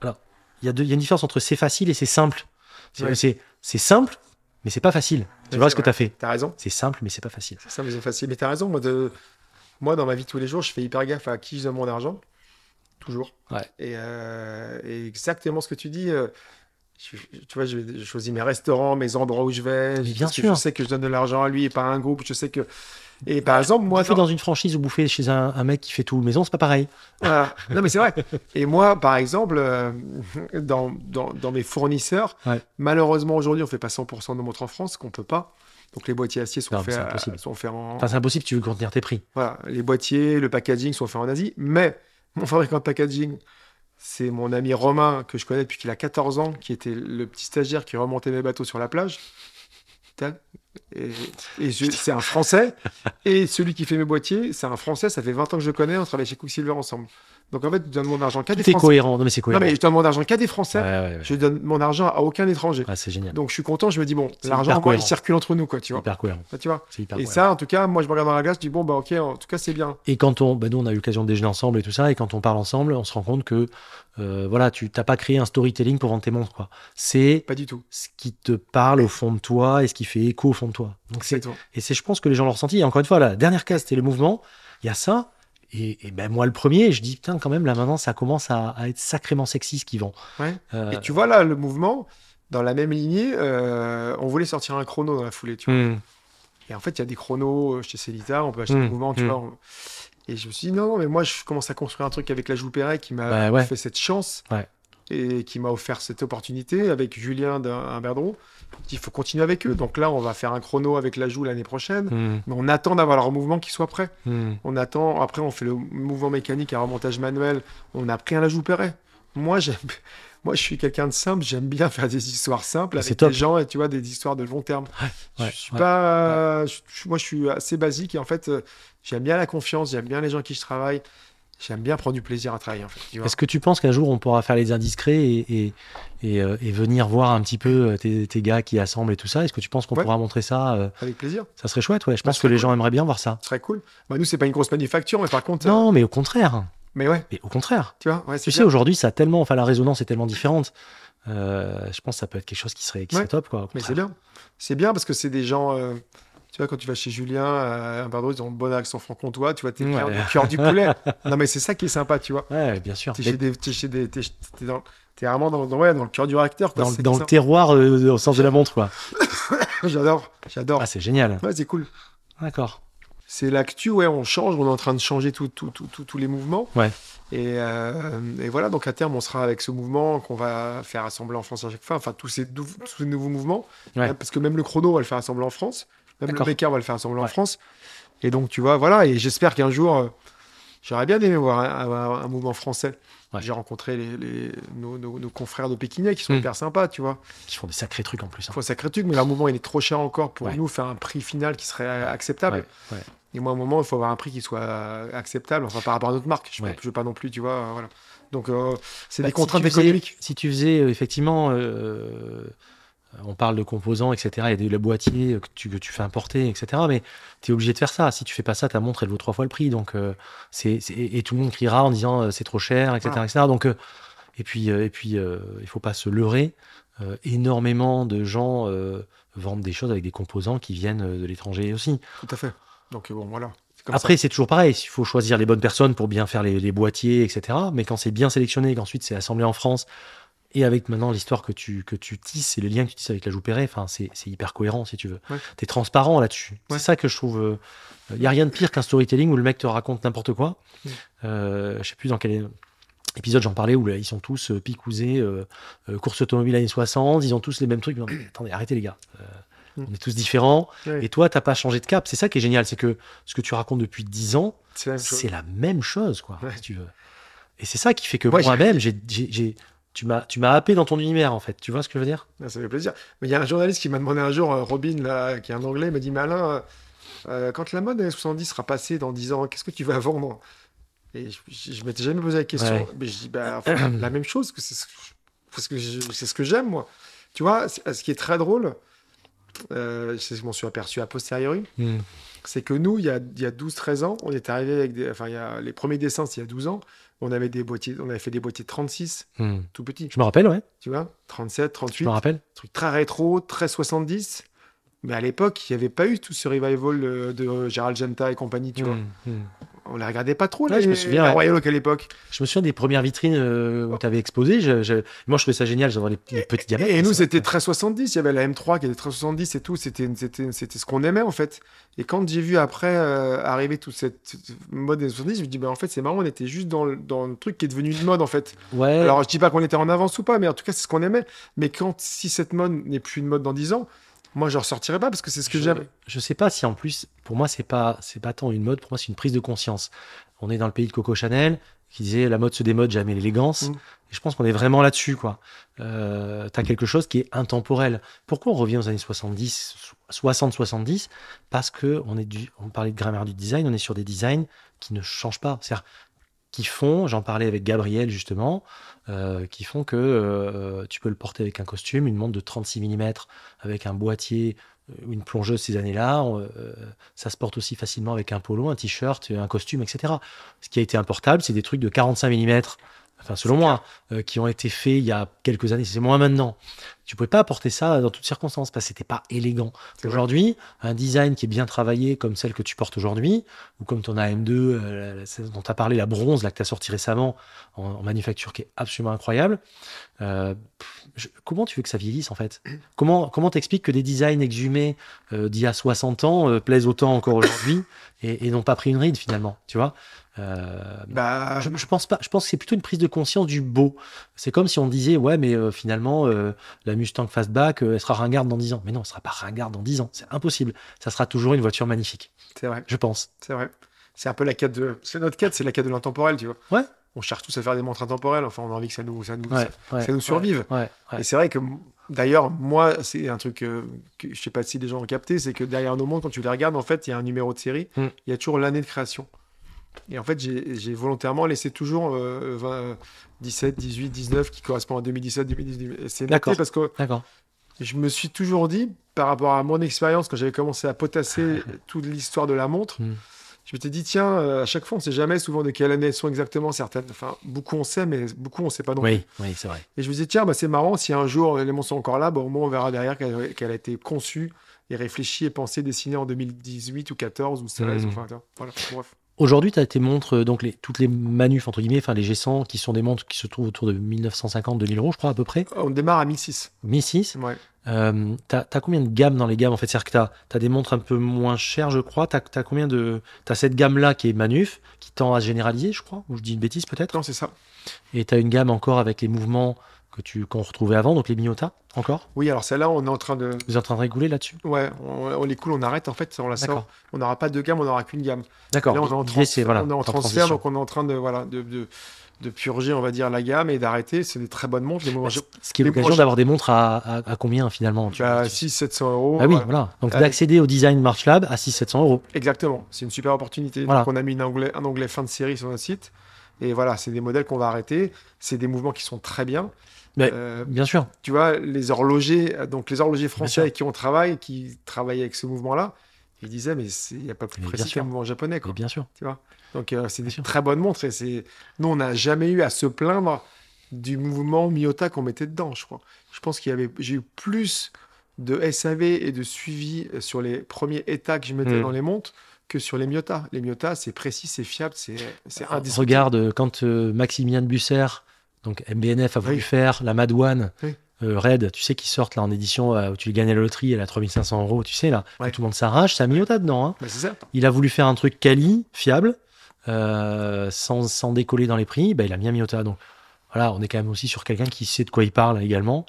voilà, il y a deux, y a une différence entre c'est facile et c'est simple. C'est Ouais. simple, mais c'est pas facile. Tu vois ce que tu as fait. T'as raison. C'est simple, mais c'est pas facile. C'est ça, mais c'est facile. Mais t'as raison. Moi, de... moi, dans ma vie tous les jours, je fais hyper gaffe à qui je donne mon argent. Toujours. Ouais. Et, euh, et exactement ce que tu dis. euh, je- tu vois, je, je choisis mes restaurants, mes endroits où je vais. Bien parce que sûr. Je sais que je donne de l'argent à lui et pas à un groupe. Je sais que. Et par exemple, moi, Bouffer dans- dans une franchise ou bouffer chez un, un mec qui fait tout maison, c'est pas pareil. Voilà. Non, mais c'est vrai. (laughs) Et moi, par exemple, euh, dans, dans, dans mes fournisseurs, Ouais. malheureusement, aujourd'hui, on fait pas 100% de montres en France, qu'on peut pas. Donc, les boîtiers aciers sont Non, faits, à- sont faits en. Enfin, c'est impossible, tu veux contenir tes prix. Voilà. Les boîtiers, le packaging sont faits en Asie. Mais mon fabricant de packaging, c'est mon ami Romain, que je connais depuis qu'il a 14 ans, qui était le petit stagiaire qui remontait mes bateaux sur la plage. Et, c'est un Français. Et celui qui fait mes boîtiers, c'est un Français. Ça fait 20 ans que je le connais. On travaille chez Quicksilver ensemble. Donc en fait, je donne mon argent qu'à des Français. cohérent. Non, mais c'est Non, cohérent. mais je donne mon argent qu'à des Français. Ouais, ouais, ouais. Je donne mon argent à aucun étranger. Ah, c'est génial. Donc je suis content. Je me dis, bon, C'est l'argent, il circule entre nous, quoi, tu C'est vois. hyper cohérent. Tu vois. C'est hyper Et cohérent. ça, en tout cas, moi, je me regarde dans la glace, je dis, bon, bah, ok, en tout cas, c'est bien. Et quand on, bah nous, on a eu l'occasion de déjeuner ensemble et tout ça, et quand on parle ensemble, on se rend compte que, euh, voilà, tu t'as pas créé un storytelling pour vendre tes montres, quoi. C'est Pas du tout. ce qui te parle au fond de toi et ce qui fait écho au fond de toi. Donc c'est, et c'est, je pense que les gens l'ont ressenti. Et encore une fois, la dernière case, c'était le mouvement. Il y a ça. Et, et ben moi, le premier, je dis, putain, quand même, là, maintenant, ça commence à, à être sacrément sexy ce qu'ils. Ouais. Euh, Et tu vois, là, le mouvement, dans la même lignée, euh, on voulait sortir un chrono dans la foulée, tu vois. hum, Et en fait, il y a des chronos chez Celita, on peut acheter Mm, des mouvements, tu mm. vois. on- Et je me suis dit, non, non, mais moi, je commence à construire un truc avec la Joue Perret qui m'a Bah ouais. fait cette chance Ouais. et qui m'a offert cette opportunité avec Julien d'un Berdron. Il faut continuer avec eux. Donc là, on va faire un chrono avec la Joue l'année prochaine. hum, Mais on attend d'avoir leur mouvement qui soit prêt. hum. On attend, après, on fait le mouvement mécanique à remontage manuel. On a pris un la Joue Perret. Moi, j'aime. (laughs) Moi, je suis quelqu'un de simple, j'aime bien faire des histoires simples avec top. des gens et tu vois, des histoires de long terme. ouais, je suis ouais. pas, je- moi, je suis assez basique et en fait, euh, j'aime bien la confiance, j'aime bien les gens qui je travaille, j'aime bien prendre du plaisir à travailler en fait. Est-ce que tu penses qu'un jour on pourra faire les indiscrets et, et, et, euh, et venir voir un petit peu euh, tes, tes gars qui assemblent et tout ça? Est-ce que tu penses qu'on Ouais. pourra montrer ça euh, Avec plaisir, Ça serait chouette, ouais. Je pense que les gens aimeraient bien voir ça. ce serait cool. Bah, nous, c'est pas une grosse manufacture, mais par contre, euh, Non, mais au contraire. mais ouais, Mais au contraire. tu vois, ouais, Tu sais, aujourd'hui, ça a tellement, enfin, la résonance est tellement différente. Je pense que ça peut être quelque chose qui serait, qui Ouais. serait top, quoi. Mais c'est bien, c'est bien parce que c'est des gens. Tu vois, quand tu vas chez Julien, euh, un ils ont un bon accent franc-comtois, tu vois, t'es Ouais. cœur, du- cœur du poulet. non, mais c'est ça qui est sympa, tu vois. Ouais, bien sûr. T'es Mais chez des, t'es chez des, t'es, t'es dans, t'es vraiment dans, dans- ouais, dans le cœur du réacteur, quoi. dans, le terroir euh, au sens de la montre, quoi. (laughs) J'adore, j'adore. Ah, c'est génial. Ouais, c'est cool. D'accord. C'est l'actu, ouais, on change, on est en train de changer tout, tout, tout, tout- tous les mouvements. Ouais. Et, euh, et voilà, donc à terme, on sera avec ce mouvement qu'on va faire assembler en France à chaque fois, enfin tous ces, tous ces nouveaux mouvements. Ouais. Parce que même le chrono, on va le faire assembler en France. Même le. Becker, on va le faire assembler en. France. Et donc, tu vois, voilà, et j'espère qu'un jour, euh, j'aurais bien aimé voir un, un- un mouvement français. Ouais. J'ai rencontré les, les- nos, nos- nos confrères de Pékinais qui sont Mm. hyper sympas, tu vois. Qui font des sacrés trucs en plus. Ils hein. font un sacré truc, mais leur mouvement, il est trop cher encore pour Ouais. nous faire un prix final qui serait acceptable. Et moi, à un moment, il faut avoir un prix qui soit acceptable, enfin par rapport à notre marque. Je ne veux pas non plus, tu vois. euh, voilà. Donc, euh, c'est Bah, des contraintes si tu faisais- économiques. Si tu faisais effectivement, on parle de composants, etc. et de le boîtier que tu, que tu fais importer, etc. Mais tu es obligé de faire ça. Si tu fais pas ça, ta montre elle vaut trois fois le prix. Donc euh, c'est et tout le monde criera en disant euh, c'est trop cher, etc. Donc euh, et puis et puis il faut pas se leurrer. Énormément de gens vendent des choses avec des composants qui viennent de l'étranger aussi. Tout à fait. Donc, bon, voilà. Après, c'est toujours pareil. Il faut choisir les bonnes personnes pour bien faire les, les boîtiers, etc. Mais quand c'est bien sélectionné, qu'ensuite c'est assemblé en France, et avec maintenant l'histoire que tu, que tu tisses et le lien que tu tisses avec la joue Perret, enfin, c'est c'est hyper cohérent si tu veux. Ouais. Tu es transparent là-dessus. Ouais. C'est ça que je trouve. Il n'y a rien de pire qu'un storytelling où le mec te raconte n'importe quoi. Mm. Euh, je sais plus dans quel épisode j'en parlais où là, ils sont tous euh, picousés, euh, euh, course automobile années 60, ils ont tous les mêmes trucs. Non, (clears throat) attendez, arrêtez les gars. Euh, Mm. On est tous différents. Ouais. Et toi, t'as pas changé de cap. C'est ça qui est génial. C'est que ce que tu racontes depuis 10 ans, C'est la même chose. c'est la même chose, quoi, Ouais. si tu veux. Et c'est ça qui fait que moi-même, j'ai- tu m'as, tu m'as happé dans ton univers, en fait. Tu vois ce que je veux dire? Ah, Ça fait plaisir. Mais il y a un journaliste qui m'a demandé un jour, euh, Robin, là, qui est un anglais, m'a dit Mais Alain, euh, quand la mode des années 70 sera passée dans 10 ans, qu'est-ce que tu vas vendre? Et je, je, je m'étais jamais posé la question. Ouais. Mais je dis bah, enfin, La même chose, que c'est ce que, parce que je- c'est ce que j'aime, moi. Tu vois, ce qui est très drôle, euh, c'est ce que je m'en suis aperçu a posteriori, c'est que nous, il y a, a 12-13 ans, on est arrivé avec des. Enfin, il y a, les premiers dessins, c'est il y a 12 ans. On avait, des boîtiers, on avait fait des boîtiers de 36, Hmm. tout petits. Je me rappelle, ouais. Tu vois 37, Je 38 me rappelle. truc très rétro, très 70. Mais à l'époque, il n'y avait pas eu tout ce revival euh, de Gérald Genta et compagnie, tu vois. Hmm, hmm. On les regardait pas trop, Ouais, je me souviens, la. Royal Oak à l'époque. Je me souviens des premières vitrines euh, où tu avais exposé. Je, je- Moi, je trouvais ça génial, j'avais les, les petits diamètres. Et nous, c'était 1370. Il y avait la M3 qui était 1370 et tout. C'était, c'était, c'était ce qu'on aimait, en fait. Et quand j'ai vu après euh, arriver toute cette cette mode des 70, je me dis, bah, en fait, c'est marrant, on était juste dans le, dans le truc qui est devenu une mode, en fait. Ouais. Alors, je dis pas qu'on était en avance ou pas, mais en tout cas, c'est ce qu'on aimait. Mais quand, si cette mode n'est plus une mode dans 10 ans, moi, je ressortirai pas parce que c'est ce que j'aime. je sais pas si en plus, pour moi, c'est pas, c'est pas tant une mode. Pour moi, c'est une prise de conscience. On est dans le pays de Coco Chanel qui disait la mode se démode, jamais l'élégance. Mm. Et je pense qu'on est vraiment là-dessus, quoi. Euh, T'as quelque chose qui est intemporel. Pourquoi on revient aux années 70, 60-70 Parce que on est du, on parlait de grammaire du design, on est sur des designs qui ne changent pas. C'est-à-dire qui font, j'en parlais avec Gabriel justement, euh, qui font que euh, tu peux le porter avec un costume, une montre de 36 mm, avec un boîtier, euh, une plongeuse ces années-là. euh, ça se porte aussi facilement avec un polo, un t-shirt, un costume, etc. Ce qui a été importable, c'est des trucs de 45 mm, enfin selon moi, qui ont été faits il y a quelques années, c'est moins maintenant. Tu pouvais pas apporter ça dans toutes circonstances parce que c'était pas élégant. Aujourd'hui, un design qui est bien travaillé comme celle que tu portes aujourd'hui, ou comme ton AM2, euh, dont tu as parlé, la bronze, là que tu as sorti récemment, en, en manufacture qui est absolument incroyable. Euh, je- comment tu veux que ça vieillisse en fait? Comment comment t'expliques que des designs exhumés euh, d'il y a 60 ans euh, plaisent autant encore aujourd'hui (coughs) et, et n'ont pas pris une ride finalement Tu vois? Euh, Bah, je, je pense pas. Je pense que c'est plutôt une prise de conscience du beau. C'est comme si on disait ouais, mais euh, finalement euh, la Mustang Fastback, euh, elle sera ringarde dans 10 ans. Mais non, elle sera pas ringarde dans 10 ans. C'est impossible. Ça sera toujours une voiture magnifique. c'est vrai. Je pense. C'est vrai. C'est un peu la quête de. C'est notre quête, c'est la quête de l'intemporel, tu vois. Ouais. On cherche tous à faire des montres intemporelles. Enfin, on a envie que ça nous, ça nous, Ouais. ouais, ça nous survive. Ouais. Et c'est vrai que, d'ailleurs, moi, c'est un truc euh, que je sais pas si les gens ont capté, c'est que derrière nos montres, quand tu les regardes, en fait, il y a un numéro de série, Mm. il y a toujours l'année de création. Et en fait, j'ai volontairement laissé toujours euh, 20, euh, 17, 18, 19 qui correspond à 2017, 2018. Et C'est D'accord. parce que je me suis toujours dit, par rapport à mon expérience, quand j'avais commencé à potasser (laughs) toute l'histoire de la montre, Mm. je m'étais dit, tiens, euh, à chaque fois, on sait jamais souvent de quelle année elles sont exactement certaines. Enfin, beaucoup on sait, mais beaucoup on sait pas non plus. Oui, oui, c'est vrai. Et je me disais, tiens, bah, c'est marrant, si un jour les montres sont encore là, bah, au moins on verra derrière qu'elle qu'elle a été conçue et réfléchie et pensée, dessinée en 2018 ou 14 ou 16. Mhm. Enfin, voilà, bref. Aujourd'hui, tu as tes montres, euh, donc les, toutes les manufs, entre guillemets, enfin les G100, qui sont des montres qui se trouvent autour de 1950-2000 euros, je crois, à peu près. On démarre à 1006. 1006. Ouais. Euh, t'as as combien de gammes dans les gammes en fait? C'est-à-dire que t'as as des montres un peu moins chères, je crois. T'as as combien de T'as cette gamme-là qui est manuf, qui tend à se généraliser, je crois? Ou je dis une bêtise peut-être? Non, c'est ça. Et t'as une gamme encore avec les mouvements que tu qu'on retrouvait avant, donc les Miyota encore? Oui, alors celle-là, on est en train de. Vous êtes en train de réguler là-dessus? Ouais, on, on les coule, on arrête, en fait, on la sort. On n'aura pas de gamme, on n'aura qu'une gamme. D'accord. Là, on est en, L'idée, trans- c'est, voilà, on est en en transfert, transition. donc on est en train de, voilà, de, de, de purger, on va dire, la gamme et d'arrêter. C'est des très bonnes montres. Des moments, Ce qui est les l'occasion d'avoir des montres à, à, à combien finalement tu- bah, tu- 6 700 euros. Ah oui, voilà. voilà. Donc Avec- d'accéder au design March Lab à 600-700 euros. Exactement, c'est une super opportunité. Voilà. Donc on a mis un onglet, un onglet fin de série sur notre site. Et voilà, c'est des modèles qu'on va arrêter. C'est des mouvements qui sont très bien. Mais- Euh, Bien sûr. tu vois, les horlogers, euh, donc les horlogers français avec qui on travaille, qui travaillaient avec ce mouvement-là, ils disaient, mais c'est- il n'y a pas plus Mais précis qu'un mouvement japonais. Quoi, bien sûr. tu vois? Donc euh, c'est des sûr. très bonnes montres. Et c'est... Nous, on n'a jamais eu à se plaindre du mouvement Miyota qu'on mettait dedans, je crois. Je pense qu'il y avait, j'ai eu plus de SAV et de suivi sur les premiers états que je mettais Mm. dans les montres que sur les Miyota. Les Miyota, c'est précis, c'est fiable, c'est, c'est indiscutable. Regarde, euh, quand euh, Maximilien de Busser, donc MBNF, a voulu Oui. faire la Mad One, Oui. euh, Red, tu sais, qui sortent là en édition euh, où tu gagnes la loterie, elle a 3500 euros, tu sais, là, Ouais. tout le monde s'arrache, c'est un Miyota dedans. Hein. Bah, c'est ça. Il a voulu faire un truc quali, fiable, euh, sans, sans décoller dans les prix, bah, il a mis un Miyota. Donc voilà, on est quand même aussi sur quelqu'un qui sait de quoi il parle également.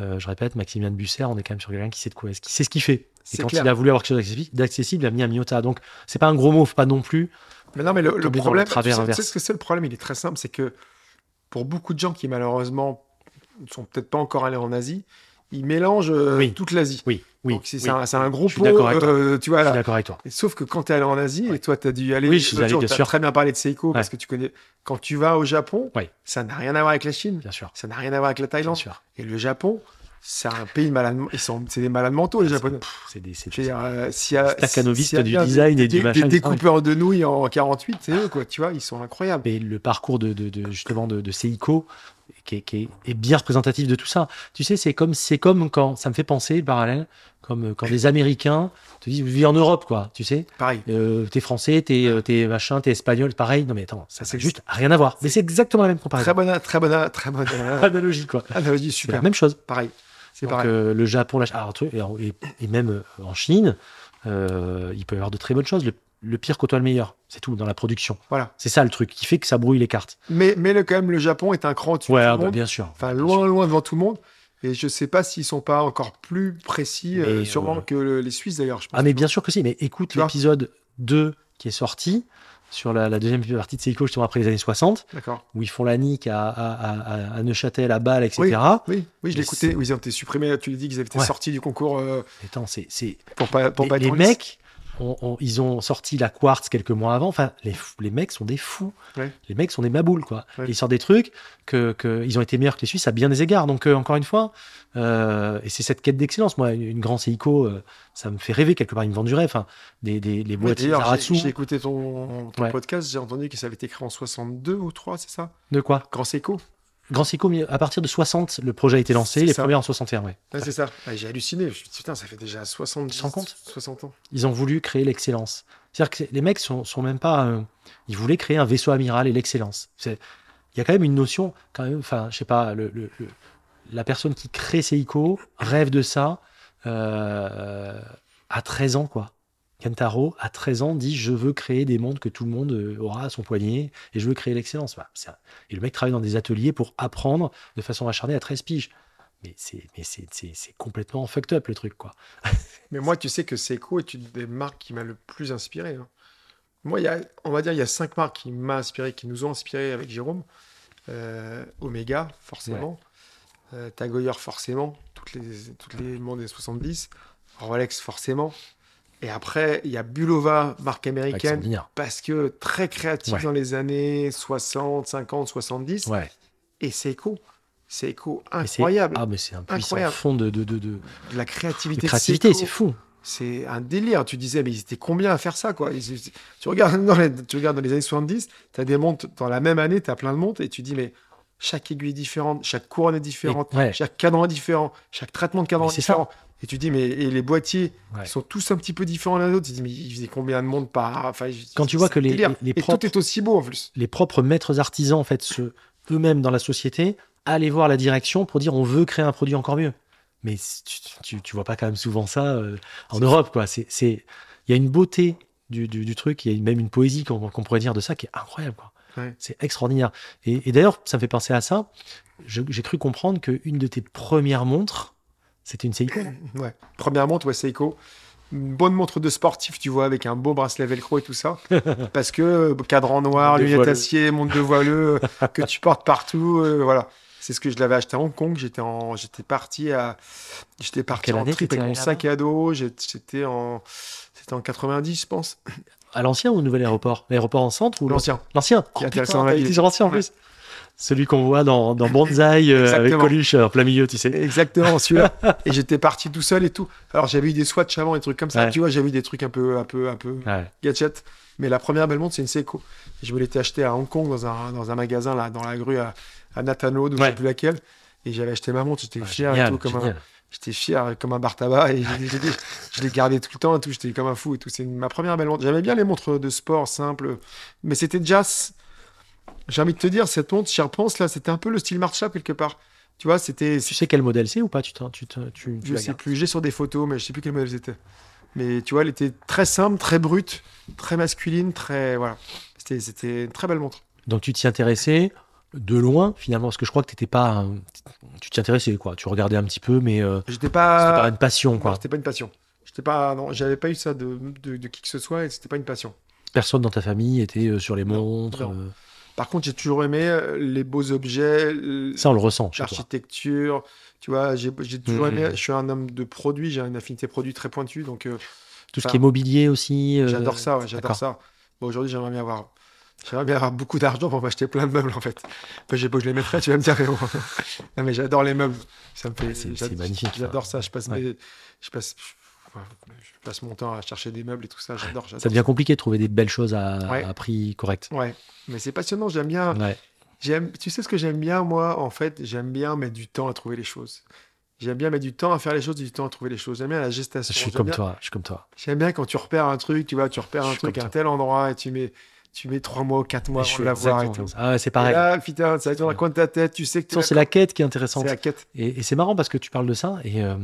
Je répète, Maximilien de Busser, on est quand même sur quelqu'un qui sait de quoi, qui sait ce qu'il fait. Et quand clair. il a voulu avoir quelque chose d'accessi- d'accessible, il a mis un Miyota. Donc c'est pas un gros mot, faut pas non plus. Mais non, mais le, problème, tu sais- tu sais ce que c'est le problème, il est très simple, c'est que pour beaucoup de gens qui malheureusement ne sont peut-être pas encore allés en Asie, ils mélangent euh, Oui. toute l'Asie. Oui, oui. Donc c'est oui. un, un gros Je suis pot, d'accord avec toi. euh, tu vois Je suis d'accord avec toi. Sauf que quand tu es allé en Asie, et toi tu as dû aller, Oui, je suis allé, bien sûr. très bien parlé de Seiko parce que tu connais. Quand tu vas au Japon, Ouais. ça n'a rien à voir avec la Chine, Bien sûr. ça n'a rien à voir avec la Bien Thaïlande. sûr. Et le Japon, c'est un pays de malades, ils sont, c'est des malades mentaux les Japonais. C'est des, c'est dire, euh, a du design et des, du machin, des découpeurs de nouilles en 48, c'est eux quoi, tu vois, ils sont incroyables. Mais le parcours de, de- de- justement de, de Seiko, qui est, qui est- est bien représentatif de tout ça. Tu sais, c'est comme, c'est comme quand, ça me fait penser, le parallèle, comme euh, quand les Américains te disent, vous vivez en Europe, quoi, tu sais. Pareil. Euh, t'es français, t'es, euh, t'es machin, t'es espagnol, pareil. Non, mais attends, ça, c'est juste rien à voir. Mais c'est exactement la même comparaison. Très bonne, très bonne, très bonne (laughs) Analogie, quoi. analogie, super. la même chose. Pareil. C'est pareil. euh, le Japon, la... alors, et, même euh, en Chine, euh, il peut y avoir de très bonnes choses. Le, le pire côtoie le meilleur. C'est tout dans la production. Voilà. C'est ça le truc qui fait que ça brouille les cartes. Mais, mais le, quand même, le Japon est un cran au-dessus de tout ah le bah, monde. bien sûr. Enfin, loin, sûr. loin devant tout le monde. Et je sais pas s'ils sont pas encore plus précis, euh, sûrement euh, que le- les Suisses d'ailleurs. je pense. Ah, mais bien sûr que si. Mais écoute l'épisode 2 qui est sorti sur la, la deuxième partie de Seiko, justement après les années 60, D'accord. où ils font la nique à, à, à- à Neuchâtel, à Bâle, etc. Oui, oui, oui, je Oui, ils ont été supprimés. Tu l'as dit qu'ils avaient été Ouais. sortis du concours euh, Attends, c'est, pour pas, pour Les, pas être les mecs, ont- ont- ils ont sorti la quartz quelques mois avant. Enfin, les, les mecs sont des fous. Ouais. Les mecs sont des maboules, quoi. Ouais. Ils sortent des trucs que, que ils ont été meilleurs que les Suisses à bien des égards. Donc, euh, encore une fois, euh, et c'est cette quête d'excellence. Moi, une, une grande Seiko, euh, ça me fait rêver quelque part. Ils me vendent du rêve. Enfin, des, des, les D'ailleurs, j'ai- Zaratsu. j'ai écouté ton, ton Ouais. podcast, j'ai entendu que ça avait été créé en 62 ou 3, c'est ça? De quoi? Grand Seiko Grand Seiko, à partir de 60, le projet a été lancé. Les ça. premiers en 61, ouais. Ouais, C'est ça. Ouais, j'ai halluciné. Je me suis dit, putain, ça fait déjà 60, Tu compte? 60 ans. Ils ont voulu créer l'excellence. C'est-à-dire que les mecs sont, sont même pas. euh, ils voulaient créer un vaisseau amiral et l'excellence. Il y a quand même une notion, quand même. Enfin, je sais pas. Le, le- le- la personne qui crée Seiko rêve de ça euh, à 13 ans, quoi. Kentaro, à 13 ans, dit Je veux créer des mondes que tout le monde euh, aura à son poignet et je veux créer l'excellence. Un- Et le mec travaille dans des ateliers pour apprendre de façon acharnée à 13 piges. Mais c'est mais complètement fucked up le truc, quoi. (laughs) Mais moi, tu sais que Seiko est une des marques qui m'a le plus inspiré. hein. Moi, y a, on va dire, il y a cinq marques qui m'ont inspiré, qui nous ont inspiré avec Jérôme. Euh, Omega, forcément. Euh, Tag Heuer, forcément. Toutes les, toutes les mondes des 70. Rolex, forcément. Et après, il y a Bulova, marque américaine, parce que très créative Ouais. dans les années 60, 50, 70. Ouais. Et Seiko, Seiko, incroyable. Ah, mais c'est un Incroyable. fond de, de, de, de- De la créativité. de créativité, c'est fou. C'est un délire. Tu disais, mais ils étaient combien à faire ça, quoi? Ils- tu, regardes dans les, tu regardes dans les années 70, tu as des montres, dans la même année, tu as plein de montres, et tu dis, mais chaque aiguille est différente, chaque couronne est différente, ouais. chaque cadran est différent, chaque traitement de cadran Mais est ça. Et tu dis, mais et les boîtiers, Ouais. sont tous un petit peu différents l'un de l'autre. Tu dis, mais ils faisaient combien de montres par. Enfin, Quand tu vois que les- les- les propres- tout est aussi beau en plus. Les propres maîtres artisans, en fait, se, eux-mêmes dans la société, aller voir la direction pour dire on veut créer un produit encore mieux. Mais tu, tu, tu vois pas quand même souvent ça euh, en Europe, quoi. C'est, c'est, il y a une beauté du, du, du truc, il y a même une poésie qu'on, qu'on pourrait dire de ça qui est incroyable, quoi. Ouais. C'est extraordinaire. Et, et d'ailleurs, ça me fait penser à ça. Je- j'ai cru comprendre qu'une de tes premières montres, c'était une Seiko. (coughs) Ouais. Première montre, ouais, Seiko. Une bonne montre de sportif, tu vois, avec un beau bracelet velcro et tout ça. (laughs) Parce que euh, cadran noir, lunettes acier, montre de voileux, euh, (laughs) que tu portes partout. euh, voilà. C'est ce que je l'avais acheté à Hong Kong. J'étais en, j'étais parti à, j'étais parti quelle en trip avec mon sac à dos. J'étais en, c'était en 90, je pense. À l'ancien ou au nouvel aéroport? L'aéroport en centre ou L'ancien. L'ancien? Oh, putain, l'ancien en plus. Celui qu'on voit dans, dans Banzai euh, avec. Coluche en plein milieu, tu sais. Exactement, celui-là. (laughs) et j'étais parti tout seul et tout. Alors j'avais eu des swatchs avant, des trucs comme ça. Ouais. Tu vois, j'avais eu des trucs un peu, un peu, un peu Ouais. gadget. Mais la première belle montre, c'est une Seiko. Je me l'étais acheté à Hong Kong dans un, dans un magasin là, dans la grue à, à Nathan Road, ou je sais plus laquelle. Et j'avais acheté ma montre, j'étais fier et tout, comme un, j'étais fier comme un bar tabac et je l'ai gardé tout le temps et tout, j'étais comme un fou et tout. C'est ma première belle montre. J'aimais bien les montres de sport simples, mais c'était s- j'ai envie de te dire, cette montre, j'y repense là, c'était un peu le style Marshall quelque part. Tu vois, c'était, Tu sais quel modèle c'est ou pas? Tu, tu, je sais plus, j'ai sur des photos, mais je sais plus quel modèle c'était. Mais tu vois, elle était très simple, très brute, très masculine, très voilà. C'était, c'était une très belle montre. Donc tu t'y intéressais de loin finalement, parce que je crois que t'étais pas. Tu t'y intéressais quoi Tu regardais un petit peu, mais euh, J'étais c'était pas, pas une passion non, quoi. c'était pas une passion. J'étais pas, non, j'avais pas eu ça de, de, de qui que ce soit et c'était pas une passion. Personne dans ta famille était euh, sur les Non, montres. non. euh, Par contre, j'ai toujours aimé euh, les beaux objets, Ça on le ressent l'architecture. Tu vois, j'ai, j'ai toujours Mhm. aimé. Je suis un homme de produits, j'ai une affinité produit très pointue, donc euh, Tout ce qui est mobilier aussi. euh, J'adore ça, ouais, j'adore ça. Bon, aujourd'hui, j'aimerais bien avoir. J'aimerais bien avoir beaucoup d'argent pour m'acheter plein de meubles, en fait. Enfin, j'ai pas où je les mettrais, tu vas me dire. (laughs) Non, mais j'adore les meubles. Ça me fait. C'est- magnifique, J'adore ça. Je passe, Ouais. mes- je passe, je, passe mon temps à chercher des meubles et tout ça. J'adore. Ça devient compliqué de trouver des belles choses à, Ouais. à prix correct. Ouais, mais c'est passionnant. J'aime bien. Ouais. J'aime, tu sais ce que j'aime bien, moi, en fait, j'aime bien mettre du temps à trouver les choses. J'aime bien mettre du temps à faire les choses, du temps à trouver les choses. J'aime bien la gestation. Je suis comme bien- toi. Je suis comme toi. J'aime bien quand tu repères un truc, tu vois, tu repères un truc à un tel endroit et tu mets, tu mets trois mois ou quatre mois je avant suis de l'avoir et tout. Ah ouais, c'est Et pareil. là, putain, ça va être dans le coin de ta tête, tu sais que façon, c'est la quête qui est intéressante. c'est la quête. Et, et c'est marrant parce que tu parles de ça. Et euh,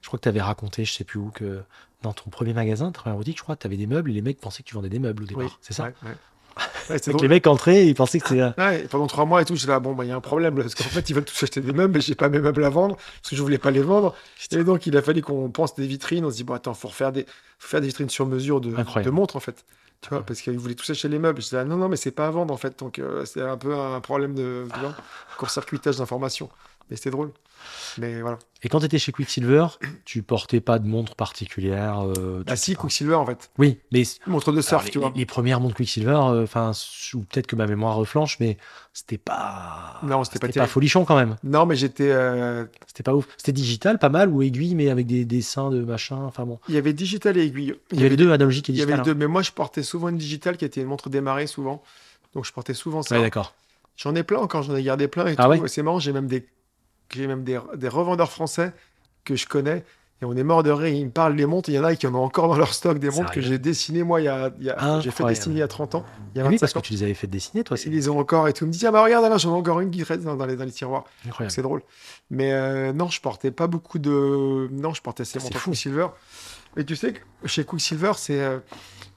je crois que tu avais raconté, je sais plus où, que dans ton premier magasin, boutique, je crois tu avais des meubles et les mecs pensaient que tu vendais des meubles au départ. Oui, c'est ça Ouais, ouais. (laughs) Ouais, Donc les mecs entraient ils pensaient que c'était. Ouais, et pendant trois mois et tout, je là, bon, bah, il y a un problème, parce qu'en fait, ils veulent tous acheter des meubles, mais j'ai pas mes meubles à vendre, parce que je voulais pas les vendre. Et donc, il a fallu qu'on pense des vitrines. On se dit, bon, attends, faut refaire des, faut faire des vitrines sur mesure de, de montres, en fait. Tu vois, parce qu'ils voulaient tous acheter les meubles. Je disais, ah, non, non, mais c'est pas à vendre, en fait. Donc, euh, c'est un peu un problème de, court-circuitage d'informations. Mais c'était drôle. Mais voilà. Et quand tu étais chez Quicksilver, tu portais pas de montre particulière. euh, tu- Ah, si, Quicksilver, en fait. Oui, mais Montre de surf, alors, tu les, vois. les premières montres Quicksilver, euh, enfin, ou peut-être que ma mémoire reflanche, mais c'était pas. Non, c'était pas C'était pas folichon quand même. Non, mais j'étais. euh, C'était pas ouf. C'était digital, pas mal, ou aiguille, mais avec des dessins de machin. Enfin bon. Il y avait digital et aiguille. Il y avait les deux, analogique et Il y avait digital. les deux, mais moi je portais souvent une digitale qui était une montre démarrée souvent. Donc je portais souvent hein. ça. Ouais, d'accord. J'en ai plein encore, j'en ai gardé plein et Ah tout. ouais C'est marrant, j'ai même des j'ai même des, des revendeurs français que je connais et on est mort de rire, ils me parlent des montres, il y en a qui en ont encore dans leur stock des montres que j'ai dessinées moi il y a, j'ai fait dessiner il y a 30 ans, il y a oui, 25 parce que ans. tu les avais fait dessiner, toi, Ils les ont encore et tout. Ils me disent, ah bah regarde là, j'en ai encore une qui reste dans, dans les, dans les tiroirs. C'est drôle. Mais euh, non, je portais pas beaucoup de. Non, je portais ces Ah, montres. Quicksilver. Et tu sais que chez Quicksilver, c'est euh,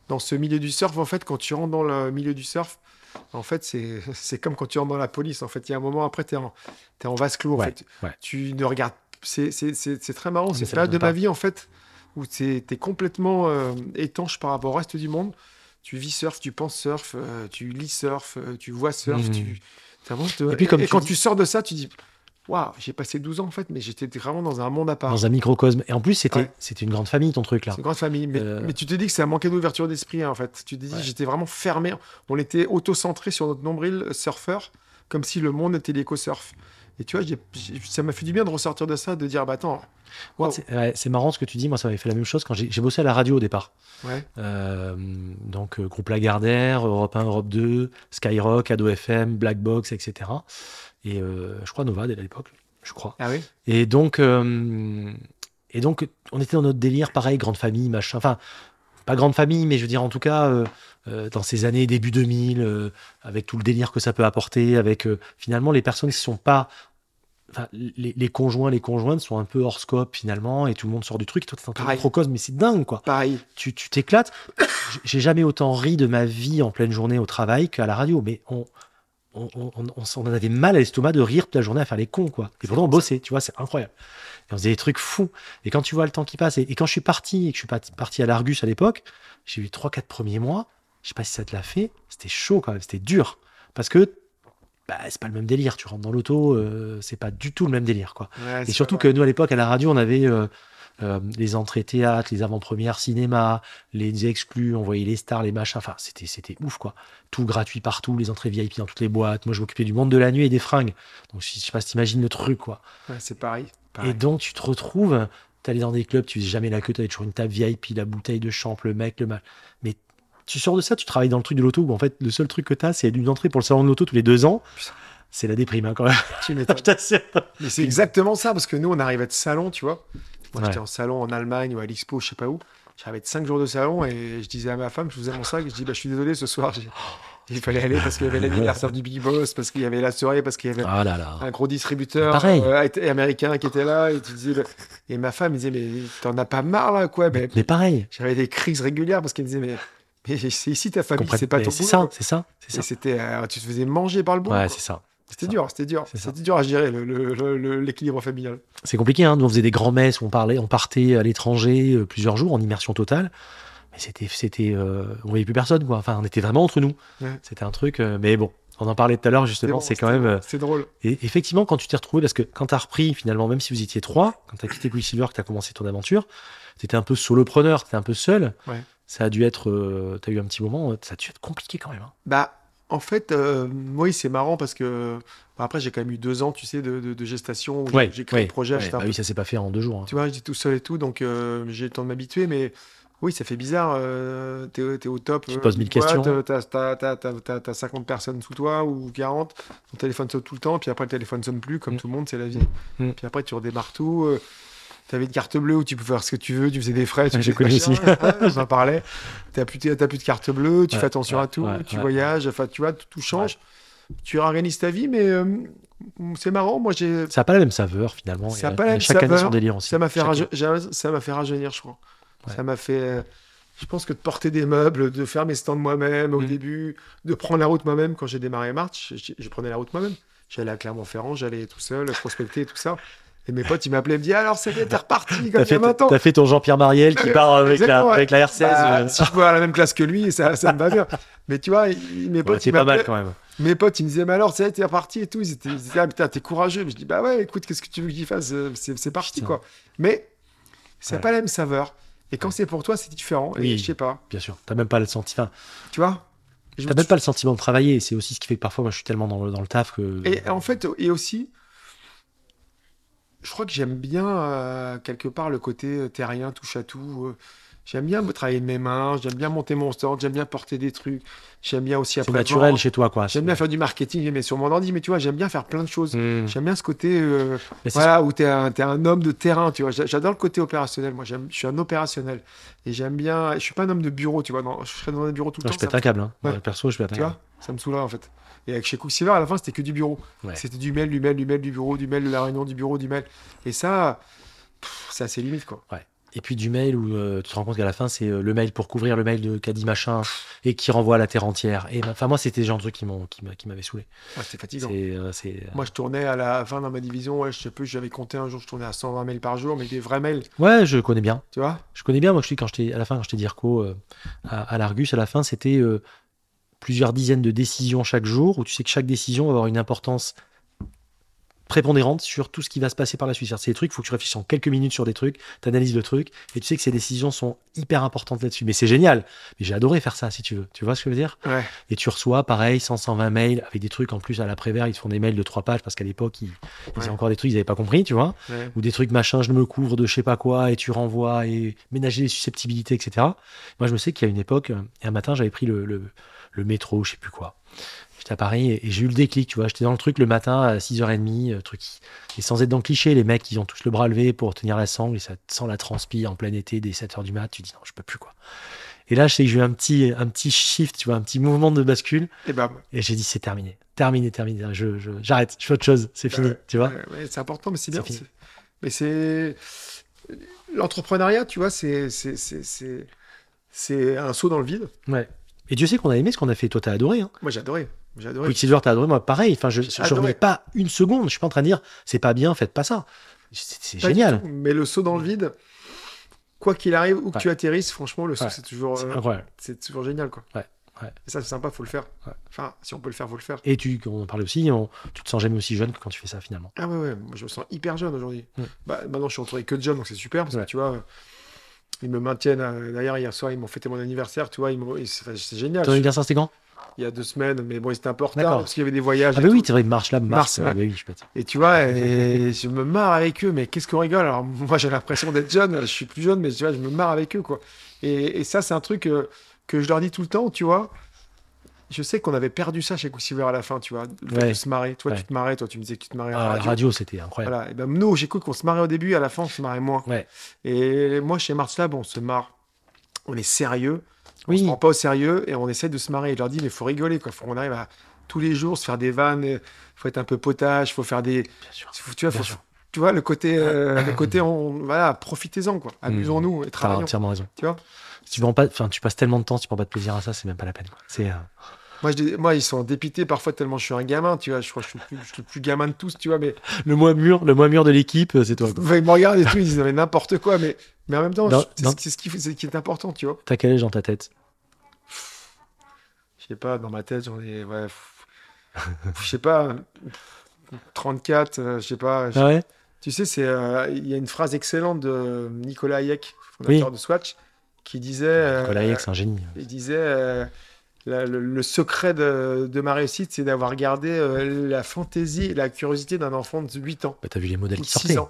dans ce milieu du surf, en fait, quand tu rentres dans le milieu du surf, en fait, (laughs) c'est comme quand tu rentres dans la police. En fait, il y a un moment après, tu es, en vase clos. En Ouais, fait. ouais. Tu ne regardes. C'est très marrant. C'est période de ma vie, en fait, où tu es, complètement euh, étanche par rapport au reste du monde. Tu vis surf, tu penses surf, euh, tu lis surf, euh, tu vois surf. Mhm. Tu, Et puis, comme et tu quand dis- tu sors de ça, tu dis Waouh, j'ai passé 12 ans en fait, mais j'étais vraiment dans un monde à part. Dans un microcosme. Et en plus, c'était Ouais. c'était une grande famille, ton truc, là. C'est une grande famille. Mais, Euh. mais tu te dis que ça manquait d'ouverture d'esprit hein, en fait. Tu te dis, Ouais. j'étais vraiment fermé. On était auto-centré sur notre nombril euh, surfeur, comme si le monde était l'éco-surf. Et tu vois, ça m'a fait du bien de ressortir de ça, de dire, bah attends, C'est ouais, marrant ce que tu dis. Moi, ça m'avait fait la même chose quand j'ai j'ai bossé à la radio au départ. ouais, Euh, donc, euh, groupe Lagardère, Europe 1, Europe 2, Skyrock, Ado FM, Black Box, etc. Et euh, je crois Nova dès à l'époque, je crois. ah oui, Et donc, euh, et donc, on était dans notre délire, pareil, grande famille, machin. Enfin, pas grande famille, mais je veux dire, en tout cas, euh, euh, dans ces années début 2000, euh, avec tout le délire que ça peut apporter, avec finalement les personnes qui sont pas. Enfin, les, les conjoints, les conjointes sont un peu hors scope finalement, et tout le monde sort du truc. Toi, t'es dans Pareil. microcosme, mais c'est dingue, quoi pareil. tu tu t'éclates. (coughs) J'ai jamais autant ri de ma vie en pleine journée au travail qu'à la radio. Mais on, on, on, on- on avait mal à l'estomac de rire toute la journée à faire les cons, quoi. Et pourtant, on bossait, tu vois, c'est incroyable. Et on faisait des trucs fous. Et quand tu vois le temps qui passe, et, et quand je suis parti, et que je suis parti, parti à l'Argus à l'époque, j'ai eu 3-4 premiers mois. Je sais pas si ça te l'a fait. C'était chaud quand même, c'était dur. Parce que bah, c'est pas le même délire. Tu rentres dans l'auto, euh, c'est pas du tout le même délire, quoi. Ouais, Et surtout que nous, à l'époque, à la radio, on avait euh, euh, les entrées théâtre, les avant-premières cinéma, les exclus, on voyait les stars, les machins. Enfin, c'était, c'était ouf, quoi. Tout gratuit partout, les entrées VIP dans toutes les boîtes. Moi, je m'occupais du monde de la nuit et des fringues. Donc, je sais pas si t'imagines le truc, quoi. Ouais, c'est pareil. Et donc, tu te retrouves, t'allais dans des clubs, tu faisais jamais la queue, t'avais toujours une table VIP, la bouteille de champ, le mec, le mal. Mais tu sors de ça, tu travailles dans le truc de l'auto où, en fait, le seul truc que t'as, c'est une entrée pour le salon de l'auto tous les deux ans. Putain. C'est la déprime, hein, quand même. Tu m'étonnes. (laughs) Mais c'est exactement ça, parce que nous, on arrivait de salon, tu vois. Moi, Ouais. j'étais en salon en Allemagne ou à l'Expo, je sais pas où. J'avais 5 jours de salon et je disais à ma femme, je faisais mon sac, je dis, bah, je suis désolé, ce soir, il fallait aller parce qu'il y avait l'anniversaire du Big Boss, parce qu'il y avait la soirée, parce qu'il y avait Ah là là. un gros distributeur euh, américain qui était là. Et, tu disais, bah- et ma femme me disait, mais t'en as pas marre là, quoi? Mais, Mais pareil. J'avais des crises régulières parce qu'elle me disait, mais, mais c'est ici ta famille, c'est pas ton boulot, c'est ça, c'est ça. c'était, euh, tu te faisais manger par le boulot. Ouais, c'est ça. C'était dur, c'était dur. C'était dur à gérer l'équilibre familial. C'est compliqué, hein. Nous, on faisait des grands messes, on parlait, on partait à l'étranger euh, plusieurs jours en immersion totale. Mais c'était, c'était, euh, on voyait plus personne, quoi. Enfin, on était vraiment entre nous. Ouais. C'était un truc, euh, mais bon, on en parlait tout à l'heure, justement, bon, c'est quand même. euh, C'est drôle. Et effectivement, quand tu t'es retrouvé, parce que quand t'as repris, finalement, même si vous étiez trois, quand t'as quitté Quicksilver, que t'as commencé ton aventure, t'étais un peu solopreneur, t'étais un peu seul. Ouais. Ça a dû être, euh, t'as eu un petit moment, euh, ça a dû être compliqué quand même. hein. Bah, en fait, euh, oui, c'est marrant parce que bah, après, j'ai quand même eu deux ans, tu sais, de, de- de gestation où Ouais, j'ai créé ouais, le projet. ouais, bah peu- oui, ça s'est pas fait en deux jours. hein. Tu vois, j'étais tout seul et tout, donc euh, j'ai le temps de m'habituer. Mais Oui, ça fait bizarre. euh, t'es, t'es au top. Tu te euh, poses mille boîte, questions. euh, T'as, t'as, t'as, t'as, t'as- t'as 50 personnes sous toi ou 40. Ton téléphone sonne tout le temps. Puis après, le téléphone sonne plus. Comme Mm. tout le monde, c'est la vie. Mm. Puis après, tu redémarres tout. Euh, T'avais une carte bleue où tu pouvais faire ce que tu veux. Tu faisais des frais. Tu j'ai connu aussi. J'en (laughs) parlais. T'as plus, t'as plus de carte bleue. Tu Ouais, fais attention ouais, à tout. ouais, tu voyages. Enfin, tu vois, tout, tout change. Tu réorganises ta vie. Mais euh, c'est marrant. Moi, j'ai, Ça n'a pas la même saveur finalement. Ça a Et, pas la même Chaque année saveur. son délire aussi. Ça m'a fait, raje- ça m'a fait rajeunir, je crois. Ça m'a fait. euh, Je pense que de porter des meubles, de faire mes stands moi-même au Mm. début, de prendre la route moi-même quand j'ai démarré March, je, je prenais la route moi-même. J'allais à Clermont-Ferrand, j'allais tout seul, prospecter et tout ça. Et mes potes, ils m'appelaient, ils me disaient Alors, c'est t'es reparti comme T'as il y a fait, 20 ans. t'as fait ton Jean-Pierre Mariel qui part avec la, ouais. avec la R16. Bah, euh, Si je pouvais à la même classe que lui, ça, ça me va bien. Mais tu vois, mes ouais, potes, c'est ils pas mal quand même. mes potes, ils me disaient, mais alors, sais, t'es reparti et tout. Ils étaient, ils disaient, ah putain, t'es courageux. Mais je dis, bah ouais, écoute, qu'est-ce que tu veux j'y fasse? Euh, C'est c'est parti, Putain. quoi. Mais c'est Ouais. pas la même saveur. Et quand c'est pour toi, c'est différent. Et je sais pas, Bien sûr. T'as même pas le sentiment. tu vois? T'as me même pas le sentiment de travailler. C'est aussi ce qui fait que parfois, moi, je suis tellement dans le, dans le taf que. Et en fait, et aussi, je crois que j'aime bien, euh, quelque part, le côté euh, terrien, touche à tout. euh, J'aime bien travailler de mes mains, j'aime bien monter mon stand, j'aime bien porter des trucs, j'aime bien aussi c'est après naturel vendre. chez toi, quoi. J'aime bien faire du marketing, mais sur mon ordi, mais tu vois, j'aime bien faire plein de choses. Mmh. J'aime bien ce côté, euh, c'est- voilà, où tu es, un homme de terrain, tu vois. J'a- J'adore le côté opérationnel. Moi, je suis un opérationnel. Et j'aime bien. Je suis pas un homme de bureau, tu vois. Non, je serais dans un bureau tout le Non, temps. je pète un câble. Hein. Ouais. Perso, je pète un tu câble. vois, ça me saoulerait, en fait. Et avec chez Quicksilver, à la fin, c'était que du bureau. Ouais. C'était du mail, du mail, du mail, du bureau, du mail, de la réunion, du bureau, du mail. Et ça, c'est assez limite, quoi. Et puis du mail où euh, tu te rends compte qu'à la fin, c'est euh, le mail pour couvrir le mail de dit machin et qui renvoie à la terre entière. Et enfin, moi, c'était le genre de truc qui m'ont- qui m'a- qui m'avait saoulé. Ouais, c'était fatigant. C'est. euh, c'est- Moi, je tournais à la fin dans ma division, ouais, je sais plus, j'avais compté un jour, je tournais à 120 mails par jour, mais des vrais mails, Ouais, je connais bien. tu vois? Je connais bien, moi, je suis quand j'étais à la fin, quand j'étais DIRCO à, à l'Argus, à la fin, c'était plusieurs dizaines de décisions chaque jour où tu sais que chaque décision va avoir une importance prépondérante sur tout ce qui va se passer par la suite. C'est des trucs, il faut que tu réfléchisses en quelques minutes sur des trucs, tu analyses le truc, et tu sais que ces décisions sont hyper importantes là-dessus. Mais c'est génial. Mais j'ai adoré faire ça, si tu veux. Tu vois ce que je veux dire? Ouais. Et tu reçois, pareil, 100, 120 mails, avec des trucs en plus à l'après-vert, ils te font des mails de trois pages, parce qu'à l'époque, ils, ils Ouais. encore des trucs, ils n'avaient pas compris, tu vois ouais. ou des trucs machin, je me couvre de je sais pas quoi, et tu renvoies, et ménager les susceptibilité, etc. Moi, je me sais qu'il y a une époque, et un matin, j'avais pris le, le, le métro, je sais plus quoi. J'étais à Paris et, et j'ai eu le déclic, tu vois. J'étais dans le truc le matin à 6h30, euh, truc. Et sans être dans le cliché, les mecs, ils ont tous le bras levé pour tenir la sangle, et ça sent la transpi en plein été dès 7h du mat. Tu dis non, je peux plus, quoi. Et là, je sais que j'ai eu un petit, un petit shift, tu vois, un petit mouvement de bascule, Et bam. et j'ai dit c'est terminé. Terminé, terminé. Je, je- j'arrête, je fais autre chose, c'est fini, tu vois. c'est important, mais c'est bien. c'est- Mais c'est. L'entrepreneuriat, tu vois, c'est. c'est- c'est- C'est c'est un saut dans le vide. Ouais. Et Dieu sait qu'on a aimé ce qu'on a fait. Toi, t'as adoré, hein. Moi, j'ai adoré. Adoré. Quicksilver, t'as adoré, moi, pareil. Enfin, je, adoré. remets pas une seconde. Je suis pas en train de dire, c'est pas bien, faites pas ça. C'est génial. tout, Mais le saut dans le vide, quoi qu'il arrive, où que Ouais. tu atterrisses, franchement, le saut, Ouais. c'est toujours, C'est euh, c'est toujours génial, quoi. Ouais, ouais. Et ça, c'est sympa, faut le faire. Ouais. Enfin, si on peut le faire, faut le faire. Et tu, on en parlait aussi, on- tu te sens jamais aussi jeune que quand tu fais ça finalement. Ah ouais, ouais, moi, je me sens hyper jeune aujourd'hui. Ouais. Bah, maintenant, je suis entouré que de jeunes, donc c'est super, parce Ouais. que tu vois, ils me maintiennent. D'ailleurs, hier soir, ils m'ont fêté mon anniversaire, tu vois, ils c'est génial. Ton anniversaire, c'était quand? Il y a deux semaines, mais bon, c'était un peu en retard, parce qu'il y avait des voyages. Ah, bah oui, c'est vrai, Marche là, Mars. Mars, ouais. ah, bah oui, je peux Et tu vois, (laughs) et je me marre avec eux, mais qu'est-ce qu'on rigole? Alors, (laughs) moi, j'ai l'impression d'être jeune, je suis plus jeune, mais tu vois, je me marre avec eux, quoi. Et, et ça, c'est un truc euh, que je leur dis tout le temps, tu vois. Je sais qu'on avait perdu ça chez Quicksilver à la fin, tu vois, le fait Ouais. de se marrer. Toi, Ouais. tu te marrais, toi, tu me disais que tu te marrais à Ah, la la radio. radio, c'était incroyable. Voilà, et ben nous, j'écoute qu'on se marrait au début, à la fin, on se marrait moins. Ouais. Et moi, chez Mars Lab, on se marre. On est sérieux, on Oui. se prend pas au sérieux et on essaie de se marrer. Je leur dis, mais faut rigoler, quoi. Faut qu'on arrive à tous les jours se faire des vannes, faut être un peu potage, faut faire des. Bien sûr. faut- tu vois, Bien faut- sûr. tu vois, le côté, euh, le côté, on, voilà, profitez-en, quoi. Amusons-nous et T'as travaillons. entièrement raison. Tu vois? Si tu, vends pas, enfin, tu passes tellement de temps, si tu prends pas de plaisir à ça, c'est même pas la peine. C'est, euh, moi, je dis- moi, ils sont dépités parfois tellement je suis un gamin, tu vois. Je crois que je suis, le plus, je suis le plus gamin de tous, tu vois. Mais le moins mûr, le moins mûr de l'équipe, euh, c'est toi. quoi. Enfin, ils me regardent et tout, ils disent n'importe quoi. Mais, mais en même temps, c'est ce qui- ce est important, tu vois. T'as quel âge dans ta tête? Je sais pas, dans ma tête, j'en ai. Ouais. Je sais pas. 34, euh, je sais pas. Ah ouais? Tu sais, c'est euh, il y a une phrase excellente de Nicolas Hayek, fondateur Oui. de Swatch, qui disait. euh, Nicolas Hayek, c'est un génie. il disait. La- le, le secret de, de ma réussite, c'est d'avoir gardé euh, la fantaisie et la curiosité d'un enfant de 8 ans Bah, t'as vu les modèles qui 6 sortaient. ans.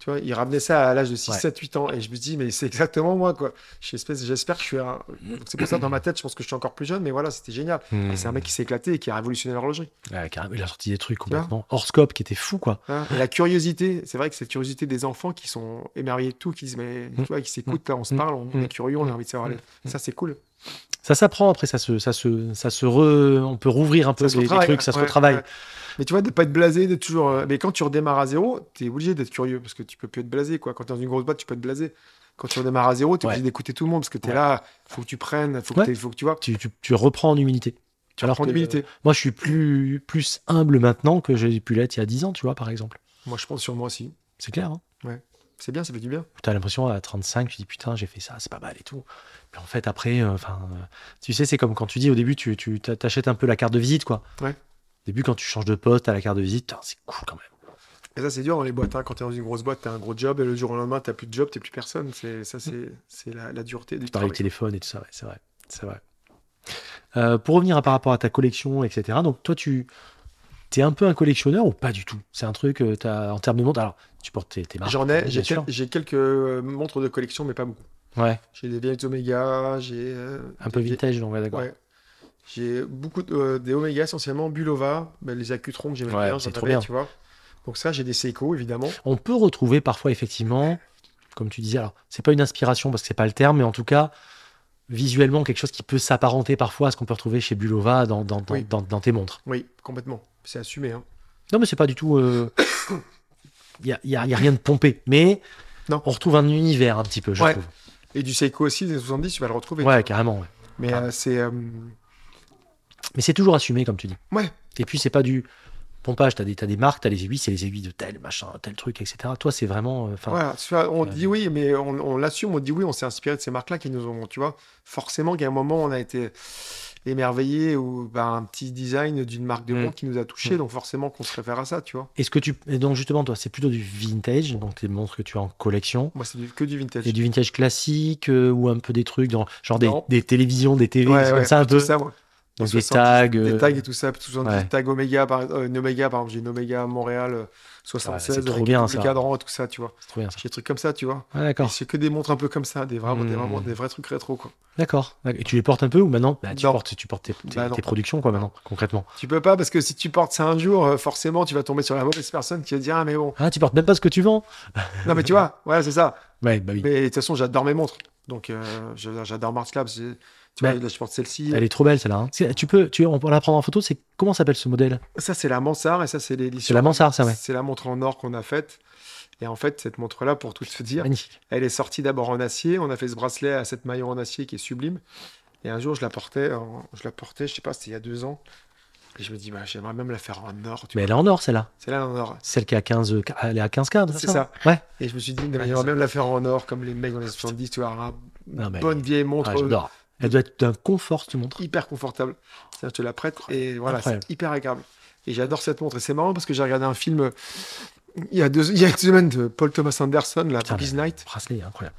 Tu vois, il ramenait ça à l'âge de 6, Ouais. 7, 8 ans. Et je me dis, mais c'est exactement moi, quoi. J'espère que je suis un. C'est pour ça, dans ma tête, je pense que je suis encore plus jeune, mais voilà, c'était génial. Et C'est un mec qui s'est éclaté et qui a révolutionné l'horlogerie. Ouais, carrément, il a sorti des trucs complètement. Horoscope qui était fou, quoi. Et la curiosité, c'est vrai que cette curiosité des enfants qui sont émerveillés de tout, qui disent, mais tu vois, qui s'écoutent, là, on se parle, on est curieux, on a envie de savoir. Ça, c'est cool. Ça s'apprend après, ça se, ça se, ça se re... on peut rouvrir un peu les, trucs, ça se ouais, retravaille. ouais. Mais tu vois, de pas être blasé, d'être toujours. euh, Mais quand tu redémarres à zéro, tu es obligé d'être curieux parce que tu peux plus être blasé. Quoi. Quand tu es dans une grosse boîte, tu peux être blasé. Quand tu redémarres à zéro, tu es Ouais. obligé d'écouter tout le monde parce que tu es Ouais. là, faut que tu prennes, faut que, Ouais. faut que tu vois. Tu, tu, tu reprends en humilité. Tu Alors prends que, l'humilité. Moi, je suis plus, plus humble maintenant que j'ai pu l'être il y a 10 ans, tu vois, par exemple. Moi, je pense sur moi aussi. C'est clair, hein C'est bien, ça fait du bien. Tu as l'impression à 35, tu dis putain, j'ai fait ça, c'est pas mal et tout. Mais en fait, après, euh, enfin, euh, tu sais, c'est comme quand tu dis au début, tu, tu t'a- t'achètes un peu la carte de visite, quoi. Ouais. Au début, quand tu changes de poste à la carte de visite, c'est cool quand même. Et ça, c'est dur dans les boîtes. hein. Quand tu es dans une grosse boîte, tu as un gros job et le jour au lendemain, tu plus de job, tu plus personne. C'est Ça, c'est c'est la, la dureté du travail. téléphone et tout ça, ouais, c'est vrai. C'est vrai. Euh, pour revenir à, par rapport à ta collection, etc. Donc, toi, tu es un peu un collectionneur ou pas du tout? C'est un truc, t'as- en termes de montre. Alors, tu portes tes, tes marques. J'en ai, j'ai sûr. quel- j'ai quelques montres de collection, mais pas beaucoup. Ouais, J'ai des vieilles Omega, j'ai. euh, un peu des vieilles- vintage, donc ouais, d'accord. Ouais. J'ai beaucoup de, euh, des Omega essentiellement, Bulova, ben, les Accutron que j'aimais Ouais, bien, c'est trop bien. tu vois. Donc ça, j'ai des Seiko évidemment. On peut retrouver parfois, effectivement, comme tu disais, alors, c'est pas une inspiration parce que c'est pas le terme, mais en tout cas, visuellement, quelque chose qui peut s'apparenter parfois à ce qu'on peut retrouver chez Bulova dans, dans, dans, Oui. dans- tes montres. Oui, complètement. C'est assumé. Hein. Non, mais c'est pas du tout. (coughs) Il n'y a, y a- y a rien de pompé, mais Non. on retrouve un univers un petit peu, je Ouais. trouve. Et du Seiko aussi des 70, tu vas le retrouver. Ouais, carrément. ouais. Mais Ah. euh, c'est euh, Mais c'est toujours assumé, comme tu dis. ouais, Et puis, c'est pas du pompage. T'as des, t'as des marques, t'as les aiguilles, c'est les aiguilles de tel machin, tel truc, etc. Toi, c'est vraiment. euh, Enfin, voilà. Tu vois, on dit oui, mais on, on l'assume, on dit oui, on s'est inspiré de ces marques-là qui nous ont, tu vois. Forcément qu'à un moment, on a été émerveillé ou par un petit design d'une marque de Mm. montre qui nous a touché, Mm. donc forcément qu'on se réfère à ça, tu vois. Est-ce que tu. et donc, justement, toi, c'est plutôt du vintage, donc tes montres que tu as en collection. Moi, c'est que du vintage. Et du vintage classique euh, ou un peu des trucs, dans, genre des, des télévisions, des TV, Ouais, comme ouais, ça un peu. ça, moi. donc des 70, tags. Des euh, tags et tout ça, tout ça, ouais. des tags Omega, par, euh, Omega, par exemple, j'ai une Omega Montréal euh, 76 c'est trop bien, le cadran et tout ça, tu vois. c'est trop bien ça. Des trucs comme ça, tu vois. Ah, d'accord. c'est que des montres un peu comme ça, des, vraiment, des, Mm. vraiment, des vrais trucs rétro, quoi. D'accord. Et tu les portes un peu ou maintenant bah, tu, Non. portes, tu portes tes, tes- Bah, tes productions, quoi, maintenant, concrètement. Tu peux pas, parce que si tu portes ça un jour, euh, forcément, tu vas tomber sur la mauvaise personne qui va dire, ah, mais bon. Ah, tu portes même pas ce que tu vends Non, mais tu vois, voilà, c'est ça. Ouais, bah oui. Mais de toute façon, j'adore mes montres. Donc, euh, j'adore March Labs. Tu vois, là, je porte celle-ci. Elle est trop belle, celle-là. hein. C'est- Tu peux, tu, on peut la prendre en photo. C'est comment s'appelle ce modèle? Ça, c'est la Mansart et ça, c'est C'est l'édition. la Mansart, ça, ouais. C'est la montre en or qu'on a faite. Et en fait, cette montre-là, pour tout te dire, Magnifique. Elle est sortie d'abord en acier. On a fait ce bracelet à cette maillot en acier qui est sublime. Et un jour, je la portais, en- je la portais, je sais pas, c'était il y a deux ans. Et je me dis, bah, j'aimerais même la faire en or. tu Mais vois. elle est en or, celle-là. C'est là en or. Celle qui est à 15, euh, elle est à 15 cadres. C'est ça. Ouais. Et je me suis dit, j'aimerais même la faire en or, comme les mecs dans les 70, tu vois, un- une bonne vieille montre. Elle doit être d'un confort, cette montre. hyper confortable. C'est-à-dire, je te la prête et voilà, c'est hyper agréable. Et j'adore cette montre. Et c'est marrant parce que j'ai regardé un film il y a, deux, il y a une semaine de Paul Thomas Anderson, la Putain, Boogies Night. Bracelet, incroyable.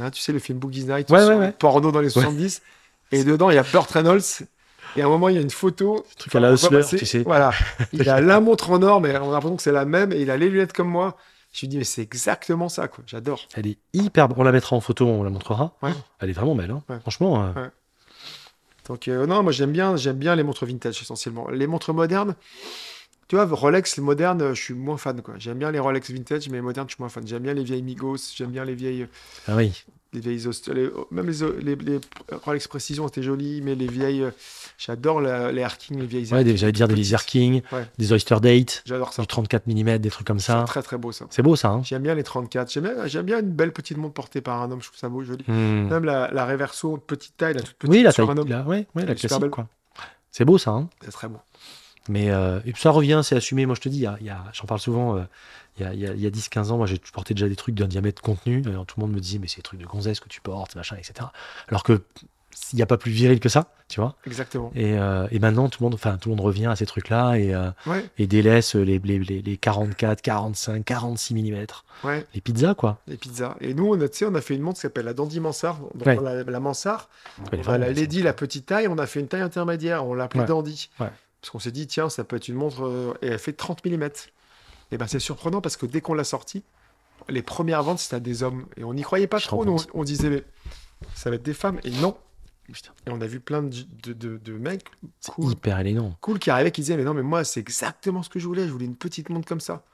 Hein, tu sais, le film Boogies Night, Ouais, ouais, le ouais. porno dans les 70. Et dedans, il y a Burt Reynolds. Et à un moment, il y a une photo. truc à la Hustler, tu sais. Voilà. Il a la montre en or, mais on a l'impression que c'est la même. Et il a les lunettes comme moi. Je me dis, mais c'est exactement ça, quoi. J'adore. Elle est hyper. On la mettra en photo, on la montrera. Ouais. Elle est vraiment belle. hein. Ouais. Franchement. euh, Ouais. Donc, euh, non, moi, j'aime bien, j'aime bien les montres vintage, essentiellement. Les montres modernes, tu vois, Rolex, les modernes, euh, je suis moins fan, quoi. J'aime bien les Rolex vintage, mais les modernes, je suis moins fan. J'aime bien les vieilles Migos, j'aime bien les vieilles, Ah oui. Les vieilles les- même les, les, les Rolex Precision, c'était joli, mais les vieilles, euh, j'adore les Harking, les vieilles. Ouais, j'allais dire des petites. Laser King, Ouais. des Oyster Date, J'adore ça. du 34 mm, des trucs comme C'est ça. très très beau ça. C'est beau ça. Hein J'aime bien les 34. J'aime bien, bien une belle petite montre portée par un homme. Je trouve ça beau, joli. Hmm. Même la, la Reverso, petite taille, la toute petite Oui, la taille. la- ouais, ouais, la classique quoi. C'est beau ça. Hein C'est très beau. Mais euh, et ça revient, c'est assumé. Moi, je te dis, j'en parle souvent. euh, il y a, y a- il y a 10-15 ans, moi, j'ai porté déjà des trucs d'un diamètre contenu. Alors, tout le monde me disait, mais c'est des trucs de gonzesse que tu portes, machin, etc. Alors que il n'y a pas plus viril que ça, tu vois. Exactement. Et, euh, et maintenant, tout le monde, enfin, tout le monde revient à ces trucs-là et, euh, Ouais, et délaisse les, les, les, les 44, 45, 46 mm. ouais, Les pizzas, quoi. les pizzas. Et nous, on a, on a fait une montre qui s'appelle la Dandy Mansart. Donc, Ouais. on a la est on a la Lady, la petite taille, on a fait une taille intermédiaire. On l'a appelée. Dandy. Parce qu'on s'est dit, tiens, ça peut être une montre. euh, et elle fait 30 mm. Et ben, c'est surprenant parce que dès qu'on l'a sortie, les premières ventes, c'était à des hommes. Et on n'y croyait pas Je trop. nous. On, on disait, mais ça va être des femmes. Et non. Et on a vu plein de, de, de- de mecs cool, hyper élégant. cool qui arrivaient, qui disaient, mais non, mais moi, c'est exactement ce que je voulais. Je voulais une petite montre comme ça.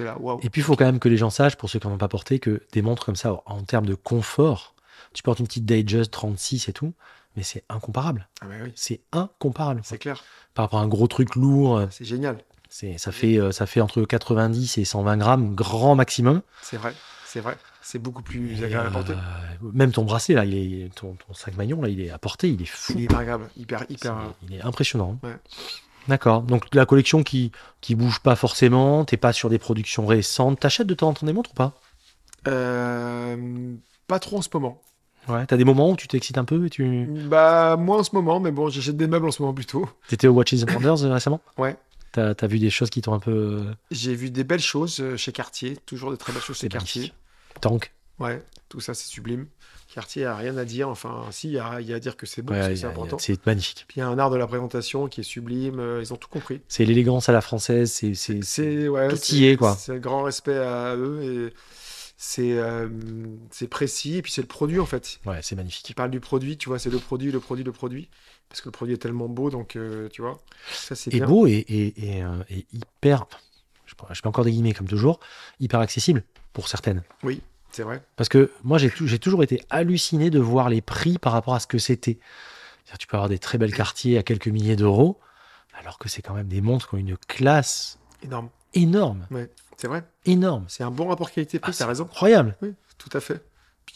Là. Et puis, il faut quand même que les gens sachent, pour ceux qui n'en ont pas porté, que des montres comme ça, en termes de confort, tu portes une petite Datejust 36 et tout, mais c'est incomparable. Ah, bah oui, C'est incomparable. c'est clair. Par rapport à un gros truc lourd, euh, C'est génial. Ça, fait, euh, ça fait entre 90 et 120 grammes, grand maximum. C'est vrai. C'est vrai. C'est beaucoup plus Et, agréable à porter. euh, même ton bracelet, là, il est, ton, ton sac maillon, là, il est à porter, il est fou. Il est hyper agréable. Hyper, hyper. C'est- il est impressionnant. Ouais. D'accord. Donc la collection qui qui bouge pas forcément, t'es pas sur des productions récentes. T'achètes de temps en temps des montres ou pas? Euh, pas trop en ce moment. Ouais. T'as des moments où tu t'excites un peu et tu. Bah, moi en ce moment, mais bon, j'achète des meubles en ce moment plutôt. T'étais au Watches and Wonders euh, récemment? Ouais. T'as as vu des choses qui t'ont un peu. euh, J'ai vu des belles choses euh, chez Cartier, toujours de très belles choses chez Cartier. Tank. Ouais, tout ça c'est sublime. Cartier a rien à dire, enfin, si, il y a, il y a à dire que c'est beau, Ouais, c'est important. c'est magnifique. Puis il y a un art de la présentation qui est sublime, euh, ils ont tout compris. C'est l'élégance à la française. C'est c'est- ouais, tout y est, quoi. C'est un grand respect à eux et c'est euh, c'est précis et puis c'est le produit en fait. ouais, c'est magnifique. Qui parle du produit, tu vois, c'est le produit, le produit, le produit, parce que le produit est tellement beau, donc euh, tu vois, ça c'est Et bien. beau et, et, et, euh, et hyper. Je, je mets encore des guillemets comme toujours. Hyper accessible pour certaines. Oui, c'est vrai. Parce que moi, j'ai tou- j'ai toujours été halluciné de voir les prix par rapport à ce que c'était. C'est-à-dire, Tu peux avoir des très belles quartiers à quelques milliers d'euros, alors que c'est quand même des montres qui ont une classe Énorme. énorme. C'est vrai. Énorme. C'est un bon rapport qualité-prix, Ah, c'est t'as raison. Incroyable. Oui, tout à fait.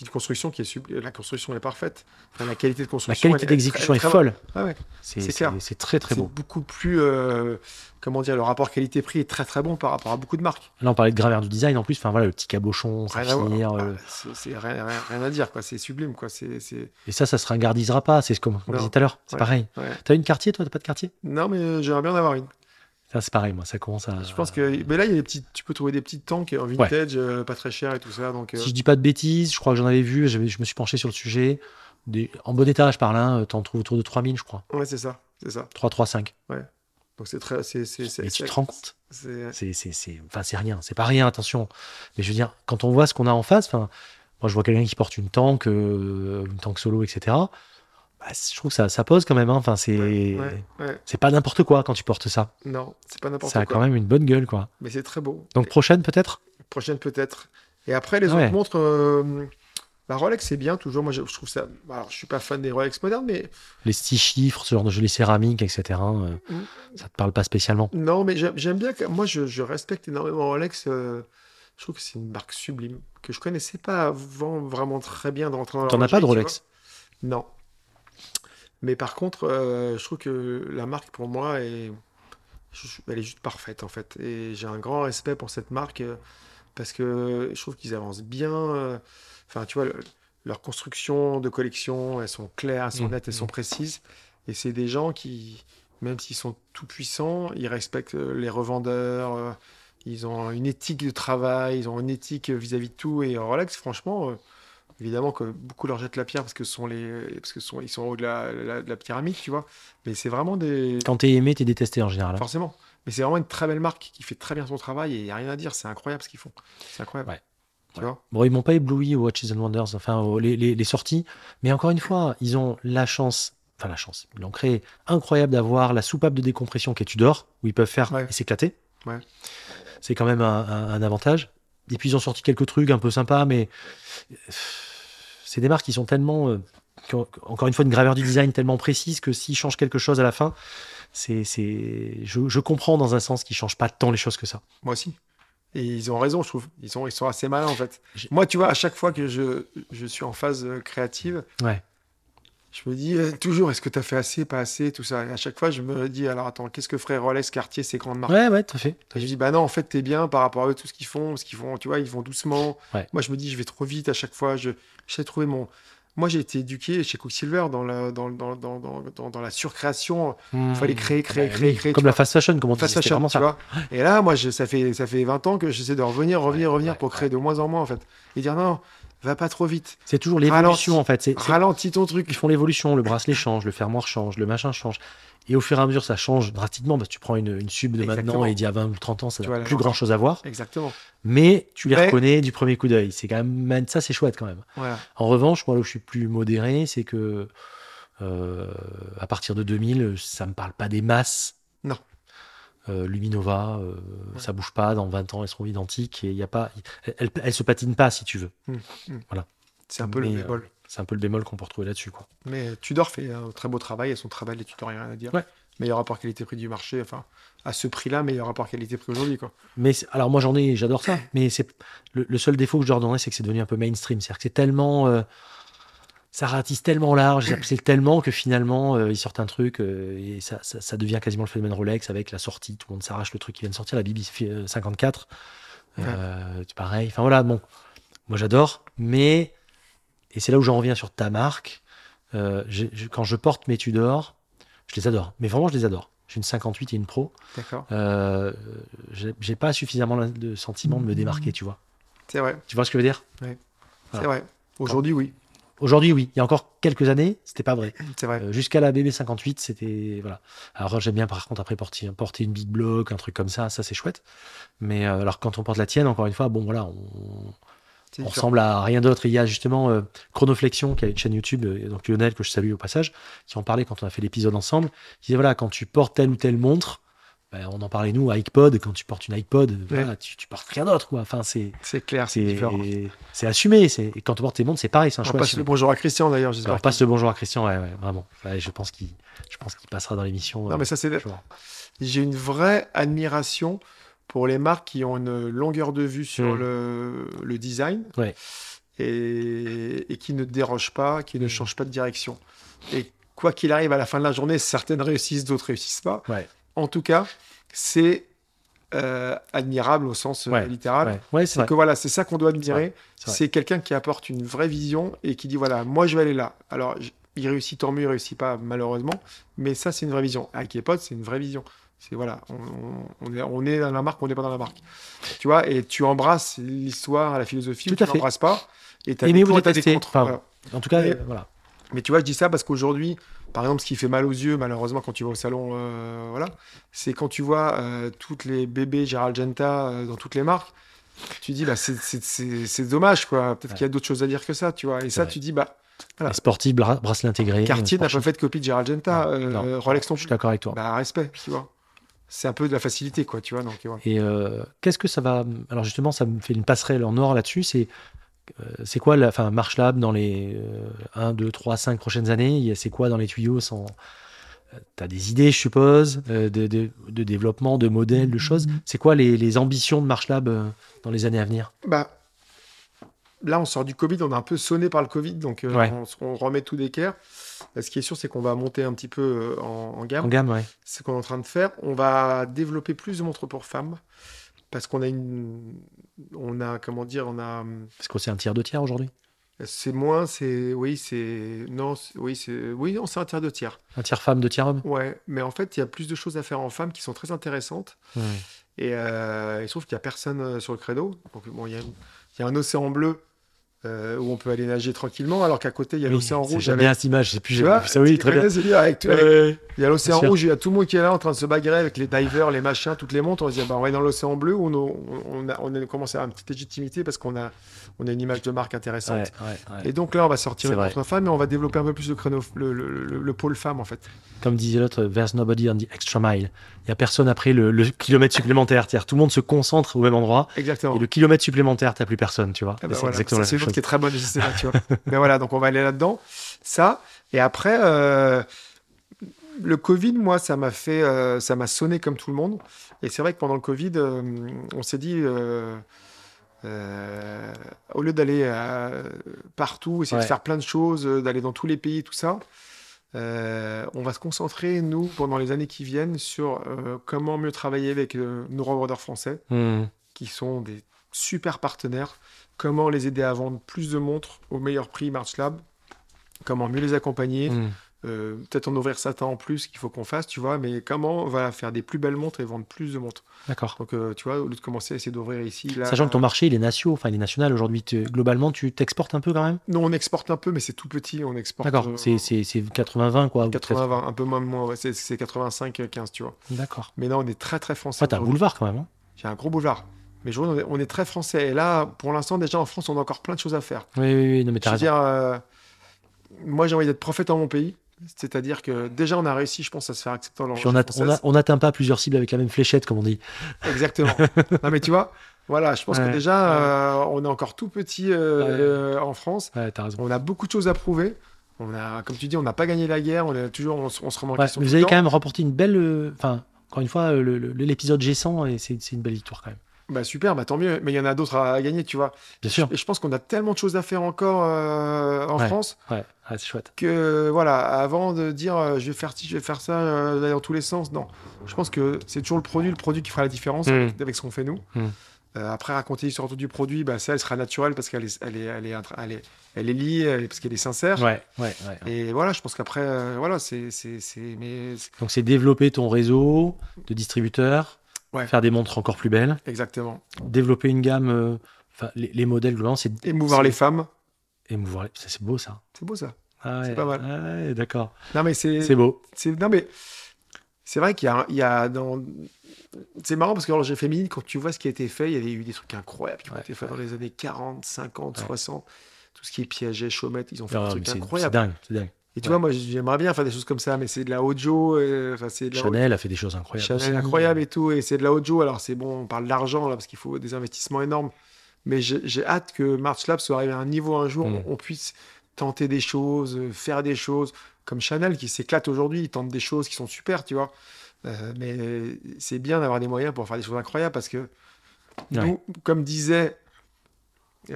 Une construction qui est sublime. La construction est parfaite. Enfin, la qualité de La construction. qualité elle est d'exécution est folle. Ah ouais. C'est clair. c'est très très C'est beau. beaucoup plus. euh, comment dire Le rapport qualité-prix est très très bon par rapport à beaucoup de marques. Là, on parlait de graveur du design en plus. Enfin voilà, le petit cabochon, Rien à voir. saphir. Ah, euh, c'est rien, rien- rien à dire, quoi. C'est sublime, quoi. C'est. Et ça, ça se ringardisera pas. C'est comme on Non. disait tout à l'heure. C'est pareil. ouais. T'as une quartier, toi? T'as pas de quartier? Non, mais euh, j'aimerais bien en avoir une. Ça, c'est pareil. Moi, ça commence à. Je pense que. Mais là, il y a des petites. Tu peux trouver des petites tanks en vintage, euh, pas très cher et tout ça. Donc. euh, Si je dis pas de bêtises, je crois que j'en avais vu. Je me suis penché sur le sujet. Des... En bon état, je parle. Hein, T'en trouves autour de 3000, je crois. Ouais, c'est ça. C'est ça. 3, 3, 5. Donc c'est très. C'est. c'est- c'est- Mais tu te rends compte? c'est- C'est, c'est, c'est, enfin, c'est rien, c'est pas rien, attention. Mais je veux dire, quand on voit ce qu'on a en face, enfin, moi je vois quelqu'un qui porte une tank, euh, une tank solo, etc. bah, je trouve que ça, ça pose quand même. hein. Enfin, c'est, Ouais, ouais. c'est pas n'importe quoi quand tu portes ça. Non, c'est pas n'importe Ça a quoi. quand même une bonne gueule, quoi. Mais c'est très beau. Donc prochaine peut-être? Prochaine peut-être. Et après, les Ah autres montres, euh, la Rolex, c'est bien toujours. Moi, je, je trouve ça. Alors, je suis pas fan des Rolex modernes, mais Les six chiffres, ce genre de jeux, les céramiques, etc. euh, Mm. Ça te parle pas spécialement. non, mais j'aime bien. que- Moi, je, je respecte énormément Rolex. euh, je trouve que c'est une marque sublime que je connaissais pas avant vraiment très bien d'entrer dans T'en as pas de Rolex? Non. Mais par contre, euh, je trouve que la marque pour moi est, elle est juste parfaite en fait. Et j'ai un grand respect pour cette marque euh, parce que je trouve qu'ils avancent bien. euh, Enfin, tu vois, le- leur construction de collection, elles sont claires, elles sont Mhm. nettes, elles sont précises. Et c'est des gens qui, même s'ils sont tout puissants, ils respectent les revendeurs. Ils ont une éthique de travail, ils ont une éthique vis-à-vis de tout. Et Rolex, franchement, évidemment que beaucoup leur jettent la pierre parce que sont les, parce que sont, ils sont au de la, la- de la pyramide, tu vois. Mais c'est vraiment des, Quand t'es aimé, t'es détesté en général. hein. forcément. Mais c'est vraiment une très belle marque qui fait très bien son travail et il y a rien à dire. C'est incroyable ce qu'ils font. C'est incroyable. Ouais. Tu vois. Bon, ils m'ont pas ébloui aux Watches and Wonders, enfin les, les- les sorties, mais encore une fois, ils ont la chance, enfin la chance, ils l'ont créé incroyable d'avoir la soupape de décompression qui est Tudor, où ils peuvent faire Ouais. et s'éclater. Ouais. C'est quand même un, un- un avantage. Et puis ils ont sorti quelques trucs un peu sympas, mais c'est des marques qui sont tellement, euh, qui ont, encore une fois, une graveur du design tellement précise que s'ils changent quelque chose à la fin, c'est, c'est, je, je comprends dans un sens qu'ils changent pas tant les choses que ça. Moi aussi. Et ils ont raison, je trouve. Ils sont, ils sont assez malins en fait. Moi, tu vois, à chaque fois que je, je suis en phase euh, créative, Ouais. Je me dis euh, toujours, est-ce que tu as fait assez, pas assez, tout ça? Et à chaque fois, je me dis, alors attends, qu'est-ce que ferait Rolex, Cartier, ces grandes marques? Ouais, ouais, tout à fait. Et je dis, bah non, en fait, t'es bien par rapport à eux, tout ce qu'ils font, parce qu'ils font, tu vois, ils vont doucement. Ouais. Moi, je me dis, je vais trop vite à chaque fois. Je, de trouver mon. Moi, j'ai été éduqué chez Quicksilver dans la, dans, dans, dans, dans, la surcréation. Il fallait créer, créer, Bah créer, oui, créer. Comme la fast fashion, comment tu Fast fashion, tu vois. Et là, moi, je, ça, fait, ça fait 20 ans que j'essaie de revenir, revenir, Ouais, revenir ouais, pour créer de moins en moins, en fait. Et dire, non, va pas trop vite. C'est toujours l'évolution en fait. C'est- c'est- Ralentis ton truc. Ils font l'évolution, le bracelet (laughs) change, le fermoir change, le machin change. Et au fur et à mesure, ça change drastiquement parce que tu prends une, une sub de Exactement. maintenant et d'il y a 20 ou 30 ans, ça n'a plus grand chose à voir. Exactement. Mais tu les Mais- reconnais du premier coup d'œil. C'est quand même, ça c'est chouette quand même. Voilà. En revanche, moi là où je suis plus modéré, c'est que euh, à partir de 2000, ça me parle pas des masses. Euh, Luminova, euh, Ouais. ça bouge pas. Dans 20 ans, elles seront identiques et il y a pas, elle, elle se patine pas si tu veux. C'est un peu Mais, le euh, bémol. C'est un peu le bémol qu'on peut retrouver là-dessus, quoi. Mais Tudor fait un très beau travail et son travail, les Tudor, rien à dire. Ouais. Meilleur rapport qualité-prix du marché, enfin, à ce prix-là, meilleur rapport qualité-prix aujourd'hui, quoi. Mais alors moi j'en ai, j'adore ça. (laughs) Mais c'est le, le seul défaut que je leur donnerais, c'est que c'est devenu un peu mainstream. C'est-à-dire que c'est tellement, euh, ça ratisse tellement large, c'est tellement que finalement euh, ils sortent un truc euh, et ça, ça, ça devient quasiment le phénomène Rolex avec la sortie. Tout le monde s'arrache le truc qui vient de sortir, la BB 54. Euh, c'est pareil. Enfin voilà, bon, moi j'adore, mais et c'est là où j'en reviens sur ta marque. Euh, je- quand je porte mes Tudor, je les adore. Mais vraiment, je les adore. J'ai une 58 et une Pro. D'accord. Euh, j'ai pas suffisamment le- le sentiment de me démarquer, tu vois. C'est vrai, Tu vois ce que je veux dire? C'est Voilà. vrai. Aujourd'hui, oui, Aujourd'hui, oui. Il y a encore quelques années, c'était pas vrai. c'est vrai. Euh, Jusqu'à la BB58, c'était voilà. Alors j'aime bien par contre après porter, porter une big block, un truc comme ça, ça c'est chouette. Mais euh, alors quand on porte la tienne, encore une fois, bon voilà, on, ressemble à rien d'autre. Il y a justement euh, Chronoflexion qui a une chaîne YouTube, et donc Lionel que je salue au passage, qui en parlait quand on a fait l'épisode ensemble. Qui disait voilà, quand tu portes telle ou telle montre, ben, on en parlait nous, iPod, quand tu portes une iPod, tu, tu portes rien d'autre quoi. Enfin c'est C'est clair, c'est c'est différent. c'est assumé. C'est et quand tu portes tes montres, c'est pareil, c'est un On choix. passe assumé. le bonjour à Christian, d'ailleurs, j'espère. Alors passe le bonjour à Christian, ouais, ouais, vraiment. Ouais, je pense qu'il je pense qu'il passera dans l'émission. Non, euh, mais ça, c'est... vois. J'ai une vraie admiration pour les marques qui ont une longueur de vue sur Mm. le, le design et, et qui ne dérogent pas, qui ne Mm. changent pas de direction. Et quoi qu'il arrive à la fin de la journée, certaines réussissent, d'autres réussissent pas. Ouais. En tout cas, c'est euh, admirable au sens euh, Ouais, littéral. Ouais, ouais, c'est que voilà, c'est ça qu'on doit admirer. c'est quelqu'un qui apporte une vraie vision et qui dit voilà, moi je vais aller là. Alors, il réussit tant mieux, il réussit pas malheureusement, mais ça c'est une vraie vision. Avec les potes, c'est une vraie vision. C'est voilà, on, est, on est dans la marque, on n'est pas dans la marque. Tu vois, et tu embrasses l'histoire, la philosophie, ou Tout à tu fait. l'embrasses pas. Et t'as Et des pour t'as des contre. Enfin, Voilà. En tout cas, euh, voilà. Mais tu vois, je dis ça parce qu'aujourd'hui, par exemple, ce qui fait mal aux yeux, malheureusement, quand tu vas au salon, euh, voilà, c'est quand tu vois euh, toutes les bébés Gérald Genta euh, dans toutes les marques, tu dis, bah, c'est- dommage, quoi. Peut-être Ouais. qu'il y a d'autres choses à dire que ça, tu vois. Et ça, vrai. tu dis, bah, Voilà. Les sportifs, bra- bracelet intégré. Cartier euh, n'a pas fait de copie de Gérald Genta, Non, non. Rolex non Je suis d'accord avec toi. Bah, respect, tu vois. C'est un peu de la facilité, quoi, tu vois. Donc. Et euh, qu'est-ce que ça va. Alors, justement, ça me fait une passerelle en or là-dessus. C'est c'est quoi la enfin, Marche Lab dans les 1, 2, 3, 5 prochaines années C'est quoi dans les tuyaux sans... Tu as des idées, je suppose, euh, de, de- de développement, de modèles, de choses. C'est quoi les, les ambitions de Marche Lab euh, dans les années à venir? Bah, là, on sort du Covid, on est un peu sonné par le Covid, donc euh, Ouais. on, on remet tout d'équerre. Ce qui est sûr, c'est qu'on va monter un petit peu euh, en, en gamme. En gamme, ouais. C'est ce qu'on est en train de faire. On va développer plus de montres pour femmes parce qu'on a une, on a comment dire, on a, Parce que c'est un tiers de tiers aujourd'hui. c'est moins, c'est, oui, c'est, non, oui, c'est, oui, non, c'est un tiers de tiers. Un tiers femme, deux tiers homme. Ouais, mais en fait, il y a plus de choses à faire en femmes qui sont très intéressantes. Et euh, il se trouve qu'il n'y a personne euh, sur le credo. Donc, bon, il y, a une- il y a un océan bleu euh, où on peut aller nager tranquillement, alors qu'à côté, il y a Oui, l'océan rouge. J'aime avec- bien cette image. J'ai plus vois, ça, oui, très bien. connais ce délire avec- avec- Ouais. Il y a l'océan rouge, il y a tout le monde qui est là en train de se bagarrer avec les divers, les machins, toutes les montres. On se dit, bah, on va aller dans l'océan bleu où on, on, on a, on a commencé à avoir une petite légitimité parce qu'on a, on a une image de marque intéressante. Ouais, ouais, ouais. Et donc là, on va sortir une vrai. montre femme et on va développer un peu plus le, créneau, le, le- le- le pôle femme en fait. Comme disait l'autre, there's nobody on the extra mile. Il n'y a personne après le, kilomètre supplémentaire. Tout le monde se concentre au même endroit. Exactement. Et le kilomètre supplémentaire, t'as plus personne, tu vois. Ah bah c'est voilà, exactement c'est chose. qui est très bonne, je sais pas, tu vois. (laughs) Mais voilà, donc on va aller là-dedans. Ça, et après, euh, le Covid, moi, ça m'a fait, euh, ça m'a sonné comme tout le monde. Et c'est vrai que pendant le Covid, euh, on s'est dit, euh, au lieu d'aller euh, partout, essayer Ouais. de faire plein de choses, euh, d'aller dans tous les pays, tout ça, on va se concentrer, nous, pendant les années qui viennent, sur comment mieux travailler avec nos revendeurs français Hmm. qui sont des super partenaires. Comment les aider à vendre plus de montres au meilleur prix March Lab Comment mieux les accompagner Hmm. Euh, peut-être en ouvrir certains en plus qu'il faut qu'on fasse, tu vois, mais comment voilà, faire des plus belles montres et vendre plus de montres? D'accord. Donc, euh, tu vois, au lieu de commencer à essayer d'ouvrir ici, là. Sachant que ton marché, il est national, enfin, il est national aujourd'hui. Globalement, tu t'exportes un peu quand même? Non, on exporte un peu, mais c'est tout petit, on exporte. D'accord. euh, C'est- C'est c'est 80-20, quoi. ou peut-être- 80, un peu moins, moins ouais, c'est- c'est 85-15, tu vois. D'accord. Mais non, on est très très français. Ouais, t'as un boulevard quand même. hein. J'ai un gros boulevard. Mais je vois, on est, on est très français. Et là, pour l'instant, déjà en France, on a encore plein de choses à faire. Oui, oui, oui, non, mais Je t'as veux raison. dire, euh, moi, j'ai envie d'être prophète dans mon pays. C'est-à-dire que déjà, on a réussi, je pense, à se faire accepter dans Puis on a- a- n'atteint pas plusieurs cibles avec la même fléchette, comme on dit. Exactement. (laughs) non, mais tu vois, voilà, je pense Ouais. que déjà, euh, on est encore tout petit euh, Ouais. euh, en France. On a beaucoup de choses à prouver. On a, comme tu dis, on n'a pas gagné la guerre. On, est toujours, on, se- on se remet en question. tout vous avez quand même remporté une belle. euh, Enfin, encore une fois, l'épisode G100, et c'est c'est une belle victoire quand même. Bah super, bah tant mieux. Mais il y en a d'autres à, gagner, tu vois. Bien sûr. Et je pense qu'on a tellement de choses à faire encore euh, en Ouais. France Ouais, ouais, c'est chouette. que voilà, avant de dire euh, je vais faire ci, je vais faire ça, euh, dans tous les sens, non. Je pense que c'est toujours le produit, le produit qui fera la différence Mm. avec, avec ce qu'on fait nous. Mm. Euh, après, raconter l'histoire autour du produit, bah, ça, elle sera naturelle parce qu'elle est, elle est, elle est, elle est, elle est liée, parce qu'elle est sincère. Ouais, ouais, ouais. Et voilà, je pense qu'après, voilà, mais c'est- Donc c'est développer ton réseau de distributeurs, Ouais. faire des montres encore plus belles, exactement. développer une gamme. euh, Enfin, les, les modèles globalement, c'est Émouvoir les femmes, émouvoir les- C'est beau ça. c'est beau ça. Ah ouais, C'est pas mal. ah ouais, d'accord. Non, mais c'est, C'est beau. c'est, non, mais c'est vrai qu'il y a, il y a dans. C'est marrant parce que j'ai féminine, quand tu vois ce qui a été fait, il y avait eu des trucs incroyables qui ont été faits dans les années 40, 50, Ouais. 60. Tout ce qui est Piaget, Chaumette, ils ont fait Ah, des trucs C'est c'est incroyables. dingue, c'est dingue. Et tu Ouais. vois, moi, j'aimerais bien faire des choses comme ça, mais c'est de la Ojo, euh, enfin, c'est de la Chanel a fait des choses incroyables. Chanel aussi. incroyable et tout, et c'est de la Ojo. Alors, c'est bon, on parle d'argent là, parce qu'il faut des investissements énormes. Mais j'ai j'ai hâte que March Lab soit arrivé à un niveau un jour Mm. où on puisse tenter des choses, euh, faire des choses, comme Chanel qui s'éclate aujourd'hui, ils tentent des choses qui sont super, tu vois. Euh, mais c'est bien d'avoir des moyens pour faire des choses incroyables parce que Ouais. nous, comme disait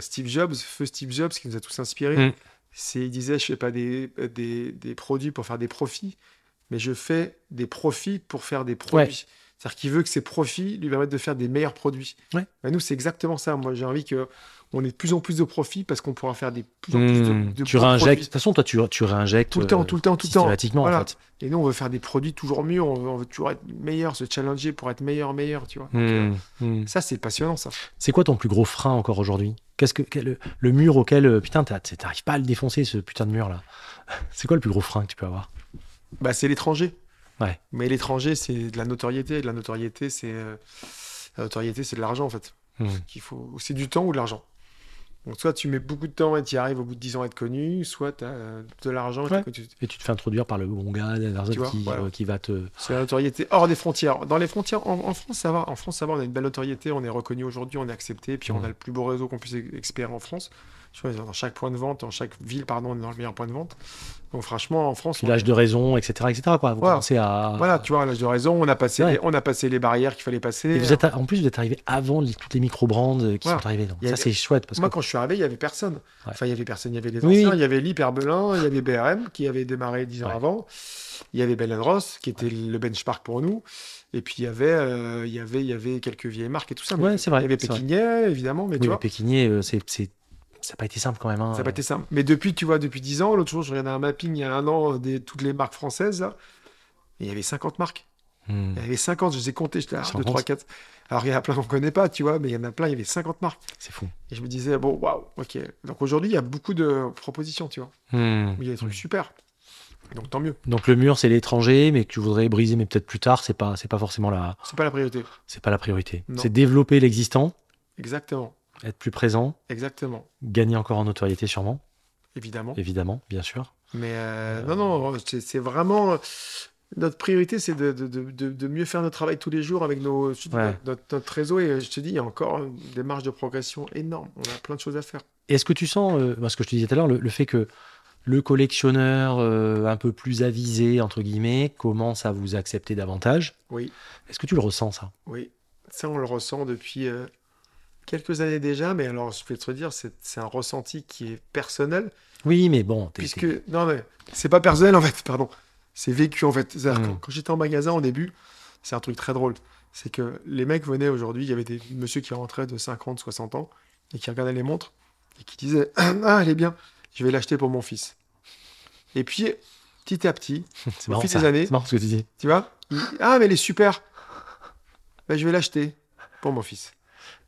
Steve Jobs, feu Steve Jobs, qui nous a tous inspirés, Mm. C'est il disait je fais pas des, des, des produits pour faire des profits, mais je fais des profits pour faire des produits. C'est-à-dire qu'il veut que ces profits lui permettent de faire des meilleurs produits. Ouais. Bah, nous, c'est exactement ça. Moi, j'ai envie que on ait de plus en plus de profits parce qu'on pourra faire des plus en plus de, Hmm, de tu réinjectes. De toute façon, toi, tu, tu réinjectes. Tout le temps, euh, tout le temps, tout le temps. Systématiquement, Voilà. en fait. Et nous, on veut faire des produits toujours mieux. On veut, on veut toujours être meilleur, se challenger pour être meilleur, meilleur, tu vois. Donc, euh, Hmm, hmm. Ça, c'est passionnant, ça. C'est quoi ton plus gros frein encore aujourd'hui? Qu'est-ce que quel- le, mur auquel euh, putain t'arrives pas à le défoncer ce putain de mur là (laughs) C'est quoi le plus gros frein que tu peux avoir? Bah, c'est l'étranger. Ouais. Mais l'étranger, c'est de la notoriété. De la notoriété, c'est euh, la notoriété, c'est de l'argent en fait. Hmm. Qu'il faut, c'est du temps ou de l'argent. Donc soit tu mets beaucoup de temps et tu y arrives au bout de 10 ans à être connu, soit tu as de l'argent. et Ouais. connu. Et tu te fais introduire par le bon gars, qui, voilà. euh, qui va te. C'est la notoriété hors des frontières. Dans les frontières, en, en France, ça va. En France, ça va. On a une belle notoriété. On est reconnu aujourd'hui. On est accepté. Puis on a le plus beau réseau qu'on puisse expérer en France. Vois, dans chaque point de vente, dans chaque ville, pardon, on est dans le meilleur point de vente. Donc franchement, en France, l'âge de raison, etc. etc. Quoi. Vous Voilà. commencez à. Voilà, tu vois, l'âge de raison, on a passé, Ouais. les, on a passé les barrières qu'il fallait passer. Et vous êtes, à- en plus, vous êtes arrivé avant les- toutes les micro-brands euh, qui Voilà. sont arrivées. Donc ça, avait- c'est chouette parce Moi, que. quand je suis arrivé, il y avait personne. Ouais. Enfin, il y avait personne. Il y avait les anciens, oui. il y avait Lip Herbelin, il y avait BRM qui avait démarré dix ans Ouais. avant. Il y avait Bell Ross qui était le benchmark pour nous. Et puis il y avait, euh, il y avait, il y avait quelques vieilles marques et tout ça. Mais Ouais, c'est vrai, Il y avait. Pékinier, évidemment, mais Oui, tu vois, pékinier, euh, c'est- ça n'a pas été simple quand même. hein. ça n'a pas été simple. Mais depuis, tu vois, depuis 10 ans, l'autre jour, je regardais un mapping il y a un an euh, des toutes les marques françaises là. Et il y avait 50 marques. Hmm. Il y avait 50, je les ai comptées, j'étais là, Tu te 2, rends 3, compte 4. Alors il y en a plein qu'on ne connaît pas, tu vois, mais il y en a plein, il y avait 50 marques. C'est fou. Et je me disais, bon, waouh, ok. Donc aujourd'hui, il y a beaucoup de propositions, tu vois. Hmm. Il y a des trucs super. Donc tant mieux. Donc le mur, c'est l'étranger, mais que tu voudrais briser, mais peut-être plus tard, c'est pas, c'est pas forcément la, C'est pas la priorité. c'est pas la priorité. C'est développer l'existant, Exactement. Être plus présent, Exactement. gagner encore en notoriété sûrement, Évidemment. évidemment, bien sûr. Mais euh, non, non, c'est vraiment. Notre priorité, c'est de, de, de- mieux faire notre travail tous les jours avec nos, Ouais. notre, notre réseau. Et je te dis, il y a encore des marges de progression énormes. On a plein de choses à faire. Est-ce que tu sens, euh, parce que je te disais tout à l'heure, le, le fait que le collectionneur euh, un peu plus avisé, entre guillemets, commence à vous accepter davantage Oui, Est-ce que tu le ressens, ça? Oui. Ça, on le ressent depuis euh, quelques années déjà. Mais alors, je vais te dire, c'est un ressenti qui est personnel. Oui, mais bon, Puisque, non, mais c'est pas personnel en fait, pardon. C'est vécu en fait. C'est-à-dire, Mm. Quand, quand j'étais en magasin au début, c'est un truc très drôle. C'est que les mecs venaient aujourd'hui, il y avait des monsieur qui rentraient de 50, 60 ans et qui regardaient les montres et qui disaient (clears throat) Ah, elle est bien, je vais l'acheter pour mon fils. Et puis, petit à petit, (laughs) Au marrant, fil ça. des années. C'est marrant ce que tu dis. tu vois, ah, mais elle est super. Ben, je vais l'acheter pour mon fils.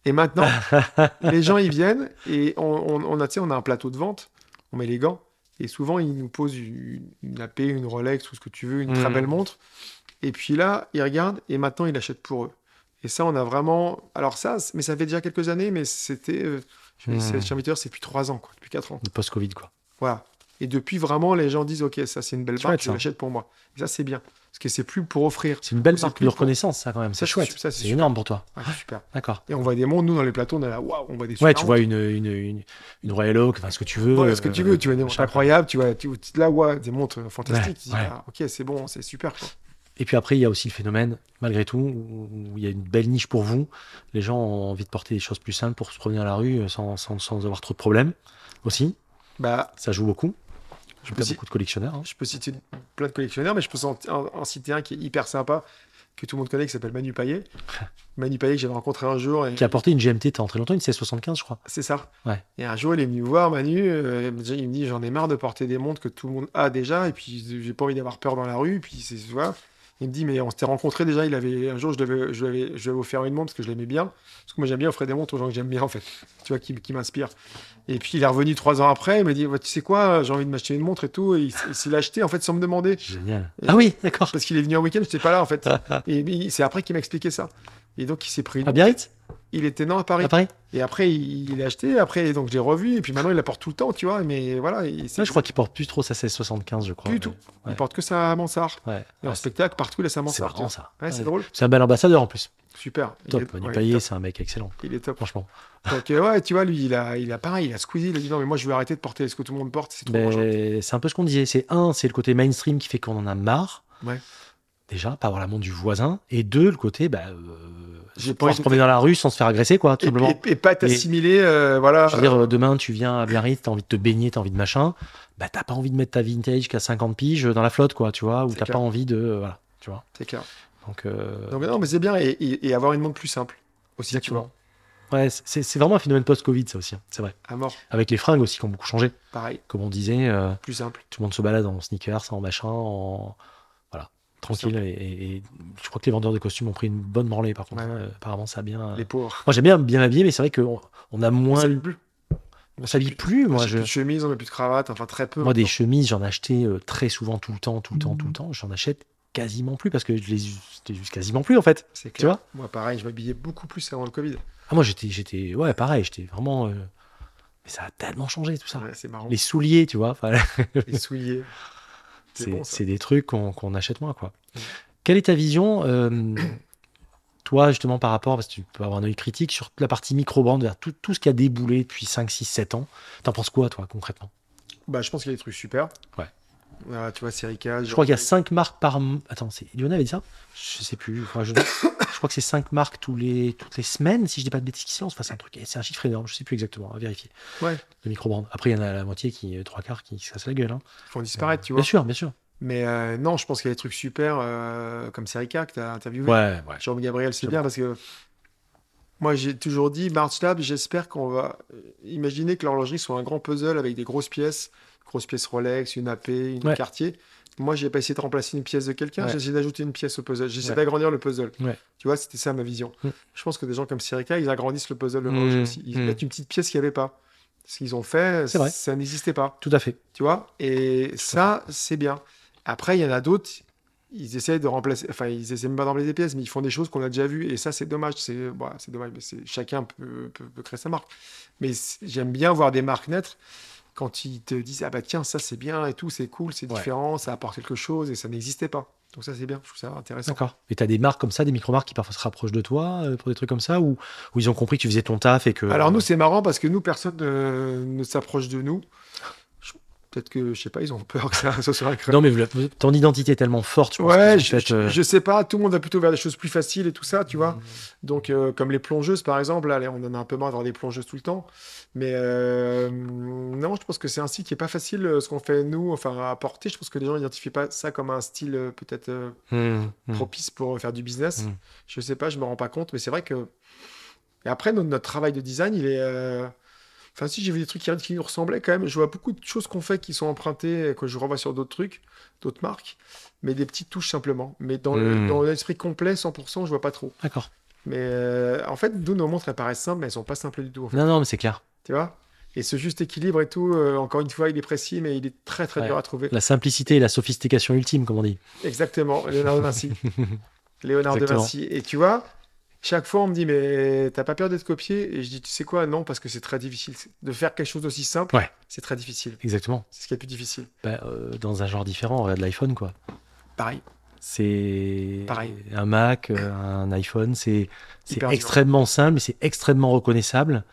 Et maintenant, (laughs) les gens, ils viennent et on, on, on a, on a un plateau de vente, on met les gants et souvent, ils nous posent une, une AP, une Rolex ou ce que tu veux, une très Mhm. belle montre. Et puis là, ils regardent et maintenant, ils l'achètent pour eux. Et ça, on a vraiment. Alors, ça, mais ça fait déjà quelques années, mais c'était. euh, je Mhm. c'est- chez Inviteur, c'est depuis trois ans, quoi, depuis quatre ans. Le post-Covid, quoi. Voilà. Et depuis, vraiment, les gens disent Ok, ça, c'est une belle marque, je l'achète pour moi. Et ça, c'est bien. Parce que c'est plus pour offrir. C'est une belle marque de pour- reconnaissance, ça, quand même. C'est chouette. c'est énorme pour toi. Ouais, super. D'accord. Et on voit des montres, nous, dans les plateaux, on est là, waouh, on voit des super Ouais, tu vois une, une, une, une Royal Oak, enfin, ce que tu veux. Ouais, ce que tu veux, euh, tu vois des montres incroyables, tu vois, tu, là, ouais, des montres fantastiques. Ouais, dis, ouais. ah, ok, c'est bon, c'est super. Quoi. Et puis après, il y a aussi le phénomène, malgré tout, où il y a une belle niche pour vous. Les gens ont envie de porter des choses plus simples pour se promener à la rue euh, sans, sans, sans avoir trop de problèmes aussi. Bah, Ça joue beaucoup. Je peux, beaucoup de collectionneurs. hein. je peux citer plein de collectionneurs, mais je peux en, en- en citer un qui est hyper sympa, que tout le monde connaît, qui s'appelle Manu Payet. (laughs) Manu Payet, que j'avais rencontré un jour. Et... Qui a porté une GMT, t'as très longtemps, une 1675, je crois. C'est ça. Ouais. Et un jour, il est venu me voir, Manu. euh, il me dit J'en ai marre de porter des montres que tout le monde a déjà, et puis j'ai pas envie d'avoir peur dans la rue. Et puis, c'est, voilà. Il me dit Mais on s'était rencontrés déjà. Il avait, un jour, je devais, je, devais, je devais offrir une montre parce que je l'aimais bien. Parce que moi, j'aime bien offrir des montres aux gens que j'aime bien, en fait. Tu vois, qui, qui m'inspirent. Et puis, il est revenu trois ans après. Il m'a dit Ouais, Tu sais quoi, j'ai envie de m'acheter une montre et tout. Et il, s'est acheté, en fait, sans me demander. Génial. Et- Ah oui, d'accord. Parce qu'il est venu un week-end, j'étais pas là, en fait. (laughs) et c'est après qu'il m'a expliqué ça. Et donc, il s'est pris. une- À Biarritz? Il était non à Paris. À Paris Et après, il l'a acheté. Après, donc, je l'ai revu. Et puis maintenant, il la porte tout le temps, tu vois. Mais voilà. il- Là, je crois qu'il porte plus trop sa 1675, je crois. Plus tout. Ouais. Il porte que sa mansard. Ouais. Et en Ouais, spectacle, partout, il a sa c'est mansard. marrant, ça. Ouais, c'est drôle. C'est un bel ambassadeur en plus. Super. Top. est- c'est un mec excellent, Il est top. franchement. (laughs) Donc, euh, ouais, tu vois, lui, il a, il a pareil. Il a squeezé. Il a dit non, mais moi, je veux arrêter de porter ce que tout le monde porte. C'est dangereux. c'est un peu ce qu'on disait. C'est un, c'est le côté mainstream qui fait qu'on en a marre. Ouais. Déjà, pas avoir la montre du voisin. Et deux, le côté, bah, euh, Pouvoir envie se promener dans la rue sans se faire agresser, quoi, tout Et, simplement. et- et pas t'assimiler. euh, voilà. Je veux dire, euh, demain, tu viens à Biarritz, t'as envie de te baigner, t'as envie de machin. Bah, t'as pas envie de mettre ta vintage qui a 50 piges dans la flotte, quoi, tu vois, ou t'as pas envie de. euh, voilà, tu vois. C'est clair. Donc, euh, Donc, non, mais c'est bien. Et, avoir une montre plus simple aussi, tu vois. Ouais, c'est vraiment un phénomène post-Covid, ça aussi, hein, c'est vrai. À mort. Avec les fringues aussi qui ont beaucoup changé. Pareil. Comme on disait, Plus simple. tout le monde se balade en sneakers, en machin, en. Tranquille. Et, et- et je crois que les vendeurs de costumes ont pris une bonne branlée, par contre. Ouais, hein, ouais. apparemment, ça a bien. Les pauvres. Moi, j'aime bien bien m'habiller, mais c'est vrai qu'on on a moins. s'habille plus. On s'habille plus, moi. Je... plus de chemise, on met plus de cravate. Enfin, très peu. Moi, des chemises, j'en achetais euh, très souvent, tout le temps, tout le temps, tout Mhm. le temps. J'en achète quasiment plus parce que je les use quasiment plus, en fait. C'est Tu clair. vois Moi, pareil, je m'habillais beaucoup plus avant le Covid. Ah, moi, j'étais, j'étais, ouais, pareil, j'étais vraiment. euh, Mais ça a tellement changé, tout ça. Ouais, c'est marrant. Les souliers, tu vois. (laughs) Les souliers. C'est bon, des trucs qu'on achète moins, quoi. Quelle est ta vision, euh, toi, justement, par rapport, parce que tu peux avoir un œil critique sur la partie vers tout, tout ce qui a déboulé depuis 5, 6, 7 ans? T'en penses quoi, toi, concrètement? Bah, je pense qu'il y a des trucs super. Ouais. Tu vois, Serica. Je crois qu'il y a 5 marques par. Attends, c'est Lionel avait dit ça? Je sais plus. Enfin, je... je crois que c'est 5 marques tous les... toutes les semaines, si je dis pas de bêtises qui se lancent. Enfin, c'est un truc, c'est un chiffre énorme. Je sais plus exactement, à vérifier. Ouais. Le micro-brand. Après, il y en a la moitié qui, euh, trois quarts, qui se cassent la gueule. Hein. Ils font disparaître, tu vois. Bien sûr, bien sûr. Mais euh, non, je pense qu'il y a des trucs super euh, comme Serica que tu as interviewé. Ouais, ouais. Jérôme Gabriel, c'est C'est bien parce que moi, j'ai toujours dit, March Lab, j'espère qu'on va euh, imaginer que l'horlogerie soit un grand puzzle avec des grosses pièces, grosses pièces Rolex, une AP, une Ouais. Cartier. Moi, j'ai pas essayé de remplacer une pièce de quelqu'un, Ouais. j'ai essayé d'ajouter une pièce au puzzle. J'ai essayé Ouais. d'agrandir le puzzle. Tu vois, c'était ça ma vision. Je pense que des gens comme Serica, ils agrandissent le puzzle de Mm, aussi. Ils mm. mettent une petite pièce qu'il n'y avait pas. Ce qu'ils ont fait, ça n'existait pas. Tout à fait. Tu vois? Et ça, c'est bien. Après, il y en a d'autres, ils essayent de remplacer, enfin, ils essaient même pas de remplacer des pièces, mais ils font des choses qu'on a déjà vues, et ça, c'est dommage. C'est c'est dommage, mais c'est- chacun peut, peut- peut créer sa marque. Mais j'aime bien voir des marques naître quand ils te disent Ah bah tiens, ça c'est bien et tout, c'est cool, c'est Ouais. différent, ça apporte quelque chose, et ça n'existait pas. Donc ça, c'est bien, je trouve ça intéressant. D'accord. Et t'as des marques comme ça, des micro-marques qui parfois se rapprochent de toi euh, pour des trucs comme ça, ou où ils ont compris que tu faisais ton taf et que. Alors nous, c'est marrant parce que nous, personne ne, ne s'approche de nous. Peut-être que, je sais pas, ils ont peur que ça, (laughs) ça soit un Non, mais vous- ton identité est tellement forte, je pense. Ouais, je, je- euh, je sais pas, tout le monde va plutôt vers des choses plus faciles et tout ça, tu vois. Donc, euh, comme les plongeuses, par exemple, là, on en a un peu marre d'avoir des plongeuses tout le temps. Mais euh, non, je pense que c'est un style qui est pas facile, ce qu'on fait nous, enfin, à porter. Je pense que les gens n'identifient pas ça comme un style peut-être hum, hum. propice pour faire du business. Mm. Je sais pas, je me rends pas compte, mais c'est vrai que. Et après, notre, notre travail de design, il est. Enfin, si j'ai vu des trucs qui, qui nous ressemblaient quand même. Je vois beaucoup de choses qu'on fait qui sont empruntées, que je revois sur d'autres trucs, d'autres marques, mais des petites touches simplement. Mais dans Mm. dans l'esprit complet, 100%, je vois pas trop. D'accord. Mais euh, en fait, d'où nos montres, elles paraissent simples, mais elles sont pas simples du tout. en fait. Non, non, mais c'est clair. Tu vois? Et ce juste équilibre et tout, euh, encore une fois, il est précis, mais il est très très Ouais. dur à trouver. La simplicité et la sophistication ultime, comme on dit. Exactement, Léonard de Vinci. (laughs) Léonard Exactement. de Vinci. Et tu vois, chaque fois, on me dit, mais t'as pas peur d'être copié? Et je dis, tu sais quoi? Non, parce que c'est très difficile. De faire quelque chose d'aussi simple, Ouais. c'est très difficile. Exactement. C'est ce qui est le plus difficile. Bah, euh, dans un genre différent, regarde l'iPhone, quoi. Pareil. C'est Pareil. un Mac, euh, un iPhone, c'est c'est Hyper dur. extrêmement simple, mais c'est extrêmement reconnaissable.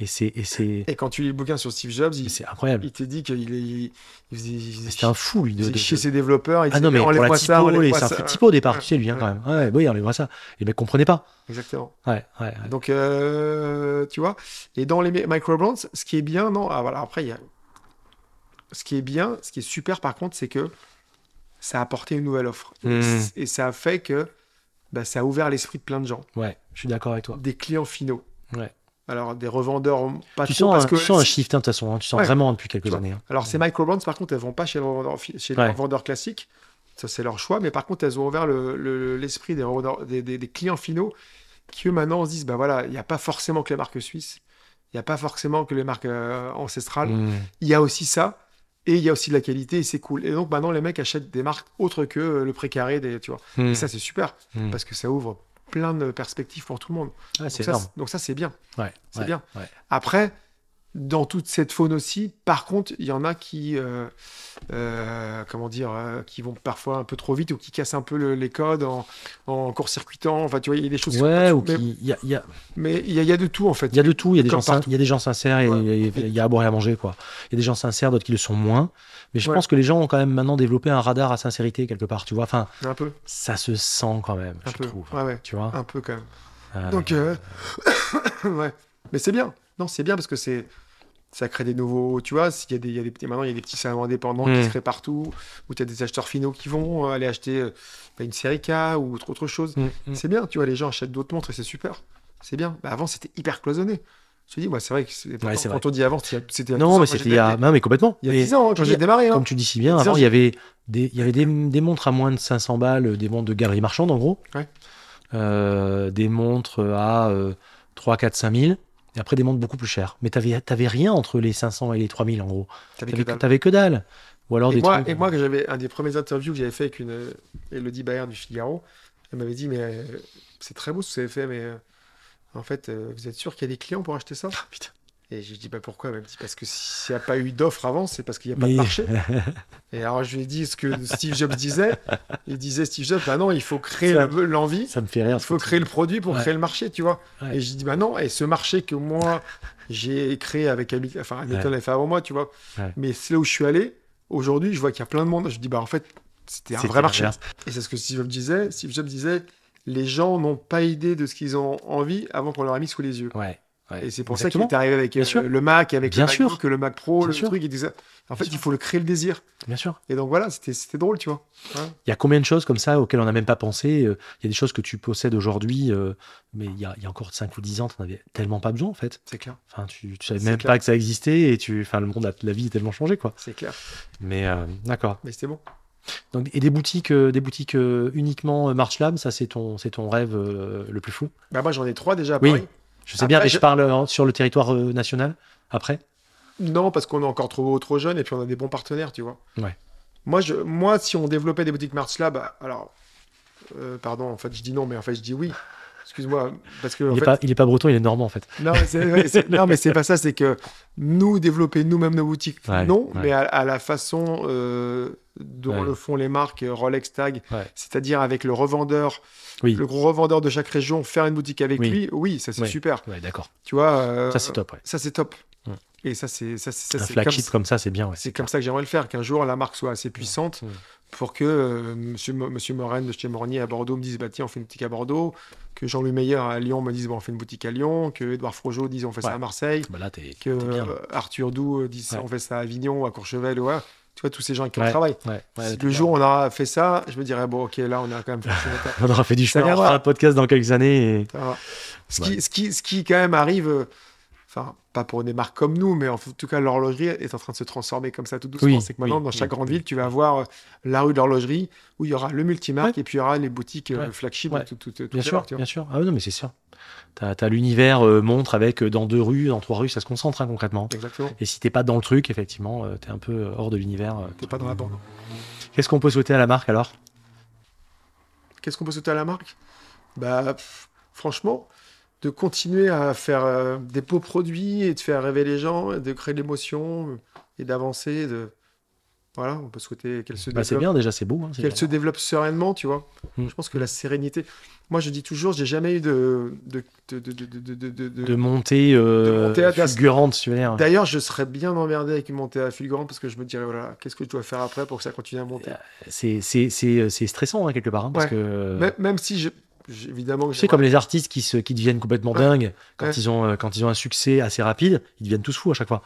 Et c'est et c'est Et quand tu lis le bouquin sur Steve Jobs, il, c'est incroyable. il te dit qu'il est, il faisait, il faisait C'était un fou, lui. De, de- de- ses développeurs. Il Ah non, mais pour la ça, typo, les- c'est un de typo au départ, Ouais. tu sais, lui, hein, Ouais. quand même. Ouais, oui, enlève-moi ça. Les mecs comprenaient pas. Exactement. Ouais, ouais, ouais. Donc, euh, tu vois, et dans les mi- microbrands, ce qui est bien, non, ah, voilà, après, il y a. Ce qui est bien, ce qui est super par contre, c'est que ça a apporté une nouvelle offre. Et ça a fait que bah, ça a ouvert l'esprit de plein de gens, Ouais, je suis d'accord avec toi. des clients finaux. Ouais. Alors, des revendeurs, pas Tu trop, sens, parce un, que. tu sens un shift, hein, de toute façon. hein. Tu sens Ouais. vraiment depuis quelques années. hein. Alors, ces microbrands, par contre, elles vont pas chez le revendeur, chez le Ouais. revendeur classique. Ça, c'est leur choix. Mais par contre, elles ont ouvert le- le- l'esprit des, clients finaux qui, eux, maintenant, se disent bah voilà, il n'y a pas forcément que les marques suisses. Il n'y a pas forcément que les marques euh, ancestrales. Mm. Il y a aussi ça. Et il y a aussi de la qualité et c'est cool. Et donc maintenant, les mecs achètent des marques autres que euh, le précaré. Des, tu vois. Et ça, c'est super Mm. parce que ça ouvre plein de perspectives pour tout le monde. Ouais, Donc ça, c'est- donc ça, c'est bien. Ouais, c'est ouais, bien. ouais. Après, dans toute cette faune aussi, par contre, il y en a qui, euh, euh, comment dire, euh, qui vont parfois un peu trop vite ou qui cassent un peu le- les codes en, en court-circuitant. Enfin, tu vois, il y a des choses. Ouais, ou mais qui- il y a, y a- mais il y, a- il y a de tout en fait. il y a de tout. Il y a des, gens, il y a des gens sincères Ouais. il y a à boire et à manger, quoi. Il y a des gens sincères, d'autres qui le sont moins. Mais je Ouais. pense que les gens ont quand même maintenant développé un radar à sincérité quelque part, tu vois. Enfin, Un peu, ça se sent quand même, un je peu. trouve. Ouais, ouais, Tu vois un peu quand même. Euh, Donc, euh, ouais. Mais c'est bien. Non, c'est bien parce que c'est. Ça crée des nouveaux. Tu vois, s'il y a des, il y a des maintenant, il y a des petits salons indépendants qui Mm. se créent partout, où tu as des acheteurs finaux qui vont euh, aller acheter euh, bah, une série K ou autre, autre chose. mm, mm. C'est bien, tu vois, les gens achètent d'autres montres et c'est super. C'est bien. Bah, avant, c'était hyper cloisonné. Je te dis, moi, c'est vrai que pourtant, quand on dit avant, c'était c'était il y a 10 Non, ans, mais c'était il y a. Non, mais complètement. Il y a Mais 10 ans, quand j'ai démarré. hein. Comme tu dis si bien, avant, il y avait des, il y avait des, des montres à moins de 500 balles, des montres de galerie marchande, en gros. Ouais. Euh, des montres à euh, 3, 4, 5 000. Et après, des montres beaucoup plus chères. Mais t'avais, t'avais rien entre les 500 et les 3000, en gros. T'avais T'avais, que dalle. t'avais que dalle. Ou alors Et des moi, trucs. et moi, que j'avais un des premiers interviews que j'avais fait avec une euh, Elodie Bayer du Figaro, elle m'avait dit, mais euh, c'est très beau ce que vous avez fait, mais euh, en fait, euh, vous êtes sûr qu'il y a des clients pour acheter ça? Ah, putain. Et je lui dis, bah pourquoi? Elle m'a dit, parce que s'il n'y a pas eu d'offre avant, c'est parce qu'il n'y a pas de marché. (laughs) Et alors, je lui ai dit ce que Steve Jobs disait. Il disait, Steve Jobs, bah non, il faut créer l'envie. Ça me fait rire. Il faut créer le produit pour Ouais. créer le marché, tu vois. Ouais. Et je dis, bah non, et ce marché que moi, j'ai créé avec Hamilton, enfin, Hamilton l'a fait avant moi, tu vois. Ouais. Mais c'est là où je suis allé. Aujourd'hui, je vois qu'il y a plein de monde. Je dis, bah en fait, c'était un vrai marché. Et c'est ce que Steve Jobs disait. Steve Jobs disait, les gens n'ont pas idée de ce qu'ils ont envie avant qu'on leur ait mis sous les yeux. Ouais. Ouais. Et c'est pour ça qu'il Exactement. est arrivé avec euh, le Mac, avec Bien le sûr. MacBook, le Mac Pro, Bien le sûr. truc. Il disait, en fait, Bien il faut le créer le désir. Bien sûr. Et donc voilà, c'était c'était drôle, tu vois. Il y a combien de choses comme ça auxquelles on n'a même pas pensé euh, Il y a des choses que tu possèdes aujourd'hui, euh, mais il y, a, il y a encore 5 ou 10 ans, tu n'en avais tellement pas besoin en fait. C'est clair. Enfin, tu, tu savais même clair. pas que ça existait et tu, enfin, le monde, a, la vie a tellement changé quoi. C'est clair. Mais euh, d'accord. Mais c'était bon. Donc, et des boutiques, euh, des boutiques euh, uniquement March Lab, ça c'est ton, c'est ton rêve euh, le plus fou? Bah moi, j'en ai trois déjà à Oui. Je sais bien, et je je- parle euh, sur le territoire euh, national. Après? Non, parce qu'on est encore trop, trop jeune et puis on a des bons partenaires, tu vois. Ouais. Moi, je, moi, si on développait des boutiques March Lab, alors, euh, pardon, en fait, je dis non, mais en fait, je dis oui. Excuse-moi, parce que il, est fait- pas, breton, il est normand en fait. non, mais c'est, ouais, c'est- (laughs) non, mais c'est pas ça. C'est que nous développer nous-mêmes nos boutiques, Ouais, non, ouais. mais à, à la façon euh, dont Ouais. le font les marques euh, Rolex Tag, c'est-à-dire avec le revendeur, Oui. le gros revendeur de chaque région, faire une boutique avec Oui. lui, oui, ça c'est super. Ouais, d'accord. Tu vois, euh, Ça c'est top. Ça c'est top. Et ça c'est ça, ça, Un c'est comme, flagship comme ça, c'est bien. C'est comme ça que j'aimerais le faire, qu'un jour la marque soit assez puissante. Pour que euh, monsieur, Mo- monsieur Morène de chez Mornier à Bordeaux me dise bah tiens on fait une boutique à Bordeaux, que Jean-Louis Meyer à Lyon me dise bon on fait une boutique à Lyon, que Edouard Frogeau dise on fait ça à Marseille, Bah là, t'es, que bien. là. euh, Arthur Doux euh, dise Ouais. on fait ça à Avignon, à Courchevel, ouais. tu vois tous ces gens avec qui on Ouais. travaille. Ouais, ouais, Si le bien. jour où on aura fait ça, je me dirais bon ok là on a quand même étape. (laughs) on aura fait du chemin, on fera un podcast dans quelques années. Et... Ce, Ouais. qui, ce, qui, ce qui quand même arrive, euh, enfin, pas pour des marques comme nous, mais en tout cas, l'horlogerie est en train de se transformer comme ça tout doucement. Oui, c'est que maintenant, oui, dans chaque oui, grande ville, tu vas avoir euh, la rue de l'horlogerie où il y aura le multimarque et puis il y aura les boutiques euh, Ouais. flagship Ouais. de tout, tout, tout, Bien sûr, tu bien sûr. Ah oui, non, mais c'est sûr. T'as as, l'univers euh, montre avec dans deux rues, dans trois rues, ça se concentre hein, concrètement. Exactement. Et si t'es pas dans le truc, effectivement, euh, t'es un peu hors de l'univers. euh. T'es pas dans la bande. Qu'est-ce qu'on peut souhaiter à la marque alors? Qu'est-ce qu'on peut souhaiter à la marque? Bah, pff, franchement, de continuer à faire euh, des beaux produits et de faire rêver les gens, et de créer de l'émotion euh, et d'avancer. De... Voilà, on peut souhaiter qu'elle se bah, C'est développe. bien déjà, c'est beau. hein, c'est qu'elle se développe sereinement, tu vois. Mm. Je pense que la sérénité. Moi, je dis toujours, j'ai jamais eu de. de, de, de, de, de, de- de- de- De montée, euh, De montée à fulgurante, tu veux dire. D'ailleurs, je serais bien emmerdé avec une montée à fulgurant parce que je me dirais, voilà, qu'est-ce que je dois faire après pour que ça continue à monter? C'est c'est- c'est- c'est stressant hein, quelque part. hein, parce Ouais. que même, même si, je- évidemment, j'aimerais- comme les artistes qui, se, qui deviennent complètement Ouais. dingues quand, Ouais. ils ont, euh, quand ils ont un succès assez rapide, ils deviennent tous fous à chaque fois.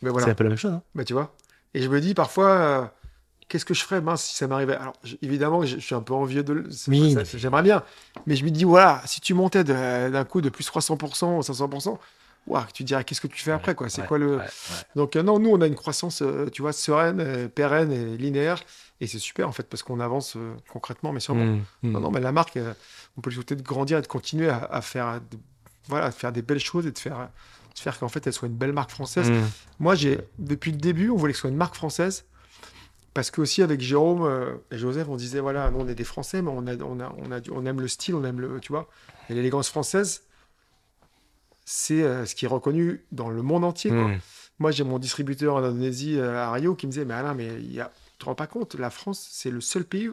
Mais C'est voilà, un peu la même chose. hein. bah, tu vois. Et je me dis parfois, euh, qu'est-ce que je ferais mince, si ça m'arrivait? Alors, je- évidemment, je, je suis un peu envieux de. le- c'est- Oui, J'aimerais bien. Mais je me dis, voilà, si tu montais d'un coup de plus 300% ou 500%, ouah, tu dirais, qu'est-ce que tu fais après, quoi? C'est Ouais, quoi le. ouais, ouais. Donc euh, non, nous on a une croissance, euh, tu vois, sereine, euh, pérenne et linéaire, et c'est super en fait parce qu'on avance concrètement, mais sûrement. Mm, mm. Non, non, mais la marque, on peut lui souhaiter de grandir et de continuer à, à faire, voilà, de faire des belles choses et de faire, de faire qu'en fait elle soit une belle marque française. Mm. Moi, j'ai depuis le début, on voulait que ce soit une marque française. Parce que aussi avec Jérôme euh, et Joseph, on disait voilà, nous on est des Français, mais on a, on a, on a, du- on aime le style, on aime le, tu vois, et l'élégance française, c'est euh, ce qui est reconnu dans le monde entier. quoi. Mm. Moi, j'ai mon distributeur en Indonésie, euh, à Rio, qui me disait, mais Alain, mais il y a... tu te rends pas compte, la France, c'est le seul pays,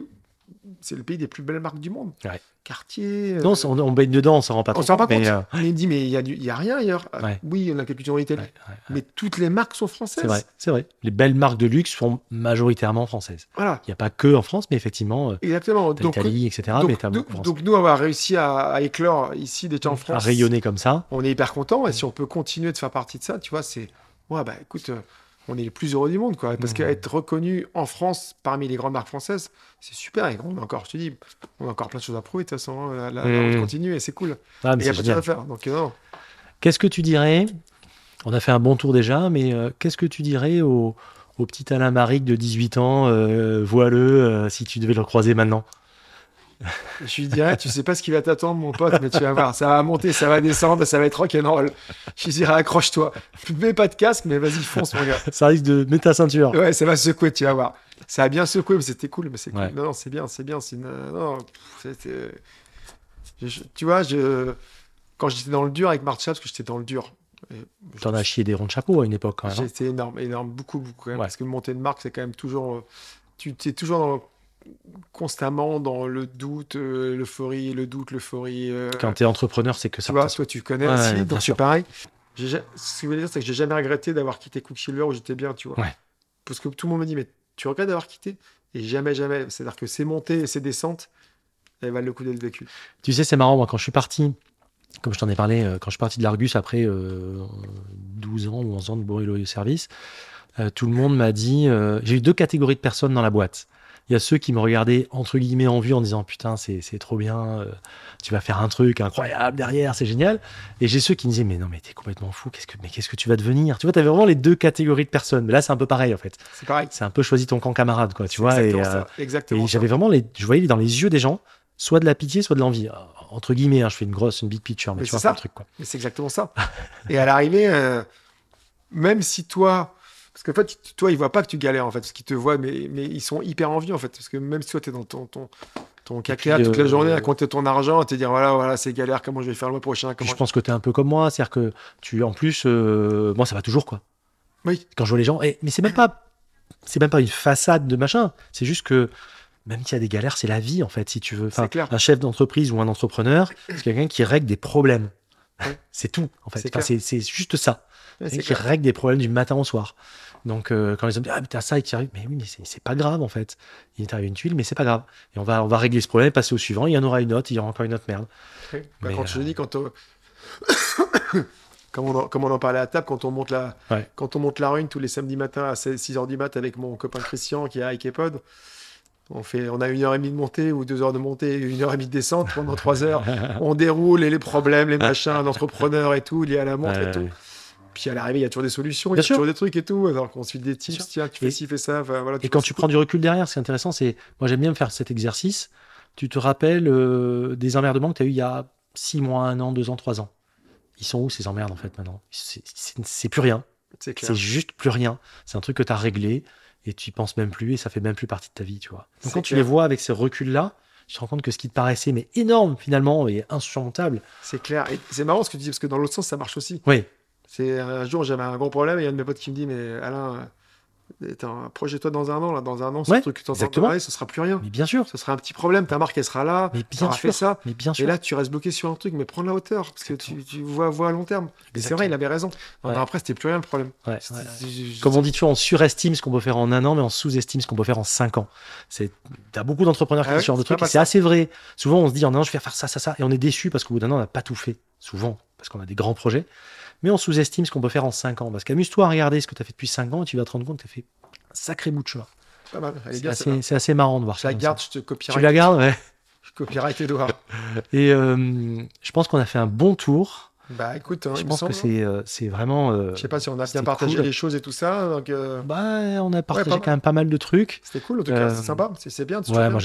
c'est le pays des plus belles marques du monde. Ouais. Cartier. euh, Non, on, on baigne dedans, on s'en rend pas on compte. s'en rend pas mais, compte. euh, me dit, mais il y a, rien ailleurs. Ah, Ouais. Oui, on a quelques en Italie, ouais, mais toutes les marques sont françaises. c'est vrai, c'est vrai. Les belles marques de luxe sont majoritairement françaises. Voilà, Il n'y a pas que en France, mais effectivement, euh, exactement. Donc, l'Italie, etc. donc, mais nous, beaucoup en France. donc, nous, on a réussi à, à éclore ici déjà en à France. rayonner comme ça. On est hyper content et si on peut continuer de faire partie de ça, tu vois, c'est ouais bah écoute, euh, on est les plus heureux du monde quoi. Parce Mhm. qu'être reconnu en France parmi les grandes marques françaises, c'est super. Et on a encore, je te dis, on a encore plein de choses à prouver de toute façon. hein. La, la- la route Mhm. continue et c'est cool. Ah, Il mais y a pas de à faire. Donc euh, non. Qu'est-ce que tu dirais On a fait un bon tour déjà, mais euh, qu'est-ce que tu dirais au, au petit Alain Maric de 18 ans, euh, voileux, euh, si tu devais le croiser maintenant? Je lui dirais, tu sais pas ce qui va t'attendre, mon pote, mais tu vas voir, ça va monter, ça va descendre, ça va être rock'n'roll. Je lui dirais, accroche-toi. Mets pas de casque, mais vas-y, fonce, mon gars. Ça risque de mettre ta ceinture. Ouais, ça va secouer, tu vas voir. Ça a bien secoué, mais c'était cool. Mais c'est cool. Ouais. Non, non, c'est bien, c'est bien. C'est une... non, je- je- tu vois, je... quand j'étais dans le dur avec Marshall, parce que j'étais dans le dur, et je- T'en as chié des ronds de chapeau à une époque quand même. hein. j'étais énorme, énorme, beaucoup, beaucoup. quand même, Ouais. Parce que monter une marque, c'est quand même toujours. euh, Tu es toujours dans- constamment dans le doute, euh, l'euphorie, le doute, l'euphorie. euh, Quand t'es entrepreneur, c'est que tu ça. vois, toi, tu connais Ouais, aussi, ouais, donc c'est pareil. J'ai Ce que je veux dire, c'est que j'ai jamais regretté d'avoir quitté Quicksilver où j'étais bien, tu vois. Ouais. Parce que tout le monde me dit, mais tu regrettes d'avoir quitté? Et jamais, jamais. C'est-à-dire que ces montées et ces descentes, elles valent le coup d'être vécues. Tu sais, c'est marrant, moi, quand je suis parti, comme je t'en ai parlé, euh, quand je suis parti de l'Argus après euh, 12 ans ou 11 ans de bourreau au service, tout le monde m'a dit. J'ai eu deux catégories de personnes dans la boîte. Il y a ceux qui me regardaient entre guillemets en vue en disant putain c'est c'est trop bien, euh, tu vas faire un truc incroyable derrière, c'est génial. Et j'ai ceux qui me disaient mais non mais t'es complètement fou, qu'est-ce que mais qu'est-ce que tu vas devenir? Tu vois, t'avais vraiment les deux catégories de personnes. Mais là c'est un peu pareil en fait. C'est pareil. C'est un peu choisi ton camp camarade quoi, tu C'est vois. Exactement euh, ça. Exactement. et ça. j'avais vraiment les, je voyais dans les yeux des gens soit de la pitié, soit de l'envie. Euh, Entre guillemets, hein, je fais une grosse, une big picture, mais, Mais tu c'est vois ça. pas le truc quoi. Mais c'est exactement ça. et à l'arrivée, euh, même si toi. Parce qu'en fait, toi, ils voient pas que tu galères, en fait. Parce qu'ils te voient, mais, mais ils sont hyper envieux, en fait. Parce que même si toi, tu es dans ton, ton, ton caca toute la euh, journée à compter ton argent, à te dire, voilà, voilà, c'est galère, comment je vais faire le mois prochain comment je pense que tu es un peu comme moi, c'est-à-dire que tu, en plus, euh, moi ça va toujours quoi. Oui. Quand je vois les gens, et, mais c'est même pas, c'est même pas une façade de machin. C'est juste que même s'il y a des galères, c'est la vie en fait, si tu veux. Enfin, C'est clair. un chef d'entreprise ou un entrepreneur, c'est quelqu'un qui règle des problèmes. Ouais. (laughs) C'est tout en fait. C'est Enfin, juste ça. Qui clair. règle des problèmes du matin au soir. Donc euh, quand les gens me disent ah mais t'as ça et qui arrive, mais oui mais c'est pas grave en fait. Il est arrivé une tuile mais c'est pas grave. Et on va on va régler ce problème, passer au suivant. Il y en aura une autre, il y aura encore une autre merde. Bah, Mais, quand je euh, te dis, quand on... (coughs) comme, on en, comme on en parlait à table, quand on monte la, Ouais. quand on monte la rune tous les samedis matins à 6h du mat avec mon copain Christian qui est à Ikepod, on, fait, on a une heure et demie de montée ou deux heures de montée et une heure et demie de descente pendant trois heures. (laughs) on déroule et les problèmes, les machins, d'entrepreneurs et tout, liés à la montre et Ouais, tout. Puis à l'arrivée, il y a toujours des solutions, il y a sûr. toujours des trucs et tout. Alors qu'on suit des tips, tiens, tu fais Et- ci, fais ça. voilà, Et quand tu prends du recul derrière, ce qui est intéressant, c'est. Moi, j'aime bien me faire cet exercice. Tu te rappelles euh, des emmerdements que tu as eu il y a 6 mois, 1 an, 2 ans, 3 ans? Ils sont où ces emmerdes en fait maintenant? C'est- C'est c'est plus rien. C'est. C'est juste plus rien. C'est un truc que tu as réglé et tu y penses même plus et ça fait même plus partie de ta vie, tu vois. C'est Donc quand tu les vois avec ce recul-là, tu te rends compte que ce qui te paraissait mais énorme finalement et insurmontable. C'est clair. Et c'est marrant ce que tu dis, parce que dans l'autre sens, ça marche aussi. Oui, C'est un jour, j'avais un gros problème et il y a un de mes potes qui me dit Mais Alain, euh, projette-toi dans un an, là, dans un an, ce Ouais, truc que tu entends parler, ce sera plus rien. mais bien sûr. Ce sera un petit problème, ta marque, elle sera là. Mais bien sûr. fait ça. Mais bien sûr. Et là, tu restes bloqué sur un truc, mais prends la hauteur, parce que tu, tu vois, vois à long terme. Et c'est vrai, il avait raison. Ouais. après, c'était plus rien le problème. Ouais, Comme on dit toujours, on surestime ce qu'on peut faire en un an, mais on sous-estime ce qu'on peut faire en cinq ans. C'est, t'as beaucoup d'entrepreneurs qui Ah font ouais, ce genre de mal c'est assez vrai. Souvent, on se dit en un an, je vais faire ça, ça, ça, et on est déçu parce qu'au bout d'un an, on n'a pas tout fait. Souvent, parce qu'on a des grands projets. Mais on sous-estime ce qu'on peut faire en cinq ans. Parce qu'amuse-toi à regarder ce que tu as fait depuis cinq ans, et tu vas te rendre compte que tu as fait un sacré bout de chemin. Pas mal. C'est assez, marrant de voir Je ça. la comme garde, ça. je te copierai. Tu la gardes, ouais. Je copierai Edouard. (laughs) Et euh, je pense qu'on a fait un bon tour. Bah écoute, hein, je pense que c'est, euh, c'est vraiment. euh, Je sais pas si on a bien partagé cool. les choses et tout ça. Donc, euh, bah, on a partagé quand même pas mal de trucs. c'était cool en tout cas. C'est sympa. C'est bien. de se ouais, moi,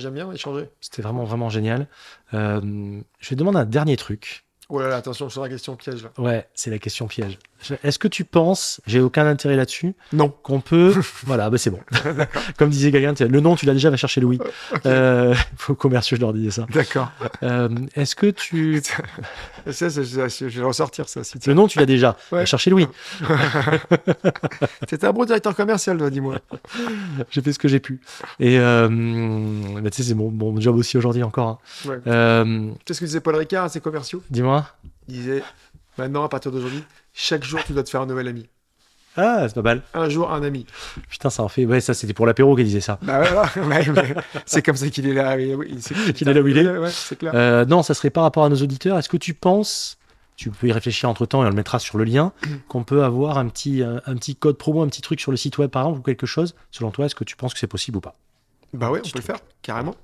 j'aime bien échanger. C'était vraiment, vraiment génial. Je vais te demander un dernier truc. Oh là là, attention sur la question piège là. Ouais, c'est la question piège. Est-ce que tu penses, j'ai aucun intérêt là-dessus, Non. qu'on peut. (laughs) voilà, bah c'est bon. (laughs) (laughs) Comme disait quelqu'un, le nom, tu l'as déjà, va chercher Louis. Euh, faut commerciaux, je leur disais ça. D'accord. Euh, Est-ce que tu. ça, c'est- je je vais ressortir ça. Si Le nom, tu l'as déjà. Ouais. Va chercher Louis. C'était un bon directeur commercial, toi, dis-moi. J'ai fait ce que j'ai pu. Et euh, bah, tu sais, c'est mon, mon job aussi aujourd'hui encore. hein. Ouais. Euh, Tu sais ce que disait Paul Ricard à ses commerciaux? Dis-moi. Il disait Maintenant, à partir d'aujourd'hui, chaque jour, tu dois te faire un nouvel ami. Ah, c'est pas mal. Un jour, un ami. Putain, ça en fait. Ouais, ça, c'était pour l'apéro qu'il disait ça. Bah ouais, (laughs) ouais, mais c'est comme ça qu'il est là. oui, oui, c'est- Qu'il est là où il est. Ouais, c'est clair. Euh, non, ça serait par rapport à nos auditeurs. Est-ce que tu penses, tu peux y réfléchir entre temps et on le mettra sur le lien, (clears throat) qu'on peut avoir un petit, un, un petit code promo, un petit truc sur le site web par exemple ou quelque chose Selon toi, est-ce que tu penses que c'est possible ou pas? Bah ouais, on peut le faire, carrément.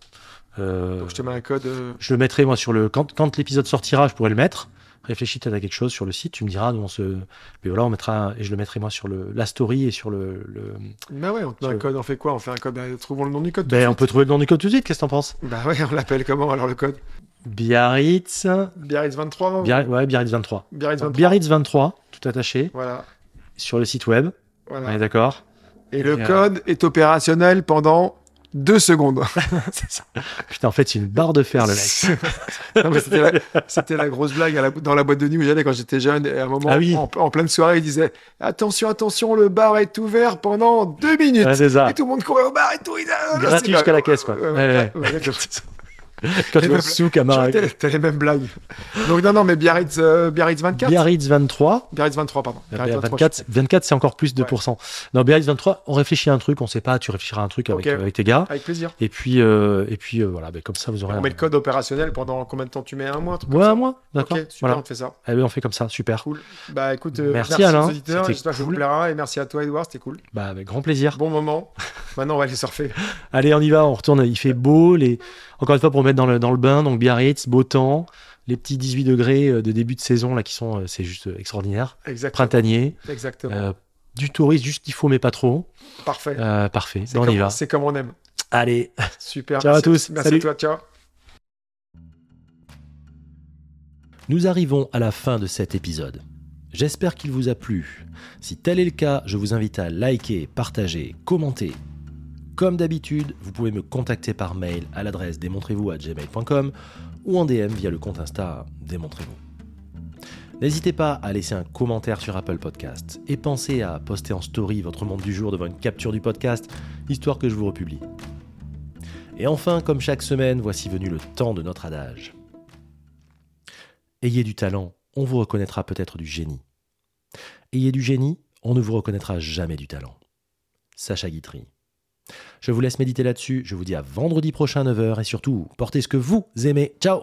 Euh, Donc je te mets un code. euh, Je le mettrai moi sur le. Quand, quand l'épisode sortira, je pourrai le mettre. Réfléchis peut-être à quelque chose sur le site, tu me diras, nous on se. Mais voilà, on mettra. Et je le mettrai moi sur le, la story et sur le. le... Bah ouais, on te met un code, on fait quoi? On fait un code, bah, trouvons le nom du code. tout Ben, on suite. peut trouver le nom du code tout de suite, qu'est-ce que t'en penses? Bah ouais, on l'appelle comment alors le code? Biarritz. Biarritz 23 non Biarritz, ouais, Biarritz 23. Biarritz 23. Biarritz 23, tout attaché, Voilà. sur le site web. voilà. On est d'accord Et le Et, euh, code est opérationnel pendant deux secondes. C'est (laughs) ça. Putain, en fait, c'est une barre de fer, le mec. (laughs) C'était, la, grosse blague à la- dans la boîte de nuit où j'allais quand j'étais jeune. Et à un moment, Ah oui. en, en pleine soirée, il disait Attention, attention, le bar est ouvert pendant deux minutes. Ça. Et tout le monde courait au bar et tout. Il a- Gratuit jusqu'à la caisse, quoi. Ouais, Ouais, ouais, ouais. ouais, ouais. (laughs) Quand tu Genre, Marais. T'as les mêmes blagues. Donc, non, non, mais Biarritz, euh, Biarritz 24. Biarritz 23. Biarritz 23, pardon. Biarritz 23, 24, 24 c'est encore plus de Ouais. pourcents. Non, Biarritz 23, on réfléchit à un truc, on sait pas, tu réfléchiras à un truc avec, euh, avec tes gars. Avec plaisir. Et puis, euh, et puis euh, voilà, ben, comme ça, vous aurez On met le code opérationnel pendant combien de temps tu mets Un mois Ouais, un mois, d'accord. Super, voilà. on te fait ça. Eh ben, on fait comme ça, super. Cool. Bah écoute, euh, Merci, merci, Alain, aux auditeurs. J'espère que vous plaira. Et merci à toi, Edouard, c'était cool. Bah, avec grand plaisir. Bon moment. Maintenant, on va aller surfer. (laughs) Allez, on y va, on retourne. Il fait beau. Les... Encore une fois, pour mettre dans le, dans le bain, donc Biarritz, beau temps. Les petits 18 degrés euh, de début de saison, là, qui sont, euh, c'est juste euh, extraordinaire. Exactement. Printanier. Exactement. Euh, du tourisme, juste qu'il faut, mais pas trop. Parfait. Euh, parfait. C'est on comme, y va. C'est comme on aime. Allez. Super. Ciao à merci. tous. Merci Salut. à toi. Ciao. Nous arrivons à la fin de cet épisode. J'espère qu'il vous a plu. Si tel est le cas, je vous invite à liker, partager, commenter. Comme d'habitude, vous pouvez me contacter par mail à l'adresse démontrez-vous à gmail.com ou en DM via le compte Insta démontrez-vous. N'hésitez pas à laisser un commentaire sur Apple Podcast et pensez à poster en story votre monde du jour devant une capture du podcast, histoire que je vous republie. Et enfin, comme chaque semaine, voici venu le temps de notre adage. Ayez du talent, on vous reconnaîtra peut-être du génie. Ayez du génie, on ne vous reconnaîtra jamais du talent. Sacha Guitry. Je vous laisse méditer là-dessus, je vous dis à vendredi prochain 9h et surtout, portez ce que vous aimez. Ciao